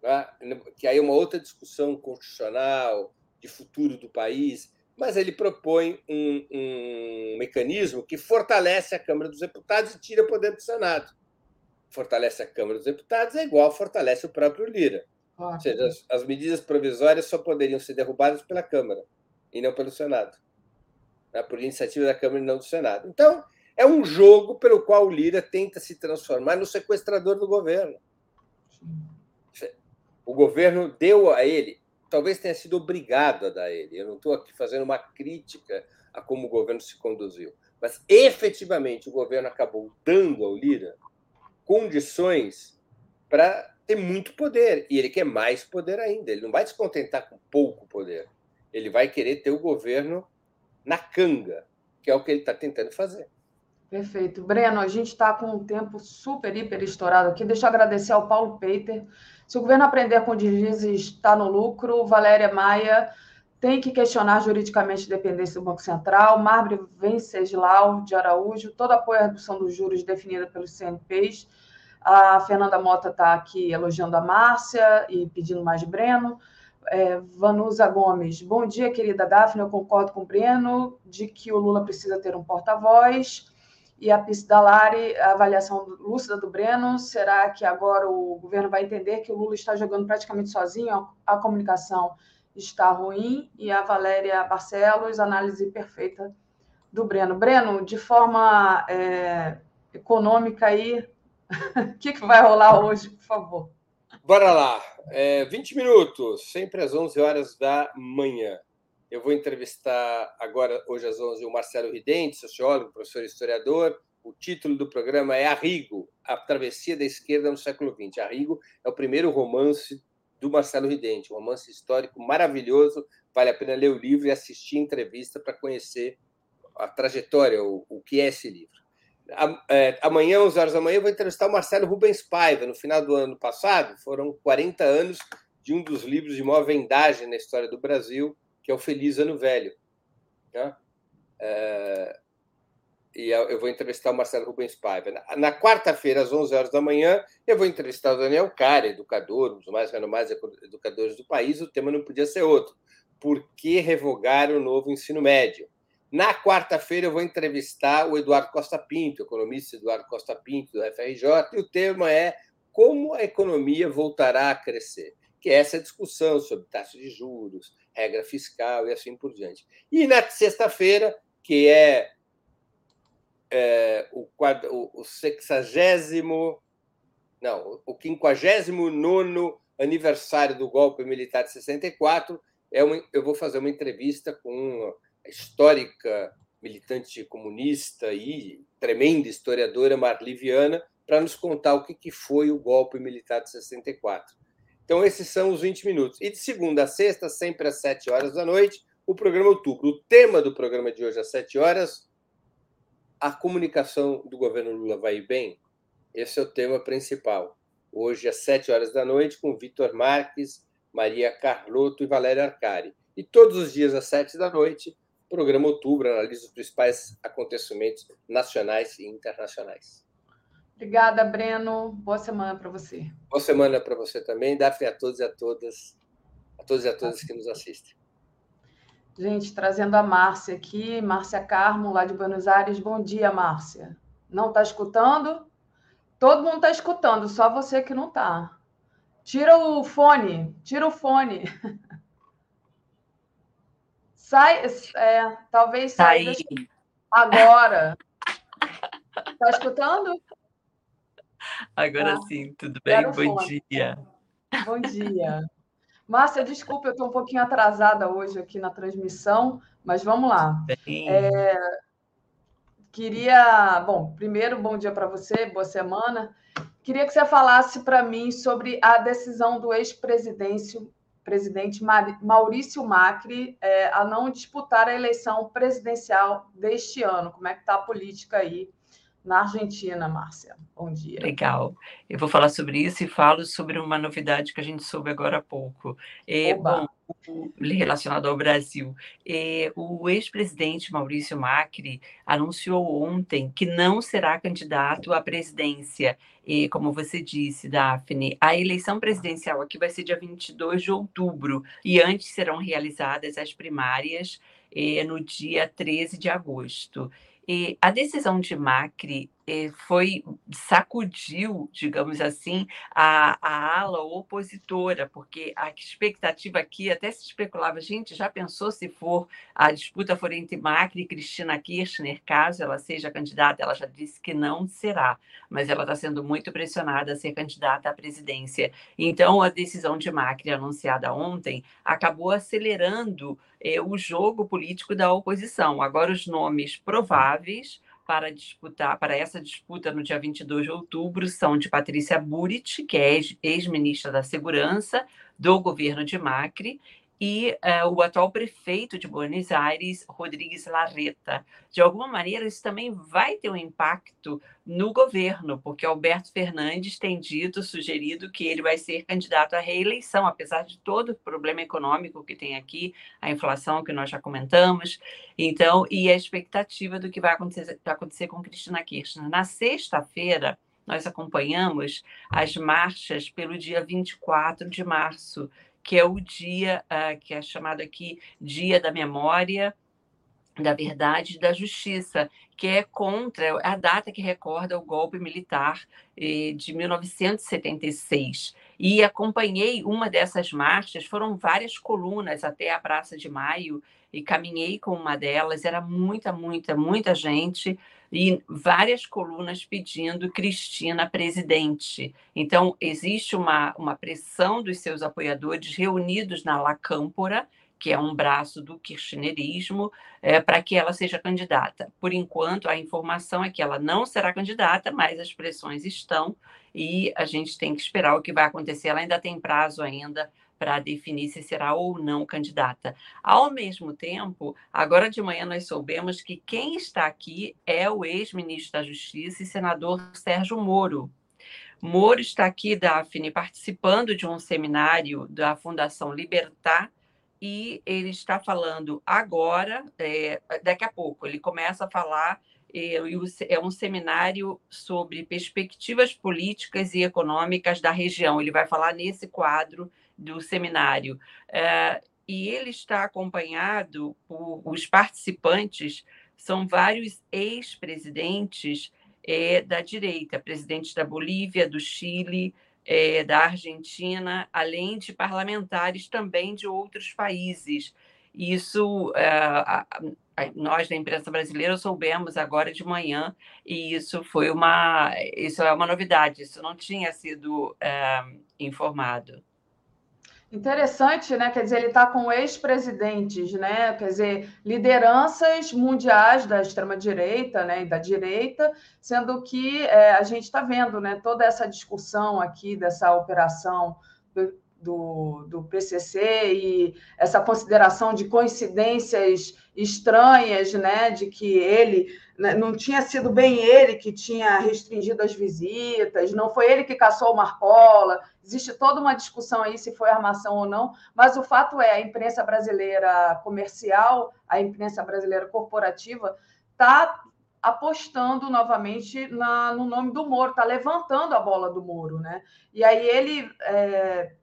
tá? que aí é uma outra discussão constitucional, de futuro do país, mas ele propõe um, um mecanismo que fortalece a Câmara dos Deputados e tira o poder do Senado. Fortalece a Câmara dos Deputados é igual fortalece o próprio Lira. Ou seja, as, as medidas provisórias só poderiam ser derrubadas pela Câmara e não pelo Senado né, por iniciativa da Câmara e não do Senado. Então, é um jogo pelo qual o Lira tenta se transformar no sequestrador do governo. O governo deu a ele, talvez tenha sido obrigado a dar a ele. Eu não estou aqui fazendo uma crítica a como o governo se conduziu, mas efetivamente o governo acabou dando ao Lira condições para ter muito poder. E ele quer mais poder ainda. Ele não vai se contentar com pouco poder. Ele vai querer ter o governo na canga, que é o que ele está tentando fazer. Perfeito. Breno, a gente está com um tempo super, hiper estourado aqui. Deixa eu agradecer ao Paulo Peiter. Se o governo aprender com deslizes, está no lucro. Valéria Maia tem que questionar juridicamente a dependência do Banco Central. Marbre Venceslau de Araújo, todo apoio à redução dos juros definida pelos CNPs. A Fernanda Mota está aqui elogiando a Márcia e pedindo mais Breno. É, Vanusa Gomes, bom dia, querida Daphne. Eu concordo com o Breno de que o Lula precisa ter um porta-voz. E a Pis Dalari, a avaliação lúcida do Breno, será que agora o governo vai entender que o Lula está jogando praticamente sozinho? A comunicação está ruim. E a Valéria Barcelos, análise perfeita do Breno. Breno, de forma é, econômica aí, o que, que vai rolar hoje, por favor? Bora lá. É, 20 minutos, sempre às 11 horas da manhã. Eu vou entrevistar agora, hoje às 11, o Marcelo Ridente, sociólogo, professor e historiador. O título do programa é Arrigo, a travessia da esquerda no século XX. Arrigo é o primeiro romance do Marcelo Ridente, um romance histórico maravilhoso. Vale a pena ler o livro e assistir a entrevista para conhecer a trajetória, o, o que é esse livro. É, amanhã, 11 horas da manhã, eu vou entrevistar o Marcelo Rubens Paiva. No final do ano passado, foram 40 anos de um dos livros de maior vendagem na história do Brasil, que é o Feliz Ano Velho. Né? É, e eu vou entrevistar o Marcelo Rubens Paiva. Na, na quarta-feira, às 11 horas da manhã, eu vou entrevistar o Daniel Cara, educador, um dos mais renomados educadores do país. O tema não podia ser outro. Por que revogar o novo ensino médio? Na quarta-feira eu vou entrevistar o Eduardo Costa Pinto, economista Eduardo Costa Pinto, do FRJ, e o tema é como a economia voltará a crescer, que é essa discussão sobre taxa de juros, regra fiscal e assim por diante. E na sexta-feira, que é, é o, o, o sexagésimo, não, o quinquagésimo nono aniversário do golpe militar de 64, é uma, eu vou fazer uma entrevista com histórica militante comunista e tremenda historiadora Marli Viana para nos contar o que foi o golpe militar de 64. Então, esses são os 20 minutos. E de segunda a sexta, sempre às 7 horas da noite, o programa Outubro. O tema do programa de hoje às 7 horas, a comunicação do governo Lula vai bem? Esse é o tema principal. Hoje, às sete horas da noite, com Vitor Marques, Maria Carlotto e Valéria Arcari. E todos os dias, às sete da noite, programa Outubro analisa os principais acontecimentos nacionais e internacionais. Obrigada, Breno. Boa semana para você. Boa semana para você também, Daphne, a todos e a todas, a todos e a todas que nos assistem. Gente, trazendo a Márcia aqui, Márcia Carmo, lá de Buenos Aires. Bom dia, Márcia. Não está escutando? Todo mundo está escutando, só você que não está. Tira o fone, tira o fone. Sai, é, talvez saia agora. Está escutando? Agora ah, sim, tudo bem? Bom fone. dia. Bom dia. Márcia, desculpa, eu estou um pouquinho atrasada hoje aqui na transmissão, mas vamos lá. É, queria, bom, primeiro, bom dia para você, boa semana. Queria que você falasse para mim sobre a decisão do ex-presidente presidente Maurício Macri é, a não disputar a eleição presidencial deste ano. Como é que está a política aí na Argentina, Márcia. Bom dia. Legal. Eu vou falar sobre isso e falo sobre uma novidade que a gente soube agora há pouco. É, bom, relacionado ao Brasil. É, o ex-presidente Maurício Macri anunciou ontem que não será candidato à presidência. E, como você disse, Daphne, a eleição presidencial aqui vai ser dia 22 de outubro e antes serão realizadas as primárias é, no dia 13 de agosto. E a decisão de Macri foi sacudiu, digamos assim, a, a ala opositora, porque a expectativa aqui até se especulava, gente, já pensou se for a disputa for entre Macri e Cristina Kirchner, caso ela seja candidata, ela já disse que não será, mas ela está sendo muito pressionada a ser candidata à presidência. Então, a decisão de Macri anunciada ontem acabou acelerando eh, o jogo político da oposição. Agora, os nomes prováveis para disputar para essa disputa no dia 22 de outubro são de Patrícia Burit, que é ex-ministra da Segurança do governo de Macri, e uh, o atual prefeito de Buenos Aires, Rodrigues Larreta. De alguma maneira, isso também vai ter um impacto no governo, porque Alberto Fernandes tem dito, sugerido que ele vai ser candidato à reeleição, apesar de todo o problema econômico que tem aqui, a inflação que nós já comentamos, então, e a expectativa do que vai acontecer, vai acontecer com Cristina Kirchner. Na sexta-feira, nós acompanhamos as marchas pelo dia 24 de março, que é o dia uh, que é chamado aqui Dia da Memória, da Verdade e da Justiça, que é contra é a data que recorda o golpe militar eh, de 1976. E acompanhei uma dessas marchas, foram várias colunas até a Praça de Maio, e caminhei com uma delas, era muita, muita, muita gente, e várias colunas pedindo Cristina presidente. Então, existe uma, uma pressão dos seus apoiadores reunidos na La Câmpora, que é um braço do kirchnerismo, é, para que ela seja candidata. Por enquanto, a informação é que ela não será candidata, mas as pressões estão e a gente tem que esperar o que vai acontecer. Ela ainda tem prazo ainda para definir se será ou não candidata. Ao mesmo tempo, agora de manhã nós soubemos que quem está aqui é o ex-ministro da Justiça e senador Sérgio Moro. Moro está aqui, Daphne, participando de um seminário da Fundação Libertar, e ele está falando agora, é, daqui a pouco, ele começa a falar, é, é um seminário sobre perspectivas políticas e econômicas da região. Ele vai falar nesse quadro do seminário. É, e ele está acompanhado por os participantes, são vários ex-presidentes é, da direita, presidentes da Bolívia, do Chile, é, da Argentina, além de parlamentares também de outros países. Isso nós da imprensa brasileira soubemos agora de manhã e isso foi uma isso é uma novidade. Isso não tinha sido informado. Interessante, né? Quer dizer, ele está com ex-presidentes, né? Quer dizer, lideranças mundiais da extrema-direita né? e da direita, sendo que é, a gente está vendo né? toda essa discussão aqui dessa operação do, do, do PCC e essa consideração de coincidências estranhas, né, de que ele não tinha sido bem ele que tinha restringido as visitas, não foi ele que caçou o Marcola. Existe toda uma discussão aí se foi armação ou não, mas o fato é a imprensa brasileira comercial, a imprensa brasileira corporativa está apostando novamente na, no nome do Moro, está levantando a bola do Moro, né? E aí ele é,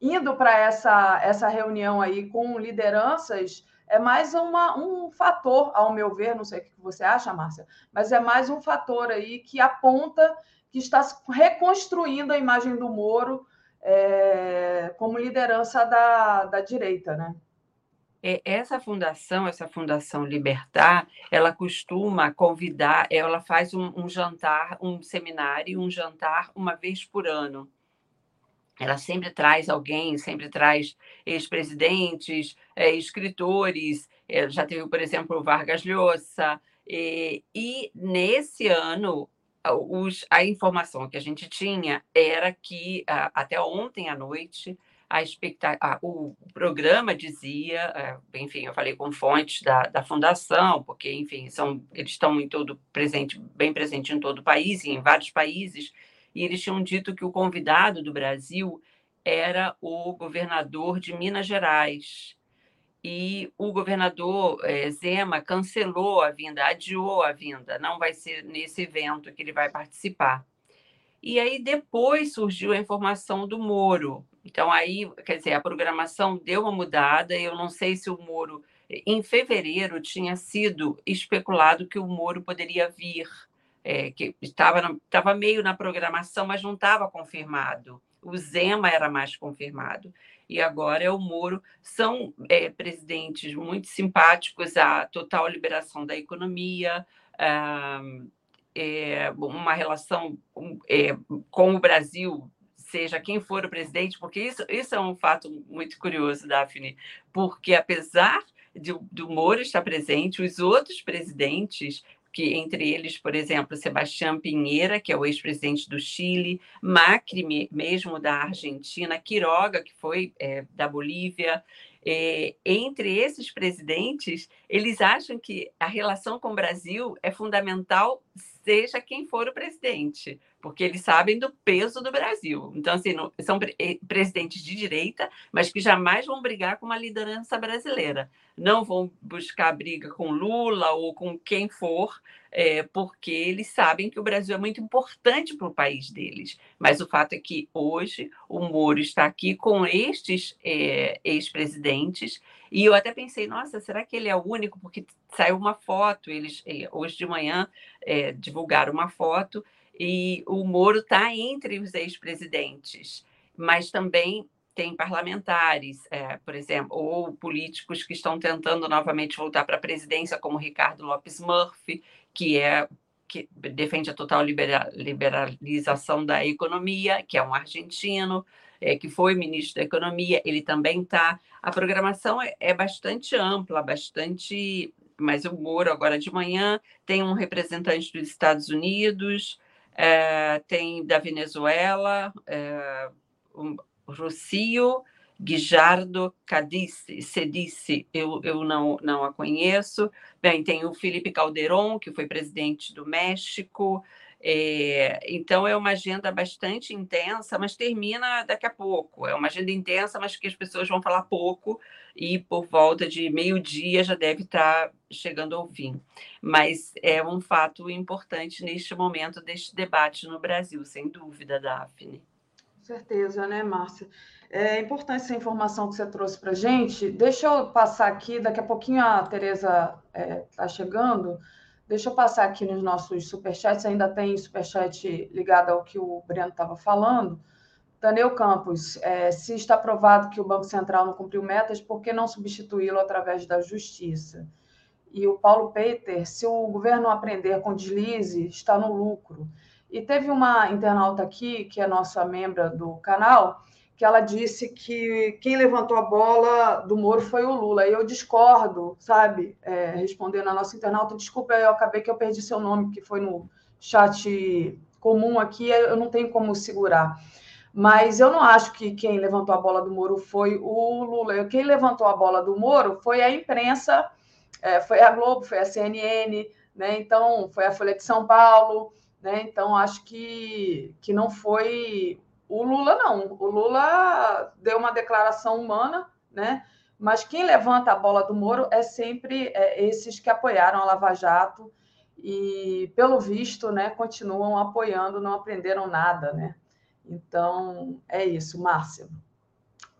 indo para essa, essa reunião aí com lideranças é mais uma, um fator, ao meu ver, não sei o que você acha, Márcia, mas é mais um fator aí que aponta que está reconstruindo a imagem do Moro é, como liderança da, da direita, né? É, essa fundação, essa fundação Libertar, ela costuma convidar, ela faz um, um jantar, um seminário, um jantar uma vez por ano ela sempre traz alguém, sempre traz ex-presidentes, é, escritores, é, já teve, por exemplo, o Vargas Llosa, e, e nesse ano os, a informação que a gente tinha era que até ontem à noite a expectativa, o programa dizia, enfim, eu falei com fontes da, da fundação, porque, enfim, são, eles estão em todo presente, bem presente em todo o país, em vários países, e eles tinham dito que o convidado do Brasil era o governador de Minas Gerais. E o governador é, Zema cancelou a vinda, adiou a vinda, não vai ser nesse evento que ele vai participar. E aí depois surgiu a informação do Moro. Então aí, quer dizer, a programação deu uma mudada, eu não sei se o Moro em fevereiro tinha sido especulado que o Moro poderia vir é, que estava, estava meio na programação, mas não estava confirmado. O Zema era mais confirmado. E agora é o Moro. São é, presidentes muito simpáticos à total liberação da economia, é, uma relação é, com o Brasil, seja quem for o presidente, porque isso, isso é um fato muito curioso, Daphne, porque apesar de, do Moro estar presente, os outros presidentes que entre eles, por exemplo, Sebastião Pinheira, que é o ex-presidente do Chile, Macri, mesmo da Argentina, Quiroga, que foi é, da Bolívia. É, entre esses presidentes, eles acham que a relação com o Brasil é fundamental, seja quem for o presidente porque eles sabem do peso do Brasil. Então, assim, não, são eh, presidentes de direita, mas que jamais vão brigar com uma liderança brasileira. Não vão buscar briga com Lula ou com quem for, é, porque eles sabem que o Brasil é muito importante para o país deles. Mas o fato é que hoje o Moro está aqui com estes é, ex-presidentes, e eu até pensei, nossa, será que ele é o único? Porque saiu uma foto, eles hoje de manhã divulgaram uma foto e o Moro está entre os ex-presidentes, mas também tem parlamentares, é, por exemplo, ou políticos que estão tentando novamente voltar para a presidência, como Ricardo Lopes Murphy, que é que defende a total liberalização da economia, que é um argentino, é, que foi ministro da Economia, ele também está. A programação é, é bastante ampla, bastante. Mas o Moro, agora de manhã, tem um representante dos Estados Unidos, é, tem da Venezuela, é, um, Rocio Guijardo Cadice, Cedice, eu, eu não, não a conheço. Bem, tem o Felipe Calderon, que foi presidente do México. É, então, é uma agenda bastante intensa, mas termina daqui a pouco. É uma agenda intensa, mas que as pessoas vão falar pouco, e por volta de meio-dia já deve estar chegando ao fim. Mas é um fato importante neste momento deste debate no Brasil, sem dúvida, Daphne. Com certeza, né, Márcia? É importante essa informação que você trouxe para gente. Deixa eu passar aqui, daqui a pouquinho a Tereza está é, tá chegando. Deixa eu passar aqui nos nossos superchats, ainda tem superchat ligado ao que o Breno estava falando. Daniel Campos, é, se está provado que o Banco Central não cumpriu metas, por que não substituí-lo através da justiça? E o Paulo Peter, se o governo aprender com deslize, está no lucro. E teve uma internauta aqui, que é nossa membra do canal, que ela disse que quem levantou a bola do Moro foi o Lula. E eu discordo, sabe? É, respondendo a nossa internauta, desculpa, eu acabei que eu perdi seu nome, que foi no chat comum aqui, eu não tenho como segurar. Mas eu não acho que quem levantou a bola do Moro foi o Lula. Quem levantou a bola do Moro foi a imprensa, é, foi a Globo, foi a CNN, né? Então foi a Folha de São Paulo, né? Então acho que, que não foi o Lula, não. O Lula deu uma declaração humana, né? Mas quem levanta a bola do Moro é sempre é, esses que apoiaram a Lava Jato e, pelo visto, né, continuam apoiando, não aprenderam nada, né? Então, é isso, Márcia.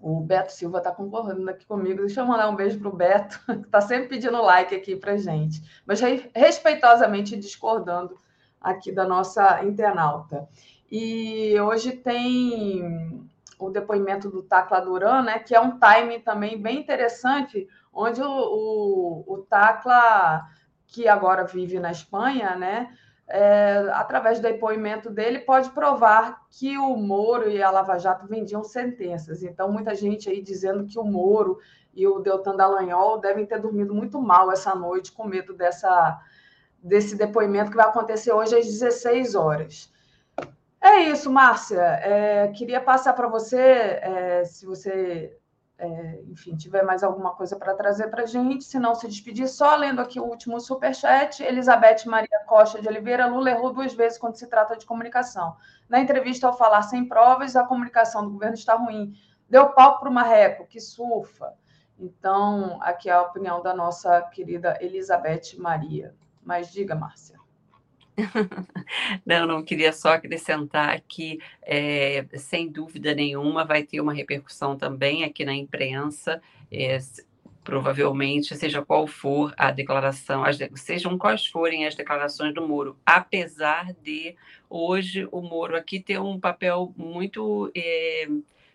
O Beto Silva está concordando aqui comigo. Deixa eu mandar um beijo para o Beto, que está sempre pedindo like aqui para gente, mas respeitosamente discordando aqui da nossa internauta. E hoje tem o depoimento do Tacla Duran, né, que é um time também bem interessante, onde o, o, o Tacla, que agora vive na Espanha, né, é, através do depoimento dele, pode provar que o Moro e a Lava Jato vendiam sentenças. Então, muita gente aí dizendo que o Moro e o Deltan Dallagnol devem ter dormido muito mal essa noite, com medo dessa, desse depoimento que vai acontecer hoje às 16 horas. É isso, Márcia. É, queria passar para você, é, se você é, enfim, tiver mais alguma coisa para trazer para a gente, se não se despedir, só lendo aqui o último superchat, Elizabeth Maria Costa de Oliveira, Lula errou duas vezes quando se trata de comunicação. Na entrevista, ao falar sem provas, a comunicação do governo está ruim. Deu palco para o Marreco, que surfa. Então, aqui é a opinião da nossa querida Elizabeth Maria. Mas diga, Márcia. Não, não queria só acrescentar que, é, sem dúvida nenhuma, vai ter uma repercussão também aqui na imprensa. É, provavelmente, seja qual for a declaração, as, sejam quais forem as declarações do Moro, apesar de hoje o Moro aqui ter um papel muito. É,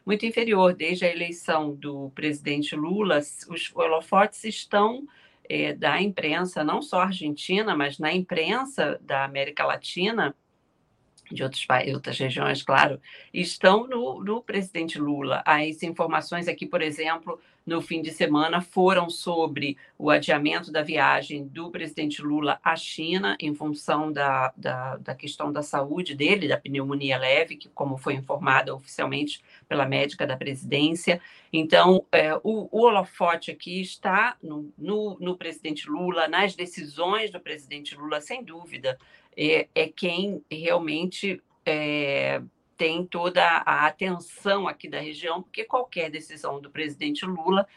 muito inferior, desde a eleição do presidente Lula, os holofotes estão é, da imprensa, não só argentina, mas na imprensa da América Latina, de outros outras regiões, claro, estão no, no presidente Lula. As informações aqui, por exemplo, no fim de semana foram sobre o adiamento da viagem do presidente Lula à China, em função da, da, da questão da saúde dele, da pneumonia leve, que, como foi informada oficialmente pela médica da presidência. Então, é, o, o holofote aqui está no, no, no presidente Lula, nas decisões do presidente Lula, sem dúvida é, é quem realmente é, tem toda a atenção aqui da região, porque qualquer decisão do presidente Lula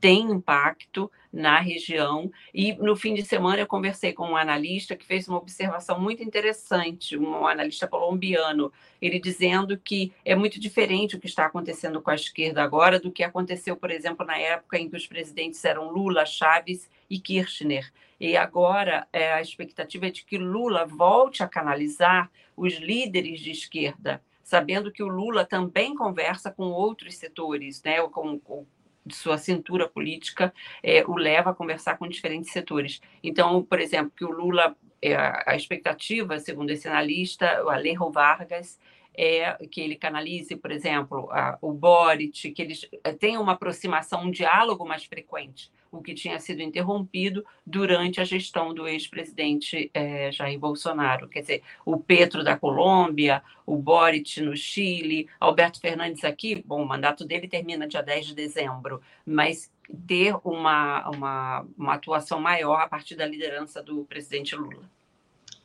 tem impacto na região. E no fim de semana eu conversei com um analista que fez uma observação muito interessante, um analista colombiano, ele dizendo que é muito diferente o que está acontecendo com a esquerda agora do que aconteceu, por exemplo, na época em que os presidentes eram Lula, Chaves e Kirchner. E agora é, a expectativa é de que Lula volte a canalizar os líderes de esquerda, sabendo que o Lula também conversa com outros setores, né, com, com sua cintura política é, o leva a conversar com diferentes setores. Então, por exemplo, que o Lula, é, a expectativa, segundo esse analista, o Alejo Vargas, é que ele canalize, por exemplo, a, o Boric, que eles é, tenham uma aproximação, um diálogo mais frequente o que tinha sido interrompido durante a gestão do ex-presidente é, Jair Bolsonaro. Quer dizer, o Petro da Colômbia, o Boric no Chile, Alberto Fernandes aqui, bom, o mandato dele termina dia 10 de dezembro, mas ter uma, uma, uma atuação maior a partir da liderança do presidente Lula.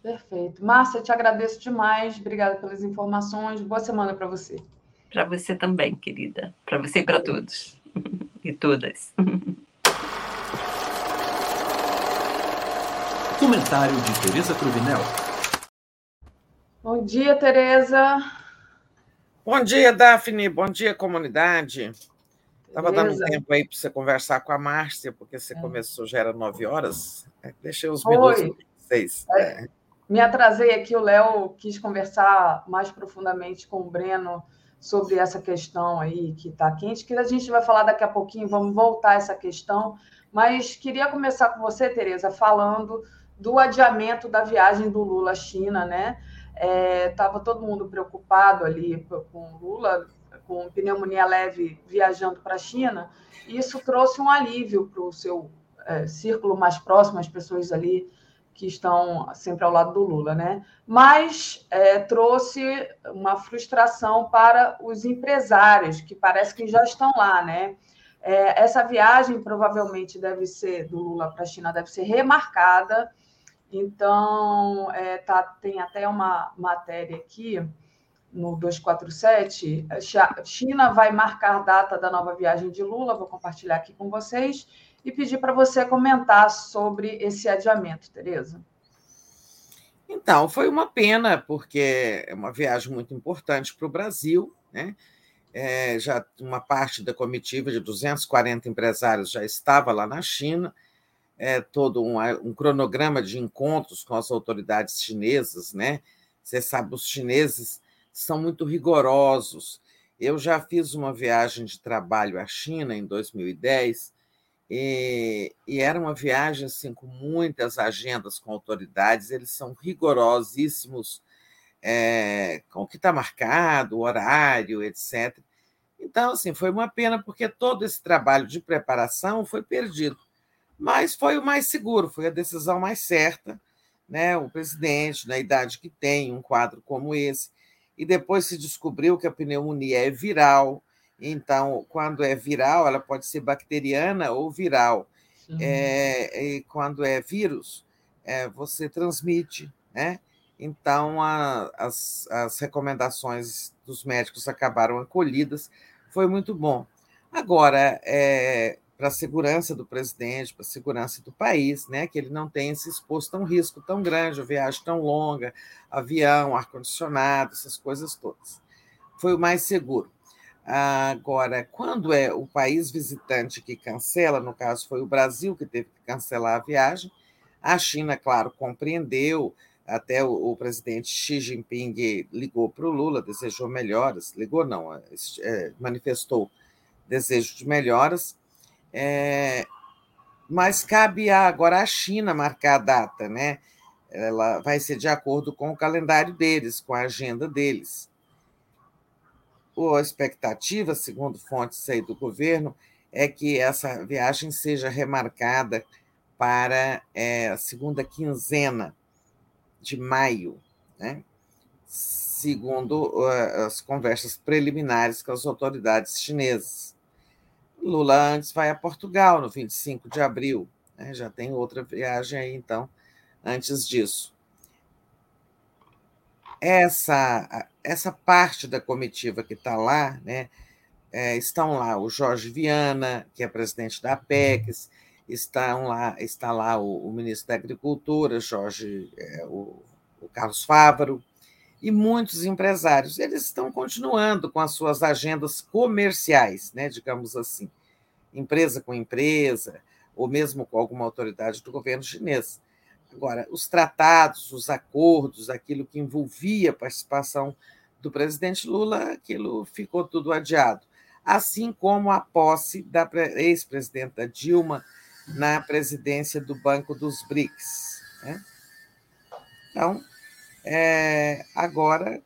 Perfeito. Márcia, te agradeço demais. Obrigada pelas informações. Boa semana para você. Para você também, querida. Para você e para todos. e todas. Comentário de Tereza Cruvinel. Bom dia, Tereza. Bom dia, Daphne. Bom dia, comunidade. Estava dando tempo aí para você conversar com a Márcia, porque você é. começou, já era nove horas. É, deixei os minutos para vocês. É. Me atrasei aqui, o Léo quis conversar mais profundamente com o Breno sobre essa questão aí que está quente, que a gente vai falar daqui a pouquinho, vamos voltar a essa questão, mas queria começar com você, Tereza, falando do adiamento da viagem do Lula à China, né? Estava é, todo mundo preocupado ali com o Lula, com pneumonia leve viajando para a China, e isso trouxe um alívio para o seu é, círculo mais próximo, as pessoas ali que estão sempre ao lado do Lula, né? Mas é, trouxe uma frustração para os empresários, que parece que já estão lá, né? É, essa viagem provavelmente deve ser do Lula para a China, deve ser remarcada. Então, é, tá, tem até uma matéria aqui no 247. China vai marcar data da nova viagem de Lula, vou compartilhar aqui com vocês e pedir para você comentar sobre esse adiamento, Tereza. Então, foi uma pena, porque é uma viagem muito importante para o Brasil, né? É, já uma parte da comitiva de 240 empresários já estava lá na China, é, todo um, um, cronograma de encontros com as autoridades chinesas, né? Você sabe, os chineses são muito rigorosos. Eu já fiz uma viagem de trabalho à China em 2010 e, e, era uma viagem assim, com muitas agendas com autoridades, eles são rigorosíssimos é, com o que está marcado, o horário, etc. Então, assim, foi uma pena, porque todo esse trabalho de preparação foi perdido. Mas foi o mais seguro, foi a decisão mais certa. Né? O presidente, na idade que tem, um quadro como esse, e depois se descobriu que a pneumonia é viral, então, quando é viral, ela pode ser bacteriana ou viral. É, e quando é vírus, é, você transmite, né? Então, a, as, as recomendações dos médicos acabaram acolhidas, foi muito bom. Agora, é, para a segurança do presidente, para a segurança do país, né, que ele não tenha se exposto a um risco tão grande, a viagem tão longa, avião, ar-condicionado, essas coisas todas. Foi o mais seguro. Agora, quando é o país visitante que cancela, no caso foi o Brasil que teve que cancelar a viagem, a China, claro, compreendeu, até o, o presidente Xi Jinping ligou para o Lula, desejou melhoras, ligou não, é, manifestou desejo de melhoras, é, mas cabe agora à China marcar a data, né? Ela vai ser de acordo com o calendário deles, com a agenda deles a expectativa, segundo fontes aí do governo, é que essa viagem seja remarcada para é, a segunda quinzena de maio, né? segundo uh, as conversas preliminares com as autoridades chinesas. Lula antes vai a Portugal no 25 de abril, né? já tem outra viagem aí, então, antes disso. Essa essa parte da comitiva que está lá, né, é, estão lá o Jorge Viana, que é presidente da APEX, estão lá, está lá o, o ministro da Agricultura, Jorge, é, o, o Carlos Fávaro, e muitos empresários. Eles estão continuando com as suas agendas comerciais, né, digamos assim, empresa com empresa, ou mesmo com alguma autoridade do governo chinês. Agora, os tratados, os acordos, aquilo que envolvia a participação do presidente Lula, aquilo ficou tudo adiado. Assim como a posse da ex-presidenta Dilma na presidência do Banco dos BRICS. Né? Então, é, agora,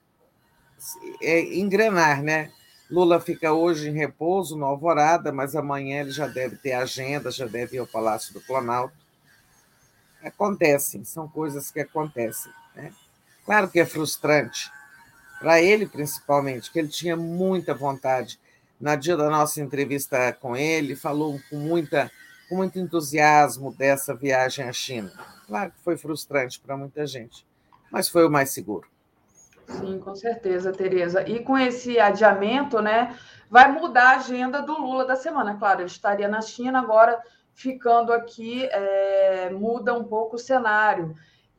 é engrenar, né? Lula fica hoje em repouso no Alvorada, mas amanhã ele já deve ter agenda, já deve ir ao Palácio do Planalto acontecem, são coisas que acontecem. Né? Claro que é frustrante, para ele principalmente, que ele tinha muita vontade. Na dia da nossa entrevista com ele, falou com, muita, com muito entusiasmo dessa viagem à China. Claro que foi frustrante para muita gente, mas foi o mais seguro. Sim, com certeza, Tereza. E com esse adiamento, né, vai mudar a agenda do Lula da semana. Claro, ele estaria na China agora ficando aqui é, muda um pouco o cenário.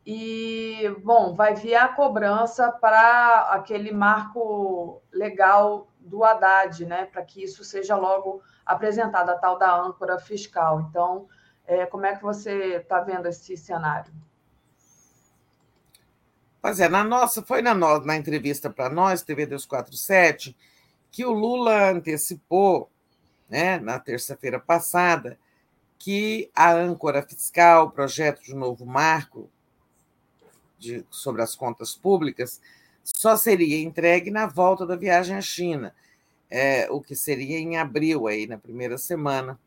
E, bom, vai vir a cobrança para aquele marco legal do Haddad, né? Para que isso seja logo apresentado, a tal da âncora fiscal. Então, é, como é que você está vendo esse cenário? Pois é, na nossa, foi na, na entrevista para nós, TV 247, que o Lula antecipou, né, na terça-feira passada, que a âncora fiscal, o projeto de novo marco de, sobre as contas públicas, só seria entregue na volta da viagem à China, é, o que seria em abril, aí, na primeira semana.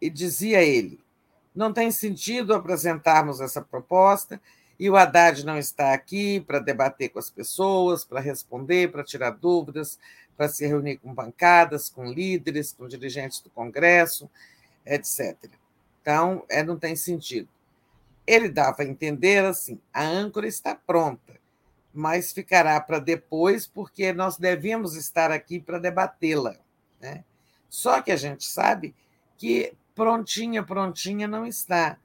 E dizia ele Não tem sentido apresentarmos essa proposta e o Haddad não está aqui para debater com as pessoas, para responder, para tirar dúvidas, para se reunir com bancadas, com líderes, com dirigentes do Congresso, etc. Então, é, não tem sentido. Ele dava a entender assim: a âncora está pronta, mas ficará para depois, porque nós devemos estar aqui para debatê-la. Né? Só que a gente sabe que prontinha, prontinha não está,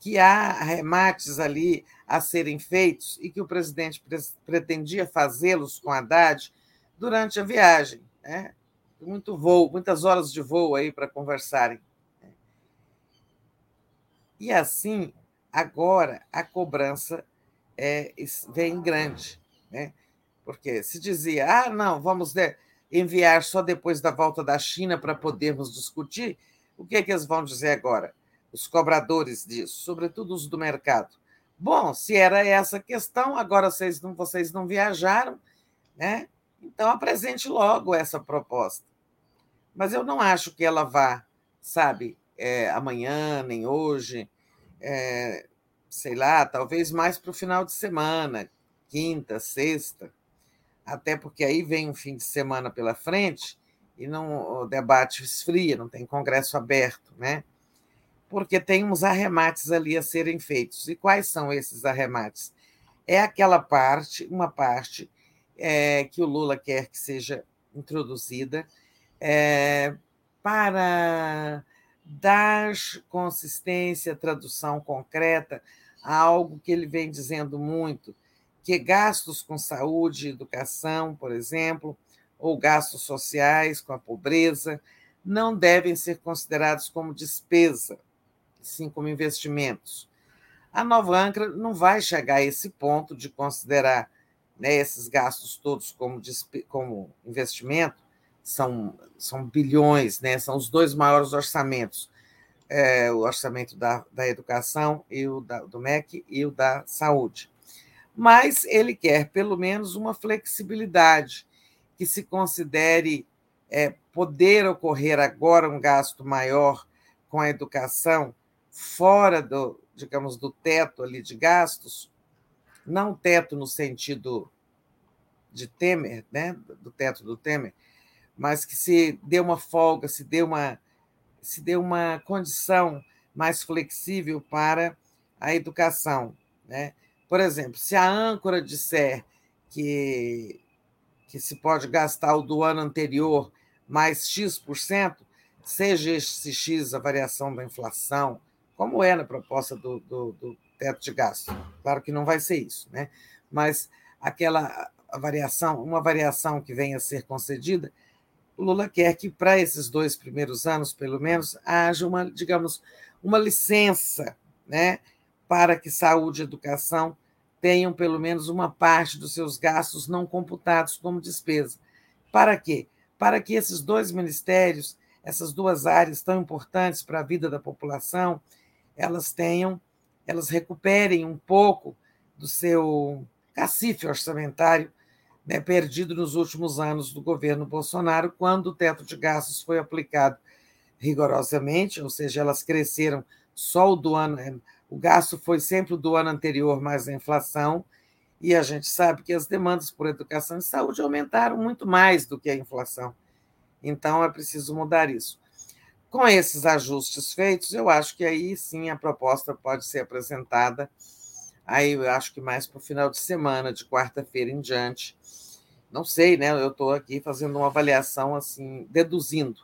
que há remates ali a serem feitos e que o presidente pretendia fazê-los com Haddad durante a viagem. Né? Muito voo, muitas horas de voo aí para conversarem. Né? E assim, agora a cobrança é, vem grande, né? porque se dizia, ah, não, vamos enviar só depois da volta da China para podermos discutir, o que é que eles vão dizer agora? Os cobradores disso, sobretudo os do mercado. Bom, se era essa questão, agora vocês não, vocês não viajaram, né? Então apresente logo essa proposta. Mas eu não acho que ela vá, sabe, é, amanhã, nem hoje, é, sei lá, talvez mais para o final de semana, quinta, sexta, até porque aí vem um fim de semana pela frente e não o debate esfria, não tem congresso aberto, né? Porque tem uns arremates ali a serem feitos. E quais são esses arremates? É aquela parte, uma parte é, que o Lula quer que seja introduzida é, para dar consistência, tradução concreta a algo que ele vem dizendo muito, que gastos com saúde educação, por exemplo, ou gastos sociais com a pobreza, não devem ser considerados como despesa, sim como investimentos. A nova âncora não vai chegar a esse ponto de considerar né, esses gastos todos como, como investimento, são, são bilhões, né, são os dois maiores orçamentos, é, o orçamento da, da educação e o da, do MEC e o da saúde. Mas ele quer pelo menos uma flexibilidade que se considere é, poder ocorrer agora um gasto maior com a educação fora do, digamos, do teto ali de gastos, não teto no sentido de Temer, né, do teto do Temer, mas que se dê uma folga, se dê uma se dê uma condição mais flexível para a educação, né? Por exemplo, se a âncora disser que que se pode gastar o do ano anterior mais X%, seja esse X a variação da inflação, como é na proposta do, do, do teto de gasto. Claro que não vai ser isso, né? mas aquela variação, uma variação que venha a ser concedida, o Lula quer que para esses dois primeiros anos, pelo menos, haja uma, digamos, uma licença, né, para que saúde e educação tenham pelo menos uma parte dos seus gastos não computados como despesa. Para quê? Para que esses dois ministérios, essas duas áreas tão importantes para a vida da população, elas tenham, elas recuperem um pouco do seu cacife orçamentário né, perdido nos últimos anos do governo Bolsonaro, quando o teto de gastos foi aplicado rigorosamente, ou seja, elas cresceram só o do ano o gasto foi sempre o do ano anterior mais a inflação, e a gente sabe que as demandas por educação e saúde aumentaram muito mais do que a inflação. Então é preciso mudar isso. Com esses ajustes feitos, eu acho que aí sim a proposta pode ser apresentada. Aí eu acho que mais para o final de semana, de quarta-feira em diante. Não sei, né? Eu estou aqui fazendo uma avaliação assim, deduzindo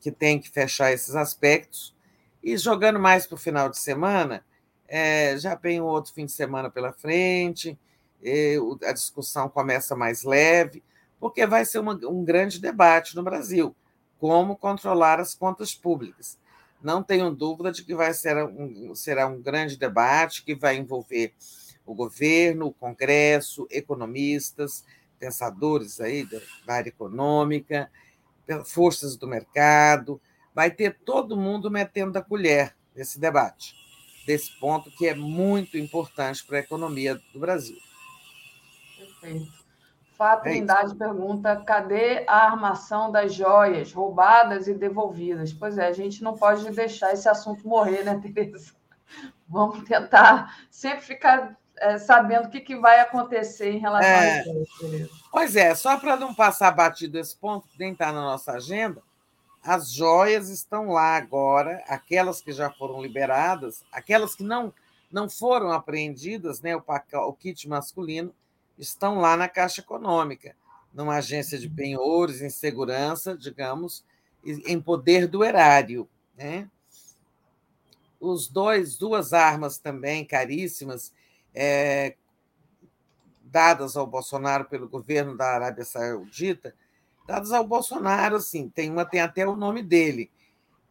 que tem que fechar esses aspectos e jogando mais para o final de semana é, já vem um outro fim de semana pela frente, a discussão começa mais leve, porque vai ser uma, um grande debate no Brasil como controlar as contas públicas. Não tenho dúvida de que vai ser um, será um grande debate que vai envolver o governo, o Congresso, economistas, pensadores aí da área econômica, forças do mercado, vai ter todo mundo metendo a colher nesse debate desse ponto que é muito importante para a economia do Brasil. Perfeito. Fá Trindade é pergunta: cadê a armação das joias roubadas e devolvidas? Pois é, a gente não pode deixar esse assunto morrer, né, Tereza? Vamos tentar sempre ficar é, sabendo o que, que vai acontecer em relação é, a isso. Pois é, só para não passar batido esse ponto, nem está na nossa agenda, as joias estão lá agora, aquelas que já foram liberadas, aquelas que não, não foram apreendidas, né, o, o kit masculino, estão lá na Caixa Econômica, numa agência de penhores, em segurança, digamos, em poder do erário. Né? Os dois, duas armas também caríssimas, é, dadas ao Bolsonaro pelo governo da Arábia Saudita, dadas ao Bolsonaro, assim, tem uma tem até o nome dele.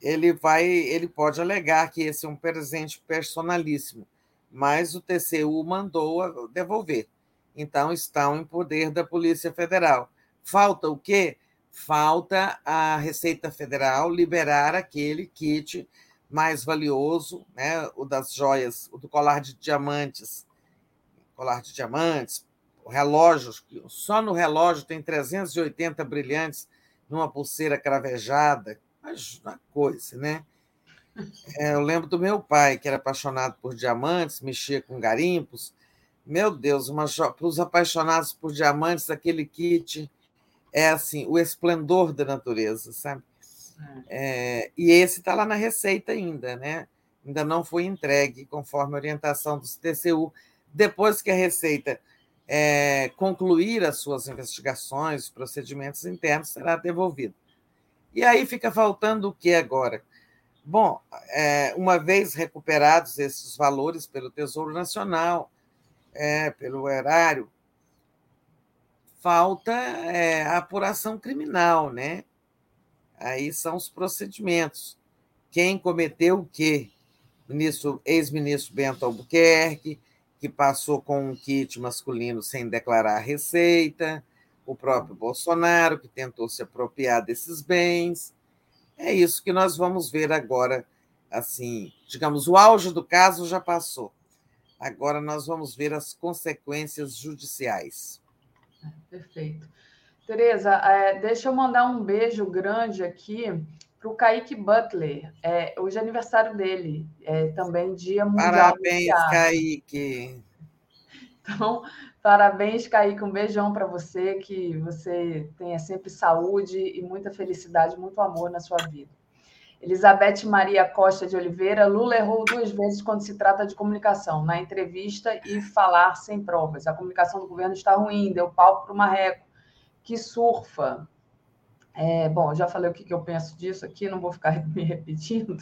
Ele vai, ele pode alegar que esse é um presente personalíssimo, mas o TCU mandou devolver. Então estão em poder da Polícia Federal. Falta o quê? Falta a Receita Federal liberar aquele kit mais valioso, né, o das joias, o do colar de diamantes, colar de diamantes, relógios, só no relógio tem 380 brilhantes numa pulseira cravejada, mas uma coisa, né? É, eu lembro do meu pai, que era apaixonado por diamantes, mexia com garimpos. Meu Deus, para os apaixonados por diamantes, aquele kit é assim, o esplendor da natureza, sabe? É, e esse está lá na receita ainda, né? Ainda não foi entregue conforme a orientação do TCU. Depois que a Receita é, concluir as suas investigações, procedimentos internos, será devolvido. E aí fica faltando o que agora? Bom, é, uma vez recuperados esses valores pelo Tesouro Nacional, é, pelo erário, falta é, a apuração criminal, né? Aí são os procedimentos. Quem cometeu o quê? Ex-ministro Bento Albuquerque, que passou com um kit masculino sem declarar receita, o próprio Bolsonaro, que tentou se apropriar desses bens. É isso que nós vamos ver agora. Assim, digamos, o auge do caso já passou. Agora nós vamos ver as consequências judiciais. Perfeito. Tereza, é, deixa eu mandar um beijo grande aqui para o Kaique Butler. É, hoje é aniversário dele, é também Dia Mundial. Parabéns, Kaique. Então, parabéns, Kaique. Um beijão para você, que você tenha sempre saúde e muita felicidade, muito amor na sua vida. Elizabeth Maria Costa de Oliveira, Lula errou duas vezes quando se trata de comunicação, na entrevista e falar sem provas. A comunicação do governo está ruim, deu palco para o Marreco, que surfa. É, bom, já falei o que, que eu penso disso aqui, não vou ficar me repetindo.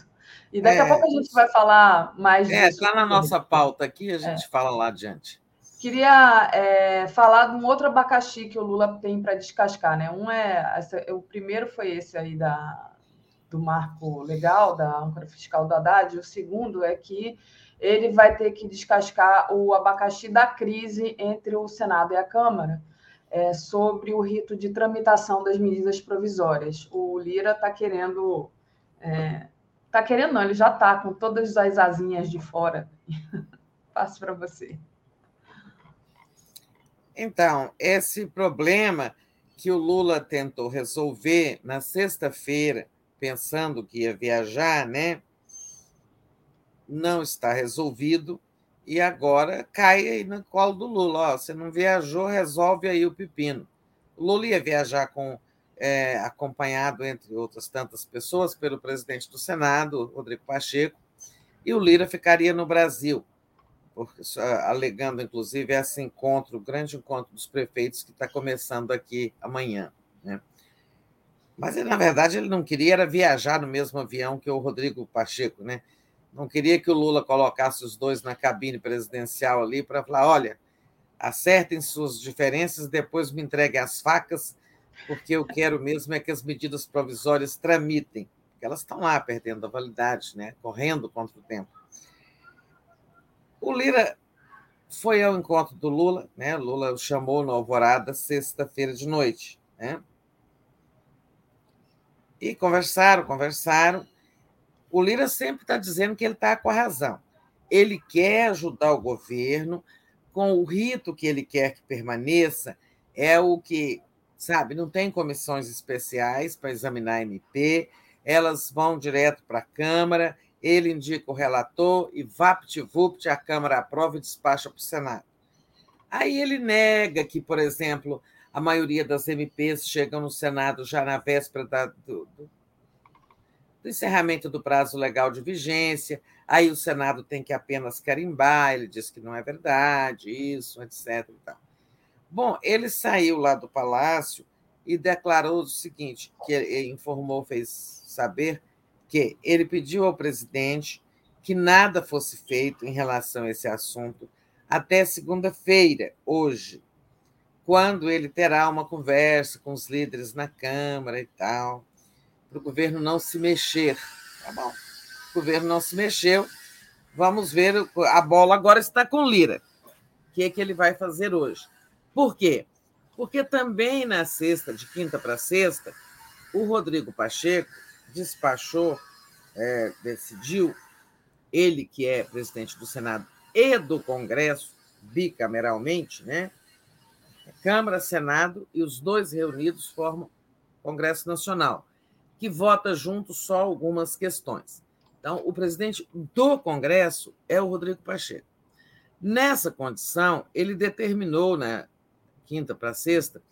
E daqui é, a pouco a gente vai falar mais é, disso. Está na nossa pauta aqui, a gente é. fala lá adiante. Queria é, falar de um outro abacaxi que o Lula tem para descascar, né? Um é o primeiro foi esse aí da, do marco legal da âncora fiscal do Haddad. O segundo é que ele vai ter que descascar o abacaxi da crise entre o Senado e a Câmara é, sobre o rito de tramitação das medidas provisórias. O Lira está querendo. Está é, querendo, não, ele já está com todas as asinhas de fora. Passo para você. Então, esse problema que o Lula tentou resolver na sexta-feira, pensando que ia viajar, né? Não está resolvido e agora cai aí no colo do Lula. Ó, você não viajou, resolve aí o pepino. O Lula ia viajar com é, acompanhado, entre outras tantas pessoas, pelo presidente do Senado, Rodrigo Pacheco, e o Lira ficaria no Brasil, porque, alegando, inclusive, esse encontro, o grande encontro dos prefeitos que está começando aqui amanhã. Né? Mas, ele, na verdade, ele não queria era viajar no mesmo avião que o Rodrigo Pacheco, né? não queria que o Lula colocasse os dois na cabine presidencial ali para falar: olha, acertem suas diferenças, depois me entreguem as facas, porque eu quero mesmo é que as medidas provisórias tramitem, porque elas estão lá perdendo a validade, né? correndo contra o tempo. O Lira foi ao encontro do Lula, né? Lula o chamou no Alvorada sexta-feira de noite, né? E conversaram, conversaram. O Lira sempre está dizendo que ele está com a razão. Ele quer ajudar o governo com o rito que ele quer que permaneça, é o que, sabe, não tem comissões especiais para examinar a MP, elas vão direto para a Câmara, ele indica o relator e vapt-vupt, a Câmara aprova e despacha para o Senado. Aí ele nega que, por exemplo, a maioria das MPs chegam no Senado já na véspera da, do, do, encerramento do prazo legal de vigência, aí o Senado tem que apenas carimbar, ele diz que não é verdade, isso, etc. Bom, ele saiu lá do palácio e declarou o seguinte, que ele informou, fez saber que ele pediu ao presidente que nada fosse feito em relação a esse assunto até segunda-feira, hoje, quando ele terá uma conversa com os líderes na Câmara e tal para o governo não se mexer. Tá bom. O governo não se mexeu. Vamos ver. A bola agora está com Lira. O que, é que ele vai fazer hoje? Por quê? Porque também na sexta, de quinta para sexta, o Rodrigo Pacheco despachou, é, decidiu, ele que é presidente do Senado e do Congresso, bicameralmente, né? Câmara, Senado e os dois reunidos formam Congresso Nacional que vota junto só algumas questões. Então, o presidente do Congresso é o Rodrigo Pacheco. Nessa condição, ele determinou, na quinta para sexta,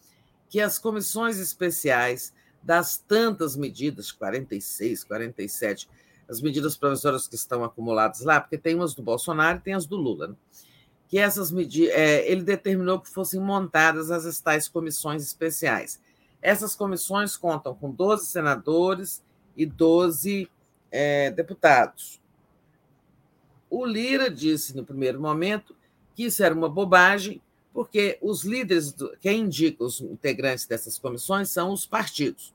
que as comissões especiais das tantas medidas, 46, 47, as medidas provisórias que estão acumuladas lá, porque tem umas do Bolsonaro e tem as do Lula, né? Que essas medidas, é, ele determinou que fossem montadas as tais comissões especiais. Essas comissões contam com 12 senadores e 12 é, deputados. O Lira disse no primeiro momento que isso era uma bobagem, porque os líderes, do, quem indica os integrantes dessas comissões são os partidos.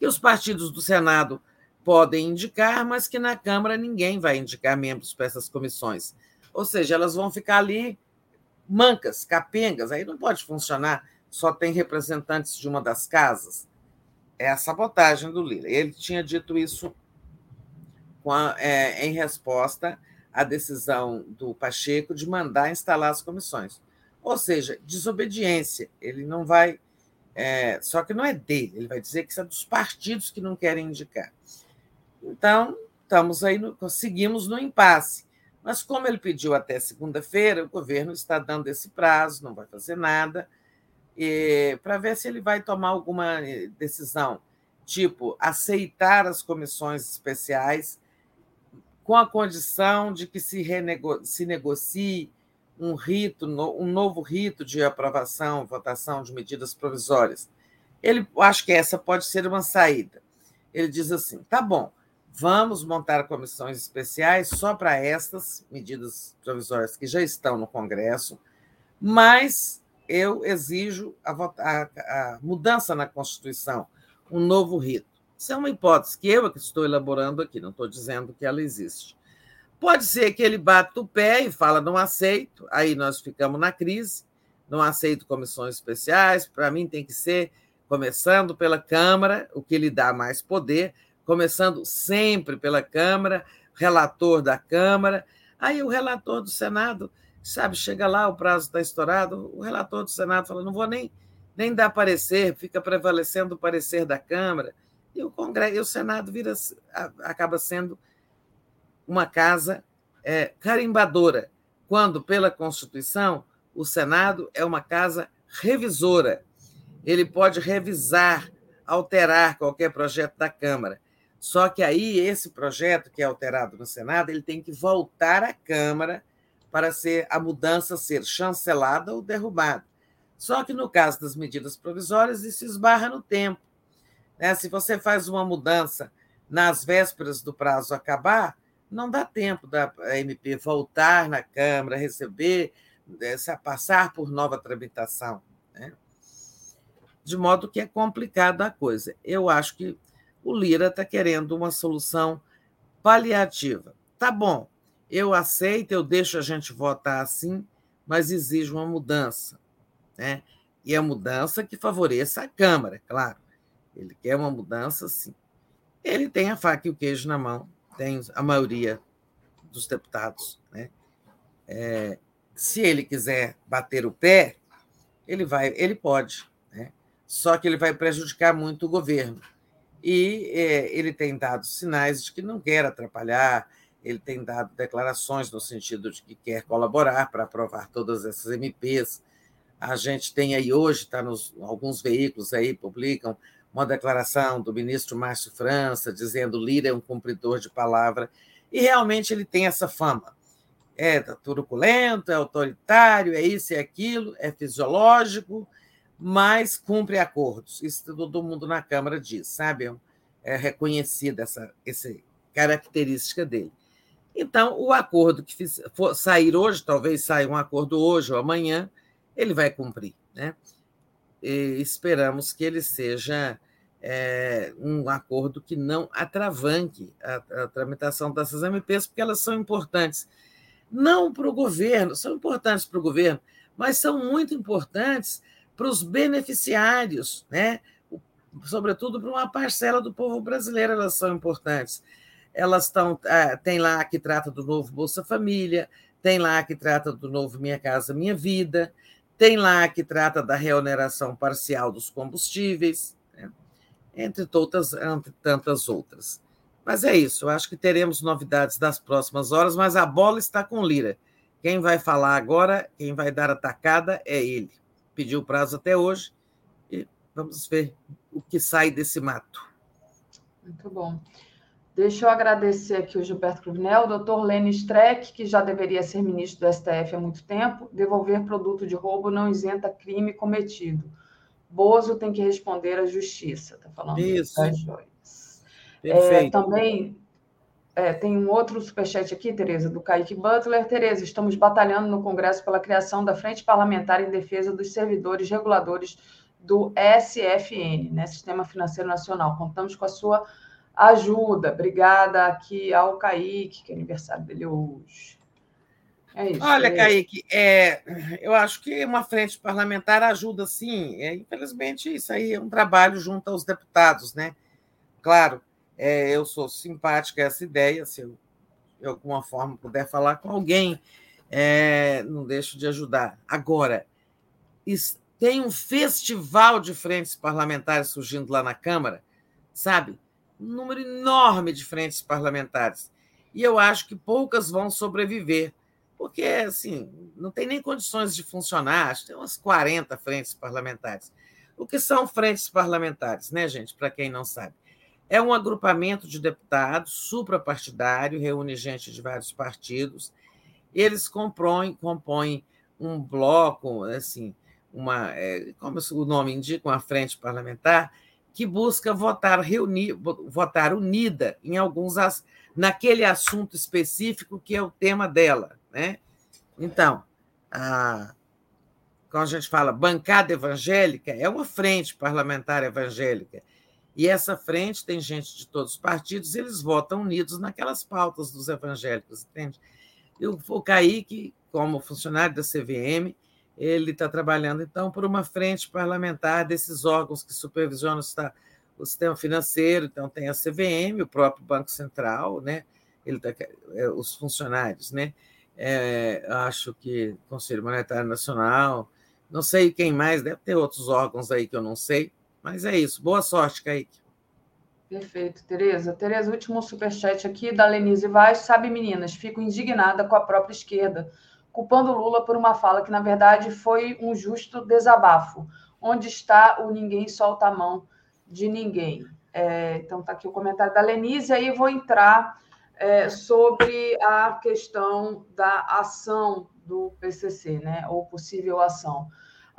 Que os partidos do Senado podem indicar, mas que na Câmara ninguém vai indicar membros para essas comissões. Ou seja, elas vão ficar ali mancas, capengas, aí não pode funcionar só tem representantes de uma das casas. É a sabotagem do Lira. Ele tinha dito isso a, é, em resposta à decisão do Pacheco de mandar instalar as comissões. Ou seja, desobediência. Ele não vai. É, só que não é dele, ele vai dizer que isso é dos partidos que não querem indicar. Então, estamos aí, no, seguimos no impasse. Mas, como ele pediu até segunda-feira, o governo está dando esse prazo, não vai fazer nada para ver se ele vai tomar alguma eh, decisão, tipo aceitar as comissões especiais com a condição de que se, renego se negocie um rito, um novo rito de aprovação, votação de medidas provisórias. Ele acho que essa pode ser uma saída. Ele diz assim: tá bom, vamos montar comissões especiais só para estas medidas provisórias que já estão no Congresso, mas eu exijo a, a, a, mudança na Constituição, um novo rito. Isso é uma hipótese que eu é estou elaborando aqui, não estou dizendo que ela existe. Pode ser que ele bata o pé e fala, não aceito, aí nós ficamos na crise, não aceito comissões especiais, para mim tem que ser começando pela Câmara, o que lhe dá mais poder, começando sempre pela Câmara, relator da Câmara, aí o relator do Senado sabe, chega lá, o prazo está estourado, o relator do Senado fala, não vou nem, nem dar parecer, fica prevalecendo o parecer da Câmara, e o Congresso, e o Senado vira, acaba sendo uma casa é, carimbadora, quando, pela Constituição, o Senado é uma casa revisora. Ele pode revisar, alterar qualquer projeto da Câmara. Só que aí esse projeto que é alterado no Senado, ele tem que voltar à Câmara para ser a mudança ser chancelada ou derrubada. Só que no caso das medidas provisórias, isso esbarra no tempo. Né? Se você faz uma mudança nas vésperas do prazo acabar, não dá tempo da MP voltar na Câmara, receber, eh, passar por nova tramitação. Né? De modo que é complicada a coisa. Eu acho que o Lira está querendo uma solução paliativa. Tá bom, eu aceito, eu deixo a gente votar assim, mas exijo uma mudança. Né? E a mudança que favoreça a Câmara, é claro. Ele quer uma mudança, sim. Ele tem a faca e o queijo na mão, tem a maioria dos deputados. Né? É, se ele quiser bater o pé, ele vai, ele pode, né? só que ele vai prejudicar muito o governo. E é, ele tem dado sinais de que não quer atrapalhar, ele tem dado declarações no sentido de que quer colaborar para aprovar todas essas MPs. A gente tem aí hoje, está nos alguns veículos aí publicam uma declaração do ministro Márcio França dizendo Lira é um cumpridor de palavra e realmente ele tem essa fama. É truculento, é autoritário, é isso e é aquilo, é fisiológico, mas cumpre acordos. Isso todo mundo na Câmara diz, sabe? É reconhecida essa, essa característica dele. Então, o acordo que for sair hoje, talvez saia um acordo hoje ou amanhã, ele vai cumprir. Né? E esperamos que ele seja é, um acordo que não atravanque a, a tramitação dessas MPs, porque elas são importantes. Não para o governo, são importantes para o governo, mas são muito importantes para os beneficiários, né? sobretudo para uma parcela do povo brasileiro, elas são importantes. Elas estão. É, tem lá que trata do novo Bolsa Família, tem lá que trata do novo Minha Casa Minha Vida, tem lá que trata da reoneração parcial dos combustíveis, né? entre, todas, entre tantas outras. Mas é isso, eu acho que teremos novidades das próximas horas, mas a bola está com Lira. Quem vai falar agora, quem vai dar a tacada é ele. Pediu prazo até hoje e vamos ver o que sai desse mato. Muito bom. Deixa eu agradecer aqui o Gilberto Cruvinel, o doutor Lênin Streck, que já deveria ser ministro do STF há muito tempo, devolver produto de roubo não isenta crime cometido. Bozo tem que responder à justiça, está falando Isso. das joias. É, também é, tem um outro superchat aqui, Tereza, do Kaique Butler. Tereza, estamos batalhando no Congresso pela criação da Frente Parlamentar em Defesa dos Servidores Reguladores do SFN, né, Sistema Financeiro Nacional. Contamos com a sua ajuda. Obrigada aqui ao Kaique, que é aniversário dele hoje. É isso, Olha, é Kaique, é, eu acho que uma frente parlamentar ajuda sim. É, infelizmente, isso aí é um trabalho junto aos deputados, né? Claro, é, eu sou simpática a essa ideia, se eu de alguma forma puder falar com alguém, é, não deixo de ajudar. Agora, tem um festival de frentes parlamentares surgindo lá na Câmara, sabe? um número enorme de frentes parlamentares. E eu acho que poucas vão sobreviver, porque assim, não tem nem condições de funcionar, acho que tem umas 40 frentes parlamentares. O que são frentes parlamentares, né, gente? Para quem não sabe. É um agrupamento de deputados suprapartidário, reúne gente de vários partidos. Eles compõem, compõem um bloco, assim, uma, é, como o nome indica, uma frente parlamentar, que busca votar, reunir, votar unida em alguns naquele assunto específico que é o tema dela, né? Então, a, quando a gente fala bancada evangélica, é uma frente parlamentar evangélica. E essa frente tem gente de todos os partidos, eles votam unidos naquelas pautas dos evangélicos, entende? E o Kaique, como funcionário da CVM, ele está trabalhando, então, por uma frente parlamentar desses órgãos que supervisionam o sistema financeiro. Então, tem a CVM, o próprio Banco Central, né? ele tá, é, os funcionários, né? É, acho que Conselho Monetário Nacional, não sei quem mais, deve ter outros órgãos aí que eu não sei, mas é isso. Boa sorte, Kaique. Perfeito, Tereza. Tereza, último superchat aqui da Lenise Vaz. Sabe, meninas, fico indignada com a própria esquerda culpando Lula por uma fala que, na verdade, foi um justo desabafo. Onde está o ninguém solta a mão de ninguém? É, então, está aqui o comentário da Lenise, aí vou entrar é, sobre a questão da ação do PCC, né, ou possível ação.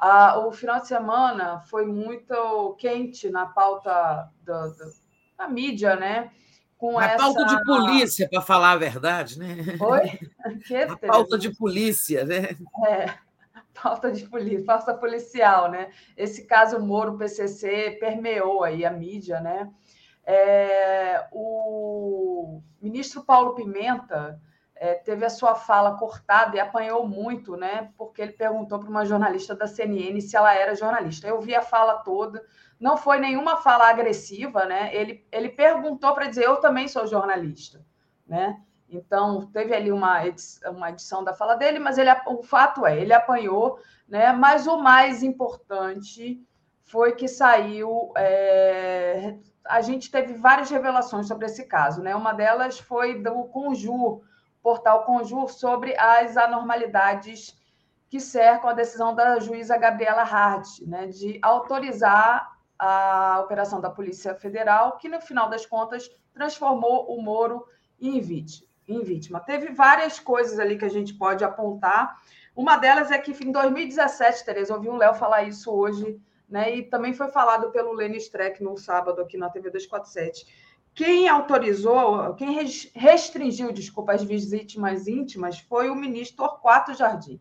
Ah, o final de semana foi muito quente na pauta da, mídia, né? com a essa... pauta de polícia, para falar a verdade, né? Oi? Que, a pauta de polícia, né? É, pauta de polícia, pauta policial, né? Esse caso Moro PCC permeou aí a mídia, né? É, o ministro Paulo Pimenta é, teve a sua fala cortada e apanhou muito, né? Porque ele perguntou para uma jornalista da CNN se ela era jornalista. Eu vi a fala toda, não foi nenhuma fala agressiva, né? Ele, ele perguntou para dizer: eu também sou jornalista, né? Então, teve ali uma edição, uma edição da fala dele, mas ele, o fato é, ele apanhou, né? mas o mais importante foi que saiu. É, a gente teve várias revelações sobre esse caso. Né? Uma delas foi do Conjur, portal Conjur, sobre as anormalidades que cercam a decisão da juíza Gabriela Hart, né, de autorizar a operação da Polícia Federal, que no final das contas transformou o Moro em vítima. Teve várias coisas ali que a gente pode apontar. Uma delas é que em 2017, Tereza, ouvi o Léo falar isso hoje, né? E também foi falado pelo Lenny Streck no sábado aqui na TV 247. Quem autorizou, quem restringiu, desculpa, as vítimas íntimas foi o ministro Torquato Jardim.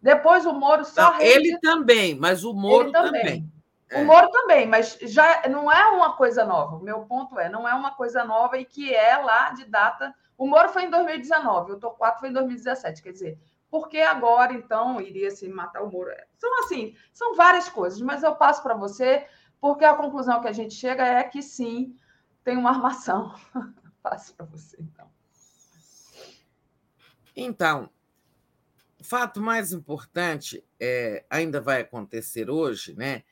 Depois o Moro só. Não, ele também, mas o Moro também. também. O Moro também, mas já não é uma coisa nova. O meu ponto é, não é uma coisa nova e que é lá de data o Moro foi em 2019, o Torquato foi em 2017. Quer dizer, por que agora, então, iria se matar o Moro? São assim, são várias coisas, mas eu passo para você, porque a conclusão que a gente chega é que sim, tem uma armação. passo para você, então. Então, o fato mais importante é, ainda vai acontecer hoje, né?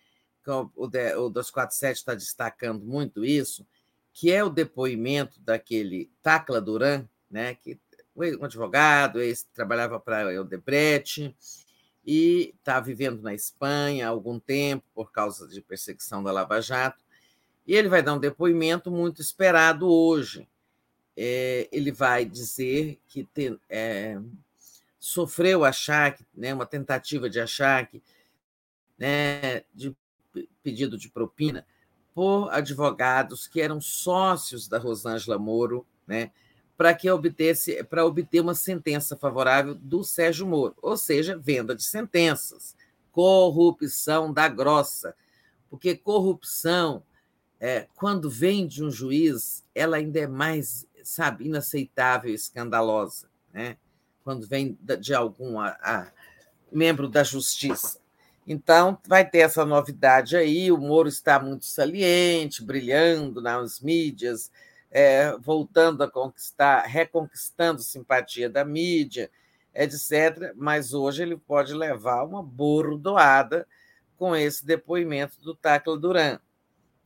O, o 247 está destacando muito isso, que é o depoimento daquele Tacla Duran, né, que um advogado, esse trabalhava para o Odebrecht e está vivendo na Espanha há algum tempo por causa de perseguição da Lava Jato. E ele vai dar um depoimento muito esperado hoje. É, ele vai dizer que tem, é, sofreu achaque, né, uma tentativa de achaque, né, de pedido de propina, por advogados que eram sócios da Rosângela Moro, né, para que obtesse para obter uma sentença favorável do Sérgio Moro, ou seja, venda de sentenças, corrupção da grossa, porque corrupção é, quando vem de um juiz, ela ainda é mais, sabe, inaceitável, escandalosa, né? Quando vem de algum a, a, membro da justiça. Então, vai ter essa novidade aí. O Moro está muito saliente, brilhando nas mídias, é, voltando a conquistar, reconquistando simpatia da mídia, etc. Mas hoje ele pode levar uma bordoada com esse depoimento do Tacla Duran.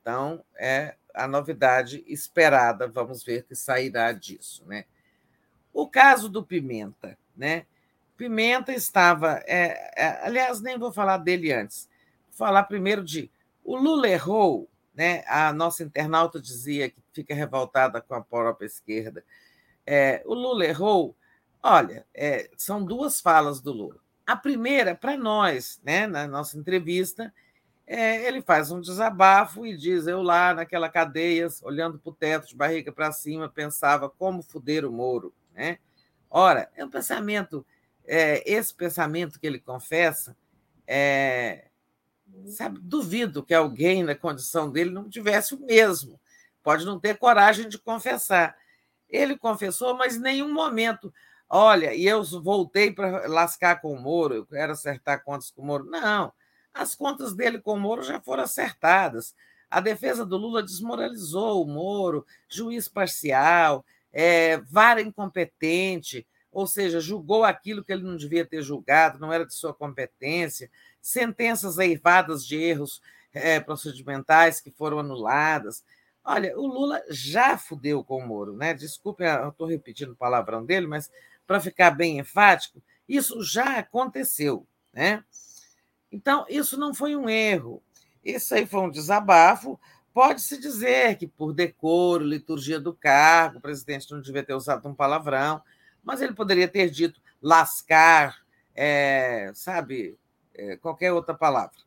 Então, é a novidade esperada. Vamos ver que sairá disso. Né? O caso do Pimenta, né? Pimenta estava. É, é, aliás, nem vou falar dele antes. Vou falar primeiro de. O Lula errou, né? a nossa internauta dizia que fica revoltada com a própria esquerda. É, o Lula errou. Olha, é, são duas falas do Lula. A primeira, para nós, né, na nossa entrevista, é, ele faz um desabafo e diz: Eu lá naquela cadeia, olhando para o teto, de barriga para cima, pensava como fuder o Moro. Né? Ora, é um pensamento é, esse pensamento que ele confessa, é, sabe, duvido que alguém na condição dele não tivesse o mesmo. Pode não ter coragem de confessar. Ele confessou, mas em nenhum momento. Olha, e eu voltei para lascar com o Moro, eu quero acertar contas com o Moro. Não, as contas dele com o Moro já foram acertadas. A defesa do Lula desmoralizou o Moro, juiz parcial, é, vara incompetente ou seja, julgou aquilo que ele não devia ter julgado, não era de sua competência, sentenças eivadas de erros é, procedimentais que foram anuladas. Olha, o Lula já fudeu com o Moro, né? Desculpe, eu estou repetindo o palavrão dele, mas para ficar bem enfático, isso já aconteceu, né? Então, isso não foi um erro, isso aí foi um desabafo. Pode-se dizer que, por decoro, liturgia do cargo, o presidente não devia ter usado um palavrão, mas ele poderia ter dito lascar, é, sabe, é, qualquer outra palavra.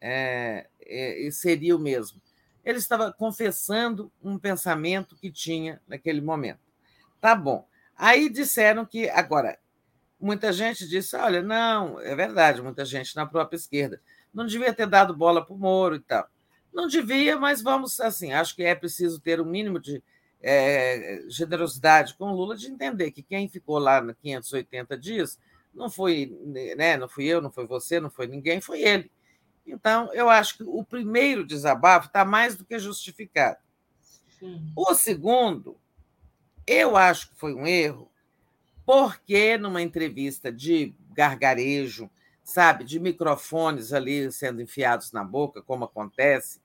É, é seria o mesmo. Ele estava confessando um pensamento que tinha naquele momento. Tá bom. Aí disseram que, agora, muita gente disse: olha, não, é verdade, muita gente na própria esquerda. Não devia ter dado bola para o Moro e tal. Não devia, mas vamos, assim, acho que é preciso ter um mínimo de é, generosidade com o Lula de entender que quem ficou lá nos 580 dias não foi, né, não fui eu, não foi você, não foi ninguém, foi ele. Então, eu acho que o primeiro desabafo está mais do que justificado. Sim. O segundo Eu acho que foi um erro, porque numa entrevista de gargarejo, sabe, de microfones ali sendo enfiados na boca, como acontece,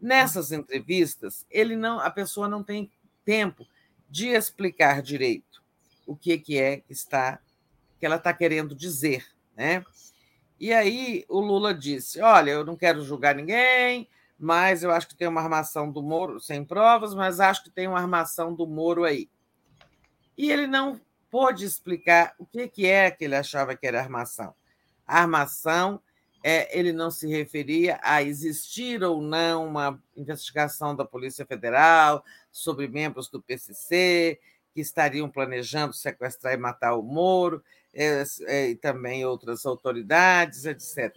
nessas entrevistas, ele não, a pessoa não tem tempo de explicar direito o que, que é que está que ela está querendo dizer, né? E aí o Lula disse: Olha, eu não quero julgar ninguém, mas eu acho que tem uma armação do Moro, sem provas, mas acho que tem uma armação do Moro aí. E ele não pôde explicar o que, que é que ele achava que era armação. Armação, é, ele não se referia a existir ou não uma investigação da Polícia Federal sobre membros do PCC que estariam planejando sequestrar e matar o Moro, é, é, e também outras autoridades, etc.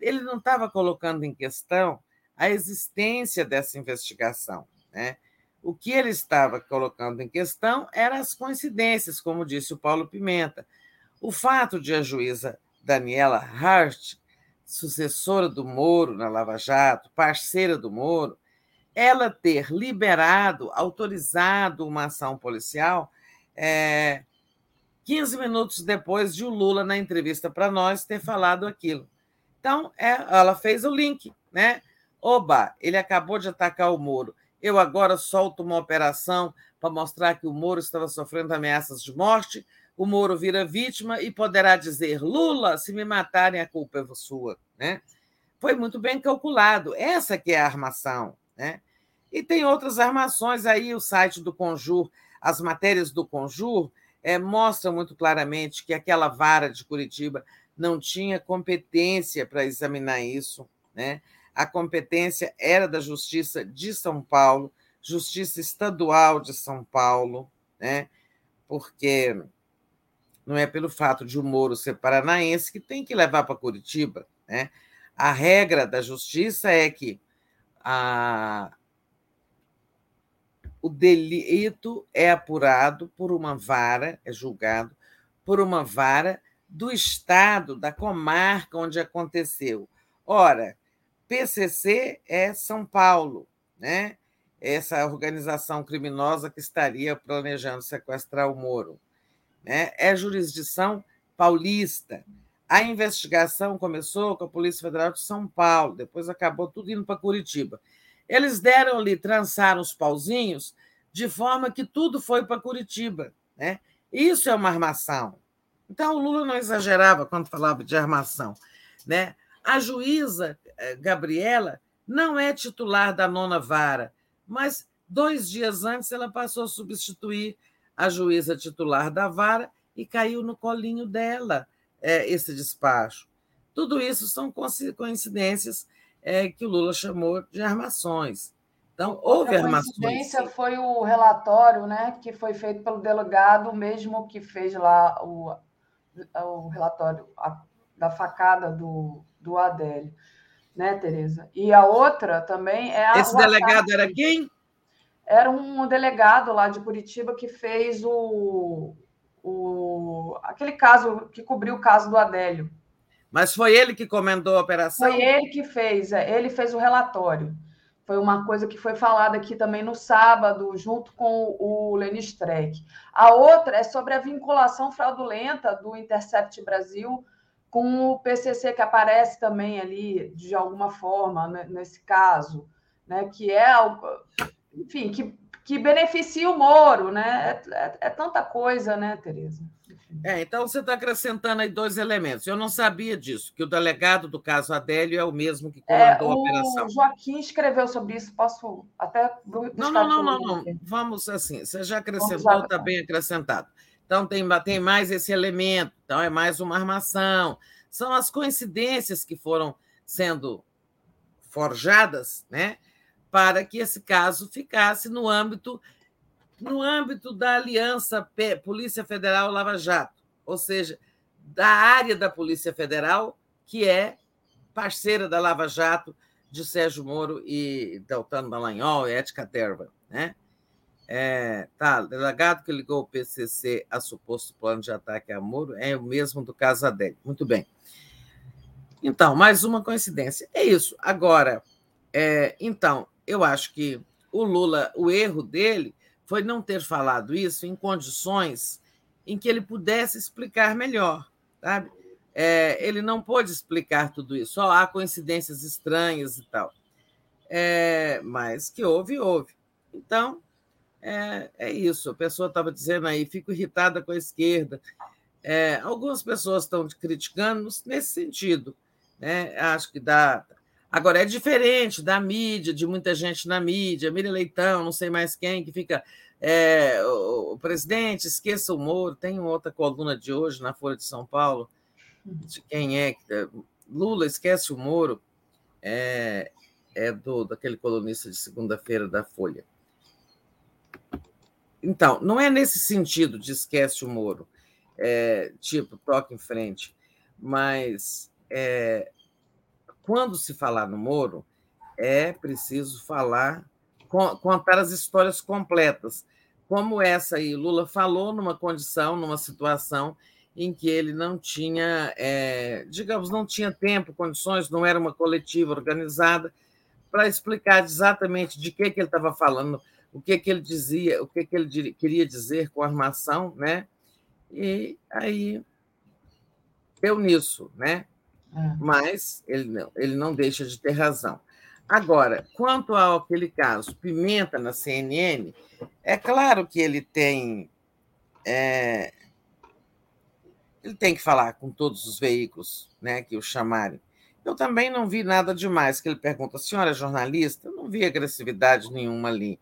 Ele não estava colocando em questão a existência dessa investigação. Né? O que ele estava colocando em questão eram as coincidências, como disse o Paulo Pimenta. O fato de a juíza Daniela Hart, sucessora do Moro na Lava Jato, parceira do Moro, ela ter liberado, autorizado uma ação policial é, 15 minutos depois de o Lula, na entrevista para nós, ter falado aquilo. Então, é, ela fez o link, né? Oba, ele acabou de atacar o Moro. Eu agora solto uma operação para mostrar que o Moro estava sofrendo ameaças de morte. O Moro vira vítima e poderá dizer: Lula, se me matarem, a culpa é sua. Né? Foi muito bem calculado. Essa que é a armação. Né? E tem outras armações aí, o site do Conjur, as matérias do Conjur é, mostram muito claramente que aquela vara de Curitiba não tinha competência para examinar isso. Né? A competência era da Justiça de São Paulo, Justiça Estadual de São Paulo, né? porque não é pelo fato de o Moro ser paranaense que tem que levar para Curitiba. Né? A regra da justiça é que a, o delito é apurado por uma vara, é julgado por uma vara do estado, da comarca onde aconteceu. Ora, PCC é São Paulo, né? essa organização criminosa que estaria planejando sequestrar o Moro. Né? É jurisdição paulista. A investigação começou com a Polícia Federal de São Paulo, depois acabou tudo indo para Curitiba. Eles deram ali, trançaram os pauzinhos, de forma que tudo foi para Curitiba. Né? Isso é uma armação. Então, o Lula não exagerava quando falava de armação. Né? A juíza eh, Gabriela não é titular da nona vara, mas dois dias antes ela passou a substituir a juíza titular da vara e caiu no colinho dela é, esse despacho. Tudo isso são coincidências é, que o Lula chamou de armações. Então, houve armações. A coincidência foi o relatório né, que foi feito pelo delegado, mesmo que fez lá o, o relatório da facada do, do Adélio, né, Tereza? E a outra também é a. Esse delegado era quem? Era um delegado lá de Curitiba que fez o, o aquele caso que cobriu o caso do Adélio. Mas foi ele que comandou a operação? Foi ele que fez, é, ele fez o relatório. Foi uma coisa que foi falada aqui também no sábado, junto com o Leni Streck. A outra é sobre a vinculação fraudulenta do Intercept Brasil com o PCC que aparece também ali de alguma forma né, nesse caso, né, que é enfim, que, que beneficia o Moro, né? É, é, é tanta coisa, né, Tereza? É, então você está acrescentando aí dois elementos. Eu não sabia disso, que o delegado do caso Adélio é o mesmo que é, comandou é, a operação. O Joaquim escreveu sobre isso, posso até. Não, não, não, não, não. Vamos assim, você já acrescentou, está bem acrescentado. Então, tem, tem mais esse elemento, então é mais uma armação. São as coincidências que foram sendo forjadas né, para que esse caso ficasse no âmbito, no âmbito da aliança Polícia Federal Lava Jato, ou seja, da área da Polícia Federal, que é parceira da Lava Jato de Sérgio Moro e Deltano Dallagnol e Ética Terva. Né? É, tá, delegado que ligou o PCC a suposto plano de ataque a Moro é o mesmo do caso Adélio. Muito bem. Então, mais uma coincidência. É isso. Agora, é, então, eu acho que o Lula, o erro dele foi não ter falado isso em condições em que ele pudesse explicar melhor, sabe? É, ele não pôde explicar tudo isso, só há coincidências estranhas e tal. É, mas que houve, houve. Então, é, é isso. A pessoa estava dizendo aí, fico irritada com a esquerda. É, algumas pessoas estão criticando nesse sentido. Né? Acho que dá. Agora, é diferente da mídia, de muita gente na mídia, Miriam Leitão, não sei mais quem, que fica. É, o, o, presidente, esqueça o Moro. Tem outra coluna de hoje na Folha de São Paulo, de quem é. Lula, esquece o Moro. É, é do daquele colunista de segunda-feira da Folha. Então, não é nesse sentido de esquece o Moro, é, tipo, toque em frente, mas é, quando se falar no Moro, é preciso falar, contar as histórias completas, como essa aí. Lula falou numa condição, numa situação em que ele não tinha, é, digamos, não tinha tempo, condições, não era uma coletiva organizada, para explicar exatamente de que, que ele estava falando, o que, que ele dizia, o que, que ele queria dizer com a armação, né? E aí deu nisso, né? É. Mas ele não, ele não deixa de ter razão. Agora, quanto ao aquele caso Pimenta na CNN, é claro que ele tem é, ele tem que falar com todos os veículos, né, que o chamarem. Eu também não vi nada demais que ele pergunta, senhora jornalista, eu não vi agressividade nenhuma ali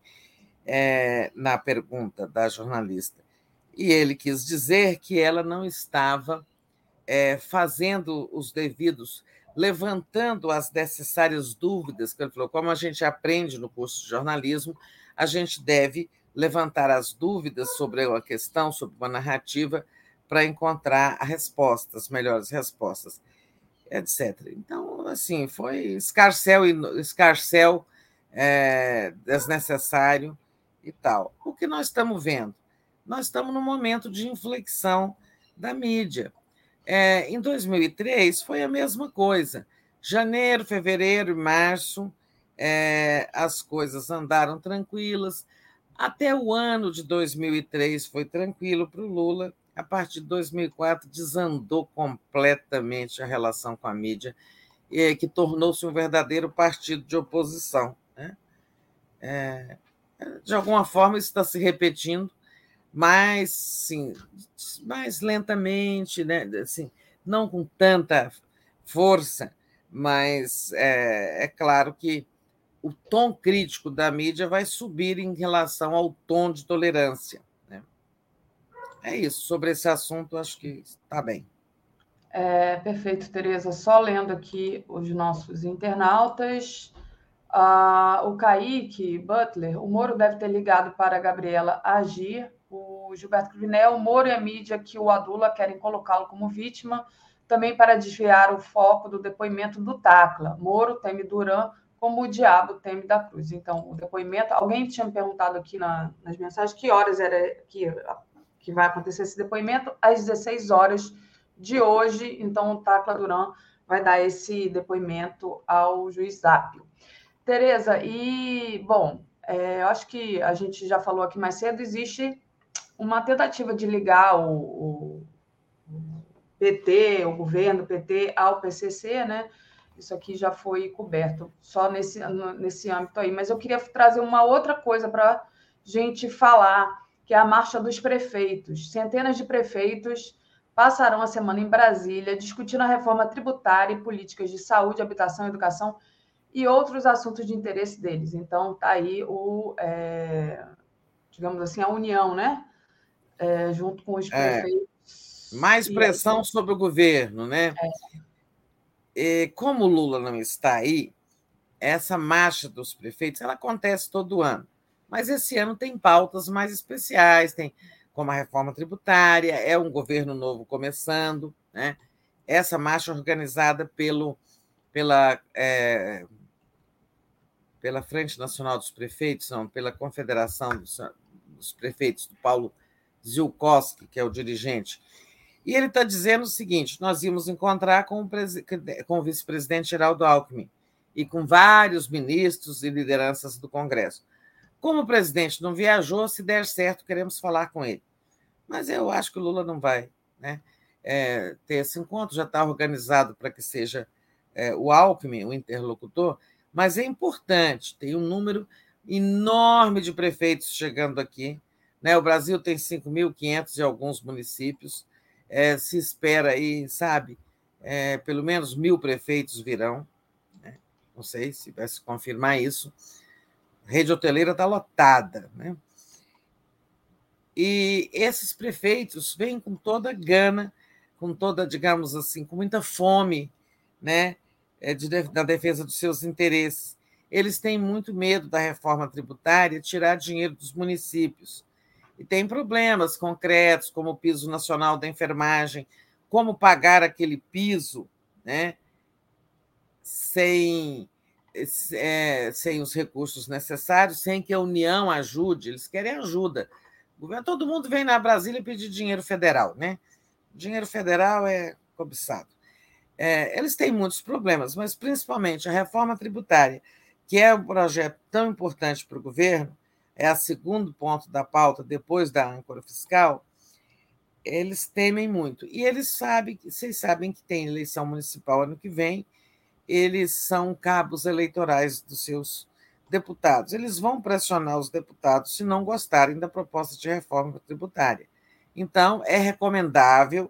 é, na pergunta da jornalista. E ele quis dizer que ela não estava é, fazendo os devidos, levantando as necessárias dúvidas, que ele falou, como a gente aprende no curso de jornalismo, a gente deve levantar as dúvidas sobre uma questão, sobre uma narrativa, para encontrar a resposta, as melhores respostas etc. Então, assim, foi escarcel, escarcel é, desnecessário e tal. O que nós estamos vendo? Nós estamos num momento de inflexão da mídia. É, em 2003 foi a mesma coisa. Janeiro, fevereiro e março, é, as coisas andaram tranquilas. Até o ano de 2003 foi tranquilo para o Lula a partir de 2004, desandou completamente a relação com a mídia, que tornou-se um verdadeiro partido de oposição. Né? É, de alguma forma, isso está se repetindo, mas sim, mais lentamente, né? assim, não com tanta força, mas é, é claro que o tom crítico da mídia vai subir em relação ao tom de tolerância. É isso. Sobre esse assunto, acho que está bem. É, perfeito, Tereza. Só lendo aqui os nossos internautas. Ah, o Kaique Butler, o Moro deve ter ligado para a Gabriela agir. O Gilberto Cruvinel, o Moro e a mídia que o adula querem colocá-lo como vítima, também para desviar o foco do depoimento do Tacla. Moro teme Duran como o diabo teme da cruz. Então, o depoimento. Alguém tinha me perguntado aqui na, nas mensagens que horas era que que vai acontecer esse depoimento às 16 horas de hoje. Então, o Tacla Duran vai dar esse depoimento ao juiz Zápio. Tereza, e, bom, é, eu acho que a gente já falou aqui mais cedo, existe uma tentativa de ligar o, o, PT, o governo PT, ao PCC, né? Isso aqui já foi coberto só nesse, nesse âmbito aí. Mas eu queria trazer uma outra coisa para gente falar que é a Marcha dos Prefeitos. Centenas de prefeitos passarão a semana em Brasília discutindo a reforma tributária e políticas de saúde, habitação, educação e outros assuntos de interesse deles. Então, está aí o, é, digamos assim, a união, né? É, junto com os é. prefeitos. É, mais pressão sobre o governo, né? É. E como o Lula não está aí, essa marcha dos prefeitos ela acontece todo ano. Mas esse ano tem pautas mais especiais, tem como a reforma tributária, é um governo novo começando, né? Essa marcha organizada pelo, pela, é, pela Frente Nacional dos Prefeitos, não, pela Confederação dos, dos Prefeitos, do Paulo Zilkowski, que é o dirigente. E ele está dizendo o seguinte: nós íamos encontrar com o, com o vice-presidente Geraldo Alckmin e com vários ministros e lideranças do Congresso Como o presidente não viajou, se der certo, queremos falar com ele. Mas eu acho que o Lula não vai né, é, ter esse encontro, já está organizado para que seja é, o Alckmin, o interlocutor, mas é importante, tem um número enorme de prefeitos chegando aqui. Né? O Brasil tem 5.500 e alguns municípios, é, se espera aí, sabe, é, pelo menos mil prefeitos virão. Né? Não sei se vai se confirmar isso. A rede hoteleira está lotada. Né? E esses prefeitos vêm com toda gana, com toda, digamos assim, com muita fome, né? É, de, da defesa dos seus interesses. Eles têm muito medo da reforma tributária tirar dinheiro dos municípios. E tem problemas concretos, como o piso nacional da enfermagem, como pagar aquele piso né, sem, é, sem os recursos necessários, sem que a União ajude. Eles querem ajuda. Todo mundo vem na Brasília pedir dinheiro federal, né? Dinheiro federal é cobiçado. É, eles têm muitos problemas, mas principalmente a reforma tributária, que é um projeto tão importante para o governo, é o segundo ponto da pauta depois da âncora fiscal, eles temem muito. E eles sabem, vocês sabem que tem eleição municipal ano que vem, eles são cabos eleitorais dos seus deputados. Eles vão pressionar os deputados se não gostarem da proposta de reforma tributária. Então, é recomendável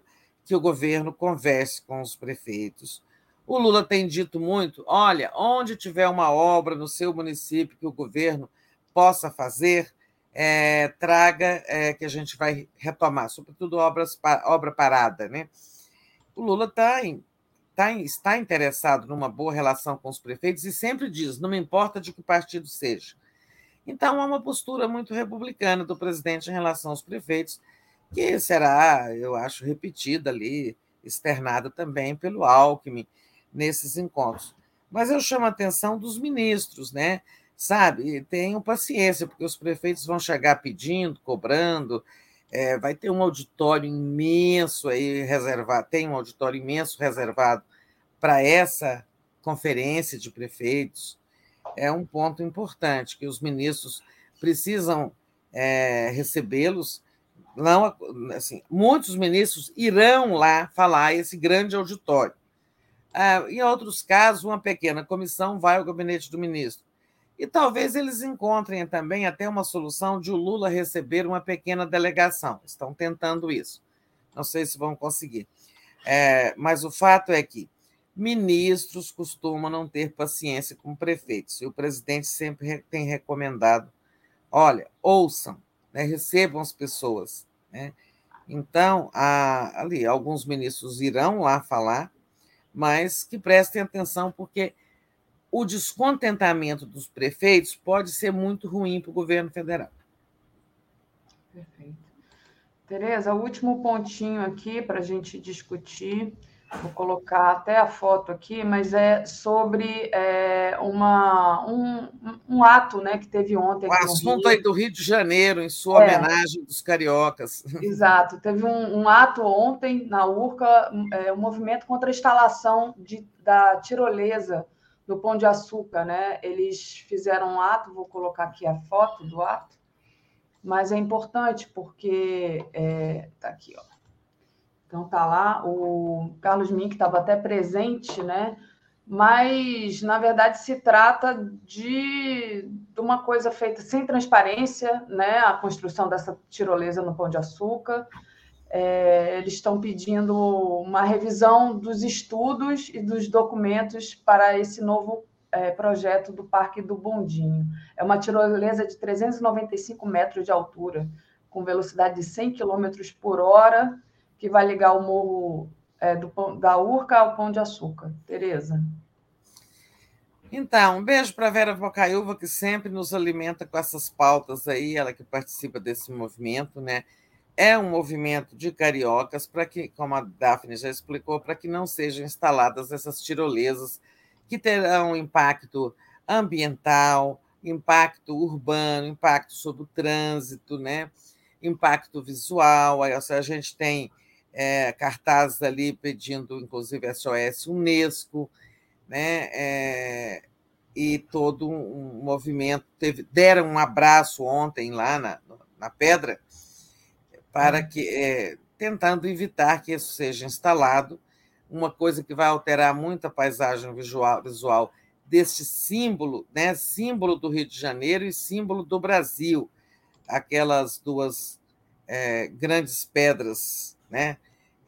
que o governo converse com os prefeitos. O Lula tem dito muito: olha, onde tiver uma obra no seu município que o governo possa fazer, é, traga é, que a gente vai retomar, sobretudo obras, obra parada. Né? O Lula tá em, tá em, está interessado numa boa relação com os prefeitos e sempre diz: não me importa de que partido seja. Então, há uma postura muito republicana do presidente em relação aos prefeitos, que será, eu acho, repetida ali, externada também pelo Alckmin nesses encontros. Mas eu chamo a atenção dos ministros, né? Sabe, tenham paciência, porque os prefeitos vão chegar pedindo, cobrando, é, vai ter um auditório imenso aí reservado, tem um auditório imenso reservado para essa conferência de prefeitos. É um ponto importante que os ministros precisam é, recebê-los não, assim, muitos ministros irão lá falar esse grande auditório. Ah, em outros casos, uma pequena comissão vai ao gabinete do ministro. E talvez eles encontrem também até uma solução de o Lula receber uma pequena delegação. Estão tentando isso. Não sei se vão conseguir. É, mas o fato é que ministros costumam não ter paciência com prefeitos. E o presidente sempre tem recomendado: olha, ouçam, né, recebam as pessoas. Né? Então, ali, alguns ministros irão lá falar, mas que prestem atenção, porque o descontentamento dos prefeitos pode ser muito ruim para o governo federal. Perfeito. Tereza, o último pontinho aqui para a gente discutir vou colocar até a foto aqui, mas é sobre é, uma, um, um, ato né, que teve ontem. O assunto aí do Rio de Janeiro, em sua é, homenagem dos cariocas. Exato, teve um, um ato ontem na URCA, é, um movimento contra a instalação de, da tirolesa do Pão de Açúcar. Né? Eles fizeram um ato, vou colocar aqui a foto do ato, mas é importante porque está é, aqui, ó então tá lá, o Carlos Mink estava até presente, né? Mas na verdade se trata de, de uma coisa feita sem transparência, né? A construção dessa tirolesa no Pão de Açúcar. É, eles estão pedindo uma revisão dos estudos e dos documentos para esse novo é, projeto do Parque do Bondinho. É uma tirolesa de 395 metros de altura, com velocidade de 100 km por hora que vai ligar o morro é, do, da Urca ao Pão de Açúcar. Tereza. Então, um beijo para Vera Bocaiúva, que sempre nos alimenta com essas pautas aí, ela que participa desse movimento, né? É um movimento de cariocas para que, como a Daphne já explicou, para que não sejam instaladas essas tirolesas que terão impacto ambiental, impacto urbano, impacto sobre o trânsito, né? impacto visual. A gente tem é, cartazes ali pedindo, inclusive, SOS Unesco, né? É, e todo um movimento. Teve, deram um abraço ontem lá na, na pedra para uhum. que é, tentando evitar que isso seja instalado, uma coisa que vai alterar muito a paisagem visual, visual deste símbolo, né, símbolo do Rio de Janeiro e símbolo do Brasil, aquelas duas é, grandes pedras, né,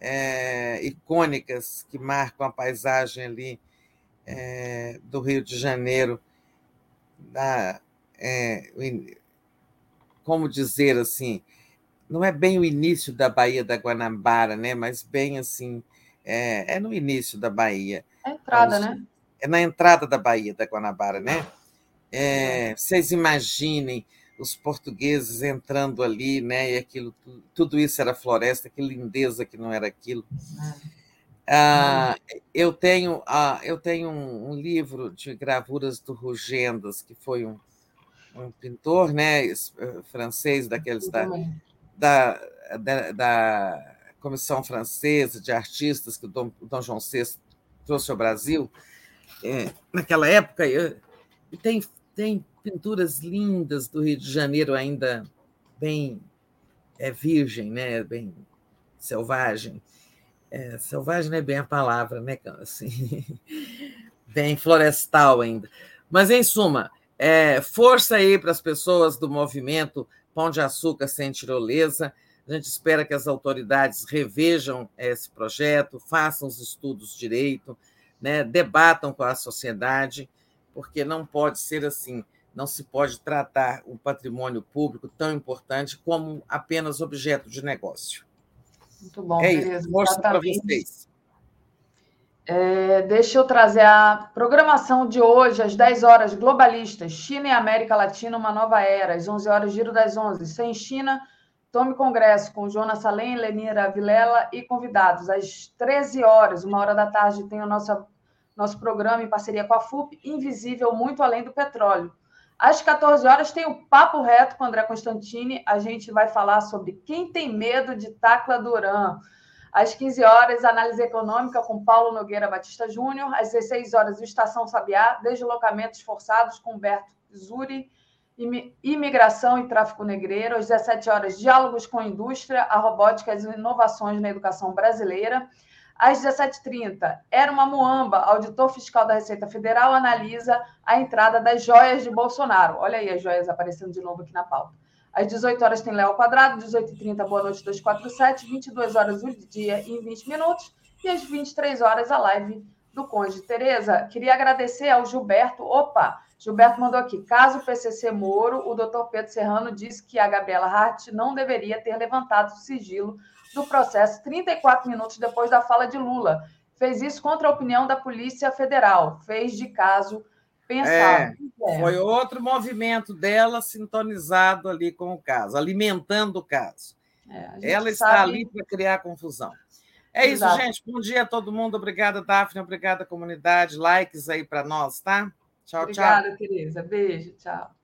é, icônicas que marcam a paisagem ali é, do Rio de Janeiro, da, é, como dizer assim, não é bem o início da Baía da Guanabara, né? Mas bem assim, é, é no início da Baía. É a entrada, né? É na entrada da Baía da Guanabara, né? É, vocês imaginem os portugueses entrando ali, né? E aquilo, tudo isso era floresta, que lindeza que não era aquilo. Ah, eu tenho, ah, eu tenho um, um, livro de gravuras do Rugendas, que foi um, um pintor, né, eh, francês daqueles da, da, da, da, Comissão Francesa de Artistas que o Dom, Dom João VI trouxe ao Brasil. É, naquela época, eu, tem, tem pinturas lindas do Rio de Janeiro ainda bem é, virgem, né? bem selvagem. É, selvagem não é bem a palavra, né? Assim, bem florestal ainda. Mas, em suma, é, força aí para as pessoas do movimento Pão de Açúcar Sem Tirolesa. A gente espera que as autoridades revejam esse projeto, façam os estudos direito, né, debatam com a sociedade, porque não pode ser assim não se pode tratar o patrimônio público tão importante como apenas objeto de negócio. Muito bom, é isso. Força para vocês. É, deixa eu trazer a programação de hoje, às 10 horas, globalistas, China e América Latina, uma nova era, às 11 horas, giro das 11, sem China, tome congresso com Jonas Salem, Lenira Vilela e convidados, às 13 horas, uma hora da tarde, tem o nosso, nosso programa em parceria com a FUP, Invisível, Muito Além do Petróleo, às 14 horas tem o Papo Reto com André Constantini. A gente vai falar sobre quem tem medo de Tacla Duran. Às 15 horas, análise econômica com Paulo Nogueira Batista Júnior. Às 16 horas, o Estação Sabiá, deslocamentos forçados com Humberto Zuri, imigração e tráfico negreiro. Às 17 horas, diálogos com indústria, a robótica e as inovações na educação brasileira. Às 17h30, era uma muamba. Auditor fiscal da Receita Federal analisa a entrada das joias de Bolsonaro. Olha aí as joias aparecendo de novo aqui na pauta. Às 18 horas tem Léo Quadrado, 18h30, Boa Noite 247, 22 horas o dia em 20 minutos, e às 23 horas a live do Conde. Tereza, queria agradecer ao Gilberto. Opa, Gilberto mandou aqui. Caso PCC Moro, o doutor Pedro Serrano disse que a Gabriela Hart não deveria ter levantado o sigilo do processo 34 minutos depois da fala de Lula. Fez isso contra a opinião da Polícia Federal. Fez de caso pensado. É, foi outro movimento dela sintonizado ali com o caso, alimentando o caso. É, Ela está sabe... ali para criar confusão. É Exato. isso, gente. Bom dia a todo mundo. Obrigada, Daphne. Obrigada, comunidade. Likes aí para nós, tá? Tchau, Obrigada, tchau. Obrigada, Tereza. Beijo. Tchau.